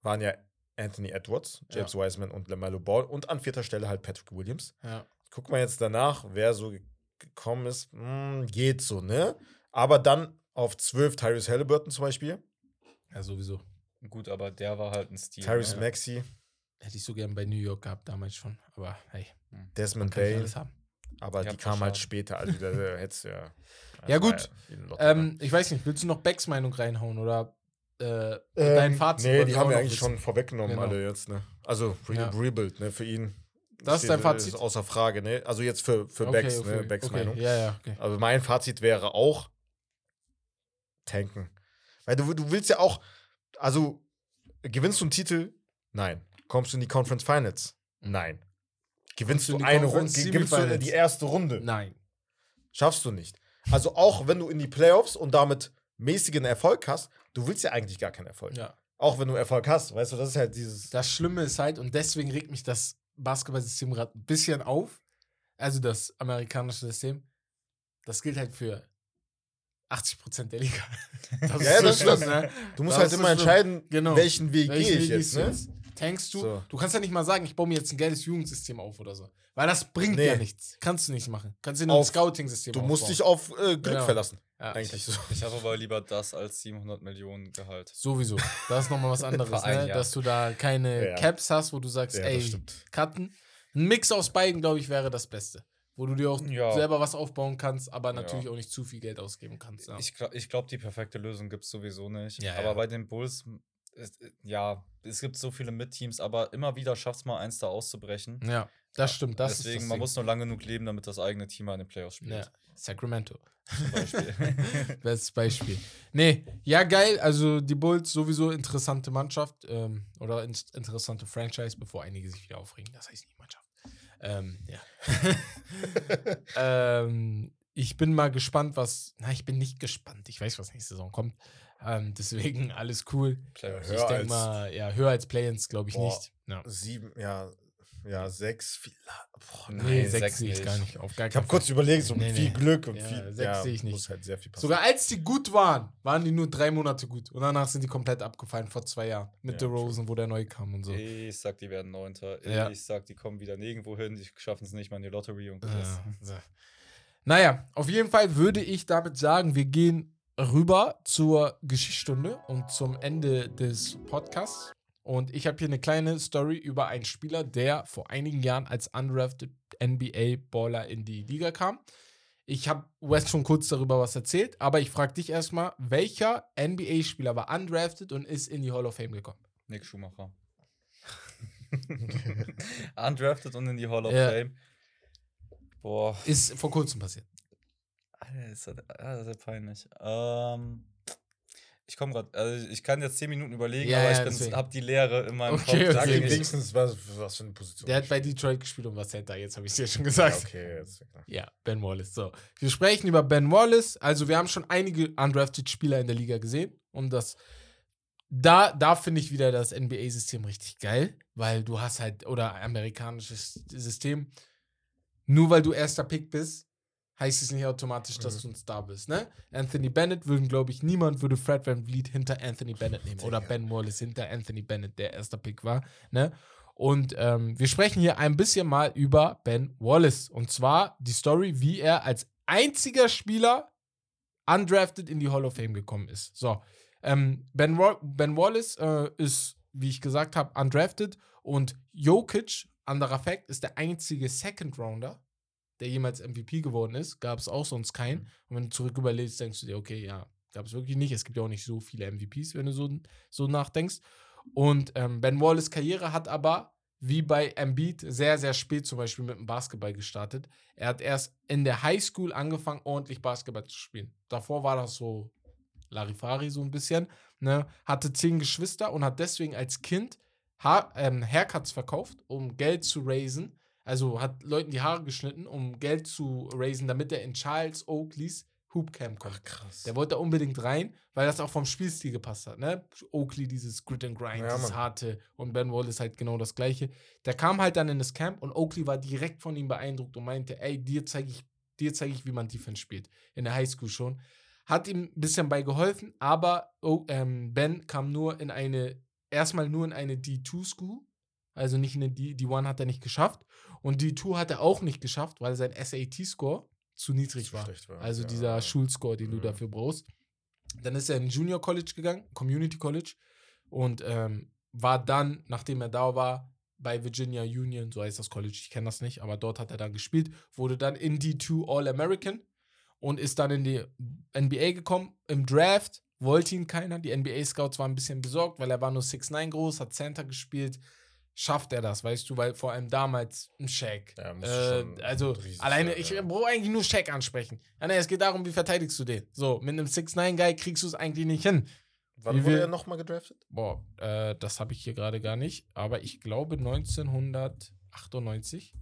waren ja Anthony Edwards, James Wiseman und LaMelo Ball und an vierter Stelle halt Patrick Williams. Ja. Guck mal jetzt danach, wer so ge- gekommen ist. Hm, geht so, ne? Aber dann auf 12 Tyrese Halliburton zum Beispiel. ja, sowieso. gut, aber der war halt ein Stil. Tyrese ne? Maxey, Hätte ich so gern bei New York gehabt damals schon. Aber hey, Desmond ich Bale. alles haben. Aber Ja, die kam halt später. Also da hättest du ja. <laughs> Ja, gut. Ähm, ich weiß nicht, willst du noch Becks Meinung reinhauen oder äh, Ähm, dein Fazit? Nee, die haben wir eigentlich wissen. schon vorweggenommen, Genau. alle jetzt, ne? Also, Re Ja. Rebuild, ne? Für ihn. Das ist dein Fazit? Ist außer Frage, ne? Also jetzt für, für Becks, ne? Becks okay. Meinung. Ja, ja, okay. Also mein Fazit wäre auch tanken. Weil du, du willst ja auch, also gewinnst du einen Titel? Nein. Kommst du in die Conference Finals? Nein. Gewinnst du eine Runde? Gewinnst du die erste Runde? Nein. Schaffst du nicht. Also auch wenn du in die Playoffs und damit mäßigen Erfolg hast, du willst ja eigentlich gar keinen Erfolg. Ja. Auch wenn du Erfolg hast, weißt du, das ist halt dieses. Das Schlimme ist halt, und deswegen regt mich das Basketballsystem gerade ein bisschen auf, also das amerikanische System, das gilt halt für 80% der Liga. <laughs> Das Ja, ja, das schlimm, stimmt. ne? Du musst Das halt ist immer entscheiden, Genau. welchen Weg Welchen gehe ich Weg jetzt. Ne? Tankst du? So. Du kannst ja nicht mal sagen, ich baue mir jetzt ein geiles Jugendsystem auf oder so. Weil das bringt Nee. ja nichts. Kannst du nicht machen. Kannst dir nur ein Scouting-System Du aufbauen. musst dich auf äh, Glück Genau. verlassen. ja, Eigentlich so. Ich habe aber lieber das als 700 Millionen Gehalt. Sowieso. Das ist nochmal was <laughs> anderes, ne? Jahr. dass du da keine Ja. Caps hast, wo du sagst, Ja, ey. Cutten. Ein Mix aus beiden, glaube ich, wäre das Beste. Wo du dir auch Ja. selber was aufbauen kannst, aber Ja. natürlich auch nicht zu viel Geld ausgeben kannst. Ja. Ich, ich glaube, die perfekte Lösung gibt es sowieso nicht. Ja, aber ja. bei den Bulls, es, äh, ja, es gibt so viele Mitteams, aber immer wieder schafft es mal eins da auszubrechen. ja, das stimmt. Das Deswegen, das man muss nur lang genug leben, damit das eigene Team mal in den Playoffs spielt. Ja, Sacramento. Zum Beispiel. <laughs> Bestes Beispiel. Nee, ja, geil. Also die Bulls sowieso interessante Mannschaft ähm, oder in interessante Franchise, bevor einige sich wieder aufregen. Das heißt nicht Mannschaft. Ähm, ja. <laughs> <laughs> ähm, ich bin mal gespannt, was. Na, ich bin nicht gespannt. Ich weiß, was nächste Saison kommt. Ähm, deswegen <laughs> alles cool. Ja, ich denke mal, ja, höher als Play-ins, glaube ich Boah. nicht. Ja. Sieben, ja, ja, sechs, vielleicht. Boah, Nee, nein. Nee, sechs sechs sehe ich gar nicht. Auf gar Ich habe kurz überlegt, so Nee, mit nee. viel Glück und Ja, viel. sechs sehe ich nicht. Muss halt viel. Sogar als die gut waren, waren die nur drei Monate gut. Und danach sind die komplett abgefallen vor zwei Jahren. Mit Ja, The Rosen, wo der neu kam und so. Ich sag, die werden Neunter. Ja. Ich sag, die kommen wieder nirgendwo hin. Die schaffen es nicht mal in die Lottery und. Ja. Naja, auf jeden Fall würde ich damit sagen, wir gehen rüber zur Geschichtsstunde und zum Ende des Podcasts. Und ich habe hier eine kleine Story über einen Spieler, der vor einigen Jahren als undrafted NBA-Baller in die Liga kam. Ich habe West schon kurz darüber was erzählt, aber ich frage dich erstmal, welcher NBA-Spieler war undrafted und ist in die Hall of Fame gekommen? Nick Schumacher. <laughs> Undrafted und in die Hall of Ja. Fame. Boah. Ist vor kurzem passiert. Alter, ist das, ah, das ist ja peinlich. Ähm, ich komme gerade, also ich kann jetzt 10 Minuten überlegen, Ja, aber ja, ich bin, deswegen. hab die Leere in meinem Okay, Kopf. okay. Sag ich- wenigstens, was, was für eine Position. Der hat bei. Detroit gespielt und war Center, jetzt habe ich es dir schon Ja, gesagt. okay, jetzt, ja klar. Ja, Ben Wallace. So. Wir sprechen über Ben Wallace. Also, wir haben schon einige undrafted Spieler in der Liga gesehen. Und das, da, da finde ich wieder das NBA-System richtig geil, weil du hast halt, oder amerikanisches System, nur weil du erster Pick bist, heißt es nicht automatisch, dass du ein Star bist, ne? Anthony Bennett würden, glaube ich, niemand würde Fred Van Vliet hinter Anthony Bennett nehmen oder Ben Wallace hinter Anthony Bennett, der erster Pick war, ne? Und ähm, wir sprechen hier ein bisschen mal über Ben Wallace. Und zwar die Story, wie er als einziger Spieler undrafted in die Hall of Fame gekommen ist. So, ähm, ben, ben Wallace äh, ist, wie ich gesagt habe, undrafted. Und Jokic, anderer Fact, ist der einzige Second Rounder, der jemals MVP geworden ist. Gab es auch sonst keinen. Und wenn du zurück überlegst, denkst du dir, okay, ja, gab es wirklich nicht. Es gibt ja auch nicht so viele MVPs, wenn du so, so nachdenkst. Und ähm, Ben Wallace Karriere hat aber, wie bei Embiid, sehr, sehr spät zum Beispiel mit dem Basketball gestartet. Er hat erst in der Highschool angefangen, ordentlich Basketball zu spielen. Davor war das so Larifari so ein bisschen. Ne? Hatte zehn Geschwister und hat deswegen als Kind ha ähm, Haircuts verkauft, um Geld zu raisen. Also hat Leuten die Haare geschnitten, um Geld zu raisen, damit er in Charles Oakleys Hoopcamp kommt. Ach, krass. Der wollte da unbedingt rein, weil das auch vom Spielstil gepasst hat. Ne? Oakley, dieses Grit and Grind, Ja, dieses Mann. harte und Ben Wallace halt genau das gleiche. Der kam halt dann in das Camp und Oakley war direkt von ihm beeindruckt und meinte, ey, dir zeige ich, dir zeige ich, wie man Defense spielt. In der Highschool schon. Hat ihm ein bisschen bei geholfen, aber oh, ähm, Ben kam nur in eine, erstmal nur in eine D2-School. Also nicht eine D, D1 hat er nicht geschafft. Und D2 hat er auch nicht geschafft, weil sein SAT-Score zu niedrig war. war, Also ja. dieser Schulscore, den du Mhm. dafür brauchst. Dann ist er in Junior College gegangen, Community College, und ähm, war dann, nachdem er da war, bei Virginia Union, so heißt das College, ich kenne das nicht, aber dort hat er dann gespielt, wurde dann in D2 All-American und ist dann in die NBA gekommen. Im Draft wollte ihn keiner. Die NBA-Scouts waren ein bisschen besorgt, weil er war nur 6'9 groß, hat Center gespielt. Schafft er das, weißt du, weil vor allem damals ein Shaq. Ja, äh, also riesig alleine, sein, ich ja. brauche eigentlich nur Shaq ansprechen. Ja, nee, es geht darum, wie verteidigst du den. So, mit einem 6'9-Guy kriegst du es eigentlich nicht hin. Wann Wie wurde wir- er nochmal gedraftet? Boah, äh, das habe ich hier gerade gar nicht, aber ich glaube 1998.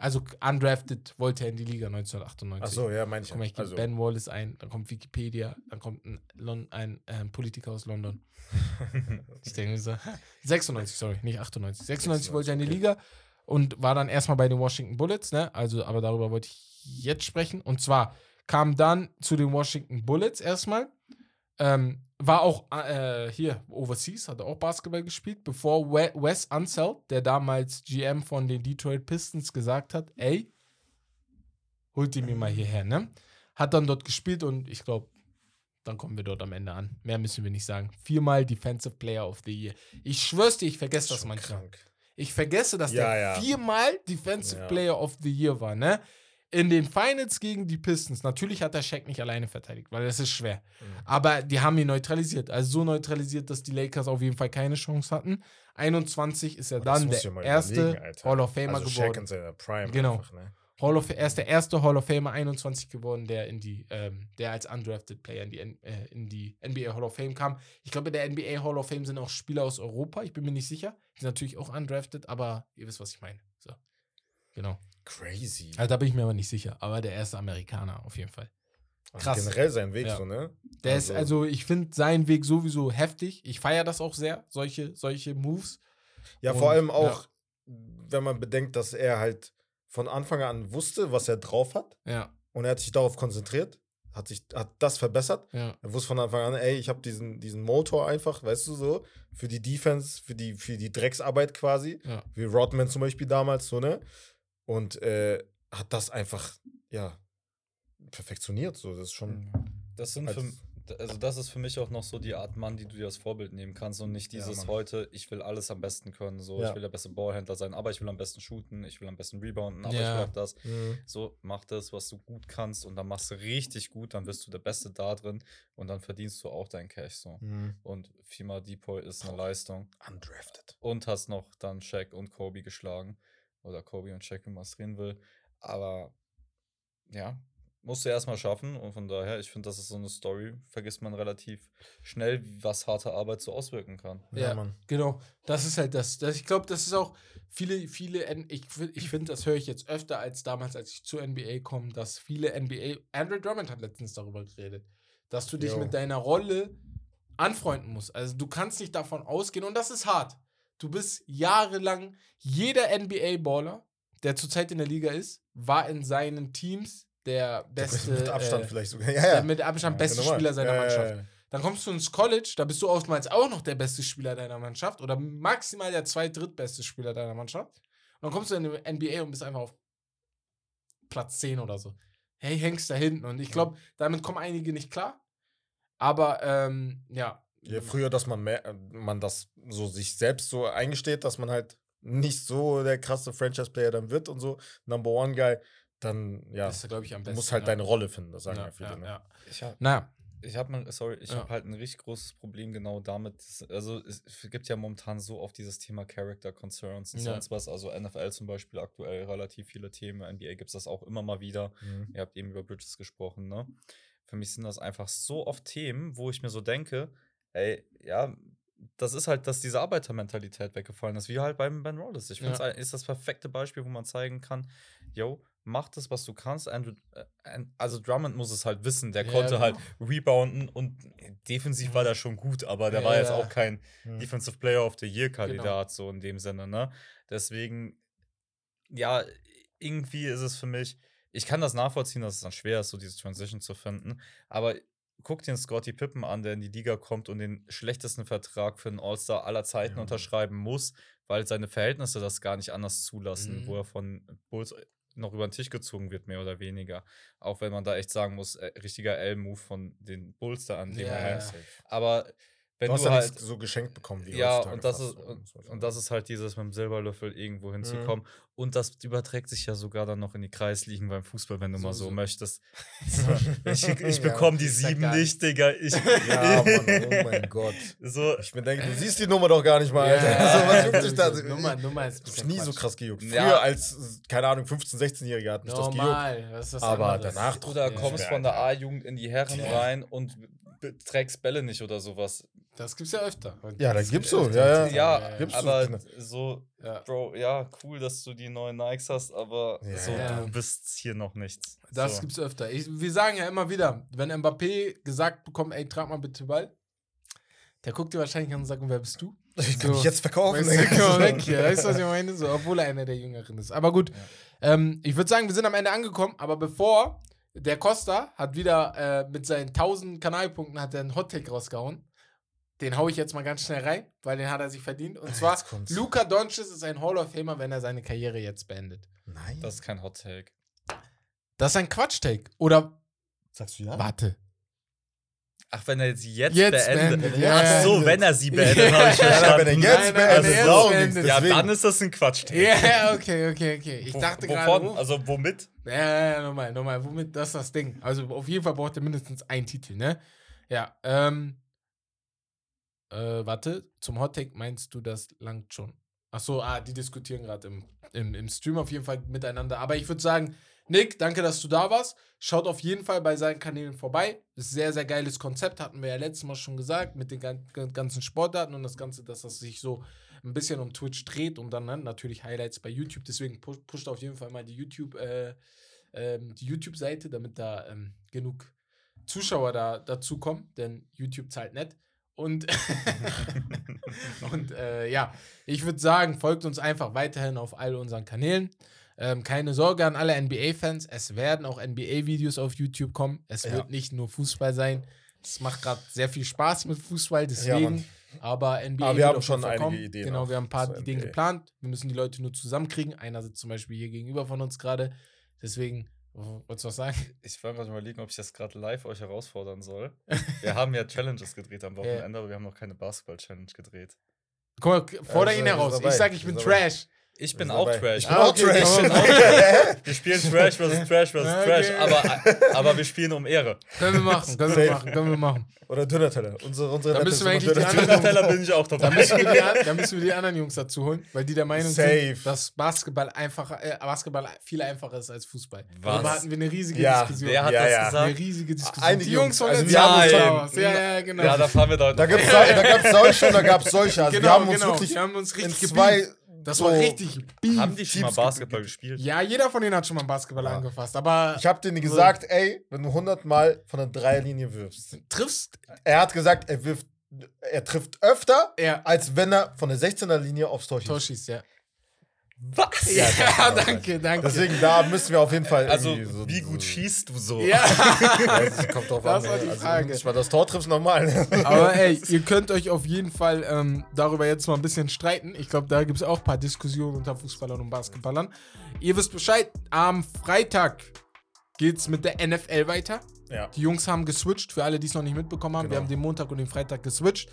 Also undrafted wollte er in die Liga 1998. Achso, ja, meine ich. Mal, ich gebe also, Ben Wallace ein, dann kommt Wikipedia, dann kommt ein, Lon ein ähm, Politiker aus London. <laughs> Ich denke so, 96, sorry, nicht 98. 96 wollte er in die okay. Liga und war dann erstmal bei den Washington Bullets, ne? Also, aber darüber wollte ich jetzt sprechen. Und zwar kam dann zu den Washington Bullets erstmal. Ähm, war auch äh, hier overseas, hat er auch Basketball gespielt, bevor We Wes Unseld, der damals GM von den Detroit Pistons, gesagt hat: Ey, holt ihn mir mal hierher, ne? Hat dann dort gespielt und ich glaube, dann kommen wir dort am Ende an. Mehr müssen wir nicht sagen. Viermal Defensive Player of the Year. Ich schwör's dir, ich vergesse das schon manchmal. krank. Ich vergesse, dass Ja, der ja. viermal Defensive Ja. Player of the Year war, ne? In den Finals gegen die Pistons. Natürlich hat der Shaq nicht alleine verteidigt, weil das ist schwer. Mhm. Aber die haben ihn neutralisiert. Also so neutralisiert, dass die Lakers auf jeden Fall keine Chance hatten. 21 ist er dann der erste. Hall of Famer also Shaq geworden. in seiner Prime Genau. einfach, ne? Hall of, er ist der erste Hall of Famer 21 geworden, der in die, ähm, der als undrafted Player in die, äh, in die NBA Hall of Fame kam. Ich glaube, in der NBA Hall of Fame sind auch Spieler aus Europa. Ich bin mir nicht sicher. Die sind natürlich auch undrafted, aber ihr wisst, was ich meine. So. Genau. Crazy. Also da bin ich mir aber nicht sicher. Aber der erste Amerikaner auf jeden Fall. Also krass. generell sein Weg Ja. so, ne? Der ist, Also- also ich finde seinen Weg sowieso heftig. Ich feiere das auch sehr, solche, solche Moves. Ja, Und, vor allem auch, wenn man bedenkt, dass er halt von Anfang an wusste, was er drauf hat Ja, und er hat sich darauf konzentriert, hat sich hat das verbessert. ja. Er wusste von Anfang an, ey, ich habe diesen, diesen Motor einfach, weißt du so, für die Defense, für die, für die Drecksarbeit quasi, Ja. wie Rodman zum Beispiel damals, so, ne? Und äh, hat das einfach, ja, perfektioniert, so, das ist schon. Das sind, Als- für, also das ist für mich auch noch so die Art Mann, die du dir als Vorbild nehmen kannst und nicht Ja, dieses Mann. heute, ich will alles am besten können, so, Ja. ich will der beste Ballhändler sein, aber ich will am besten shooten, ich will am besten rebounden, aber ich Ja. will auch das. Mhm. So, mach das, was du gut kannst und dann machst du richtig gut, dann wirst du der Beste da drin und dann verdienst du auch dein Cash so. Mhm. Und Fima Depoy ist eine Leistung. Undrafted. Und hast noch dann Shaq und Kobe geschlagen. Oder Kobe und Shaq, wie man es drehen will. Aber ja, musst du erstmal schaffen. Und von daher, ich finde, das ist so eine Story, vergisst man relativ schnell, was harte Arbeit so auswirken kann. Ja, Ja. Mann. Genau, das ist halt das. das ich glaube, das ist auch viele, viele, N ich, ich finde, das höre ich jetzt öfter als damals, als ich zur NBA komme, dass viele NBA, Andrew Drummond hat letztens darüber geredet, dass du dich Jo. mit deiner Rolle anfreunden musst. Also du kannst nicht davon ausgehen und das ist hart. Du bist jahrelang, jeder NBA-Baller, der zurzeit in der Liga ist, war in seinen Teams der beste, mit Abstand äh, vielleicht sogar. Ja, der ja. mit Abstand beste normal. Spieler seiner Mannschaft. Dann kommst du ins College, da bist du oftmals auch noch der beste Spieler deiner Mannschaft oder maximal der zweit-, drittbeste Spieler deiner Mannschaft. Und dann kommst du in die NBA und bist einfach auf Platz 10 oder so. Hey, hängst da hinten. Und ich glaube, damit kommen einige nicht klar. Aber ähm, ja. Je früher, dass man mehr, äh, man das so sich selbst so eingesteht, dass man halt nicht so der krasse Franchise-Player dann wird und so, Number One Guy, dann ja, Das ist, ich, am du besten. musst halt ja. deine Rolle finden, das sagen ja, ja, viele. ja, ne? ja. Ich habe Naja, ich hab mal, sorry, ich Ja. habe halt ein richtig großes Problem genau damit. Also es gibt ja momentan so oft dieses Thema Character Concerns und Ja. sonst was. Also NFL zum Beispiel aktuell relativ viele Themen. NBA gibt es das auch immer mal wieder. Mhm. Ihr habt eben über Bridges gesprochen, ne? Für mich sind das einfach so oft Themen, wo ich mir so denke, ey, ja, das ist halt, dass diese Arbeitermentalität weggefallen ist, wie halt beim Ben Wallace. Ich finde, Ja. es ist das perfekte Beispiel, wo man zeigen kann, yo, mach das, was du kannst. Andrew, äh, also Drummond muss es halt wissen, der Ja, konnte genau. halt rebounden und defensiv war der schon gut, aber der Ja, war jetzt ja. auch kein Mhm. Defensive Player of the Year Genau. So in dem Sinne, ne? Deswegen, ja, irgendwie ist es für mich, ich kann das nachvollziehen, dass es dann schwer ist, so diese Transition zu finden, aber guck dir einen Scotty Pippen an, der in die Liga kommt und den schlechtesten Vertrag für einen All-Star aller Zeiten Ja. unterschreiben muss, weil seine Verhältnisse das gar nicht anders zulassen, Mhm. wo er von Bulls noch über den Tisch gezogen wird, mehr oder weniger. Auch wenn man da echt sagen muss, äh, richtiger L-Move von den Bulls da an dem ja. Aber wenn Du du, hast ja halt so geschenkt bekommen wie ja, heutzutage und das, ist, so, und, und das ist halt dieses mit dem Silberlöffel irgendwo Mhm. hinzukommen. Und das überträgt sich ja sogar dann noch in die Kreisligen beim Fußball, wenn du mal so Sowieso. möchtest. <laughs> So, <laughs> ich ich <laughs> Ja, bekomme die ich sag sieben nicht, Digga. Ich, Ja, Mann, oh mein Gott. so, Ich bin denke, du siehst die Nummer doch gar nicht mal, Alter. Ja, so, was juckt dich da? Nummer, Nummer ist Ich nie so krass gejuckt. Früher Ja. als, keine Ahnung, 15-, 16-Jähriger hat mich das gejuckt. Normal, das ist was Aber anderes. danach du da Ja. kommst von der A-Jugend in die Herren Ja. rein und trägst Bälle nicht oder sowas. Das gibt's ja öfter. Ja, das Das gibt's so, ja, Ja, Gibt's so, aber genau. so, Ja. Bro, ja, cool, dass du die neuen Nikes hast, aber Ja. so, Ja. du bist hier noch nichts. Das so. gibt's öfter. Ich, wir sagen ja immer wieder, wenn Mbappé gesagt bekommt, ey, trag mal bitte Ball, der guckt dir wahrscheinlich an und sagt, wer bist du? Ich kann So. dich jetzt verkaufen. Weißt du, weg <laughs> hier. Weißt du, was ich meine? So, obwohl er einer der Jüngeren ist. Aber gut, ähm, ich würde sagen, wir sind am Ende angekommen, aber bevor, der Costa hat wieder äh, mit seinen 1000 Kanalpunkten hat er einen Hottake rausgehauen. Den hau ich jetzt mal ganz schnell rein, weil den hat er sich verdient. Und zwar, Jetzt kommt's. Luca Doncic ist ein Hall of Famer, wenn er seine Karriere jetzt beendet. Nein. Das ist kein Hot Take. Das ist ein Quatsch-Take. Oder, Sagst du ja? warte. Ach, wenn er jetzt, jetzt, Jetzt beendet. beendet, ja. Ach so, wenn er sie beendet, Ja. habe ich Ja, verstanden. wenn er jetzt nein, beendet, auch beendet. Ja, dann ist das ein Quatsch. Ja, okay, okay, okay. Ich Wo- dachte wovon? gerade. Also womit? Ja, ja, ja, nochmal, nochmal. Womit? Das ist das Ding. Also auf jeden Fall braucht er mindestens einen Titel, ne? Ja, ähm. Äh, warte, zum Hot Take meinst du, das langt schon? Ach so, ah, die diskutieren gerade im, im, im Stream auf jeden Fall miteinander. Aber ich würde sagen, Nick, danke, dass du da warst. Schaut auf jeden Fall bei seinen Kanälen vorbei. Ist sehr, sehr geiles Konzept, hatten wir ja letztes Mal schon gesagt, mit den gan- gan- ganzen Sportdaten und das Ganze, dass das sich so ein bisschen um Twitch dreht und dann ne, natürlich Highlights bei YouTube. Deswegen pu pusht auf jeden Fall mal die YouTube, äh, ähm, die YouTube-Seite, damit da ähm, genug Zuschauer da dazu kommen, denn YouTube zahlt nicht. Und, <laughs> und äh, ja, ich würde sagen, folgt uns einfach weiterhin auf all unseren Kanälen. Ähm, keine Sorge an alle NBA-Fans, es werden auch NBA-Videos auf YouTube kommen. Es Ja. wird nicht nur Fußball sein. Es macht gerade sehr viel Spaß mit Fußball, Ja, deswegen. Mann. aber NBA Aber wir haben schon einige kommen. Ideen Genau, wir haben ein paar Ideen NBA. geplant. Wir müssen die Leute nur zusammenkriegen. Einer sitzt zum Beispiel hier gegenüber von uns gerade. Deswegen Wolltest du was sagen? Ich war gerade überlegen, ob ich das gerade live euch herausfordern soll. Wir haben ja Challenges gedreht am <laughs> Wochenende, aber wir haben noch keine Basketball-Challenge gedreht. Guck mal, fordere Ja, ihn ist heraus. Ich sag, ich bin. Trash. Ich bin auch dabei. Trash. Ich bin Ah, auch <laughs> okay, Trash. bin auch Trash. Wir spielen Trash vs. Trash vs. Okay. Trash, aber, aber wir spielen um Ehre. Können wir machen, können wir machen, können wir machen. Oder Döner-Teller. Unsere, unsere Da müssen wir eigentlich die Döner-Teller. bin ich auch Da dabei. müssen, wir die, da müssen wir die anderen Jungs dazu holen, weil die der Meinung Safe. sind, dass Basketball einfacher, äh, Basketball viel einfacher ist als Fußball. Was? Darüber hatten wir eine riesige Ja, Diskussion. Wer hat Ja, das ja. gesagt? eine riesige Diskussion. Einige die Jungs von also der wir. Ja, ja, genau. Ja, da fahren wir da. Da da gab's solche und da gab's solche. Also wir genau, haben uns genau. wirklich die haben uns in richtig zwei. Das war richtig Beef. haben die schon mal Basketball ge- gespielt? Ja, jeder von denen hat schon mal Basketball Ja. angefasst, aber Ich habe denen gesagt, ey, wenn du 100 Mal von der Dreierlinie wirfst. triffst Er hat gesagt, er wirft, er trifft öfter, er als wenn er von der 16er Linie aufs Tor schießt. Torschießt, ja. Was? Ja, sein. danke, danke. Deswegen, da müssen wir auf jeden Fall. Also, so, wie gut so, schießt du so? ja. Ja, <laughs> das kommt drauf Das an. war die also, Frage. mal das Tor triffst, normal. Aber ey, ihr könnt euch auf jeden Fall ähm, darüber jetzt mal ein bisschen streiten. Ich glaube, da gibt es auch ein paar Diskussionen unter Fußballern und Basketballern. Ihr wisst Bescheid, am Freitag geht's mit der NFL weiter. ja. Die Jungs haben geswitcht, für alle, die es noch nicht mitbekommen haben. Wir Genau. haben den Montag und den Freitag geswitcht.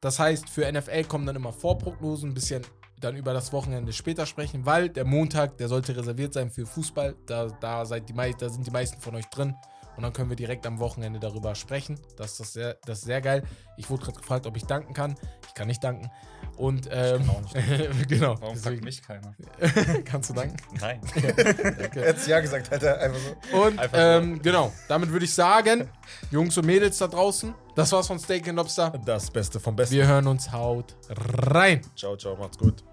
Das heißt, für NFL kommen dann immer Vorprognosen, ein bisschen dann über das Wochenende später sprechen, weil der Montag, der sollte reserviert sein für Fußball. Da, da, seid die da sind die meisten von euch drin. Und dann können wir direkt am Wochenende darüber sprechen. Das ist, das sehr, das ist sehr geil. Ich wurde gerade gefragt, ob ich danken kann. Ich kann nicht danken. Und ähm, kann auch nicht <laughs> genau. Warum fragt Deswegen mich keiner? <laughs> kannst du danken. Nein. <laughs> Danke. Er hat ja gesagt, hat er einfach so. Und Einfach so. ähm, genau, damit würde ich sagen, Jungs und Mädels da draußen, das war's von Steak and Lobster. Das Beste vom Besten. Wir hören uns. Haut rein. Ciao, ciao, macht's gut.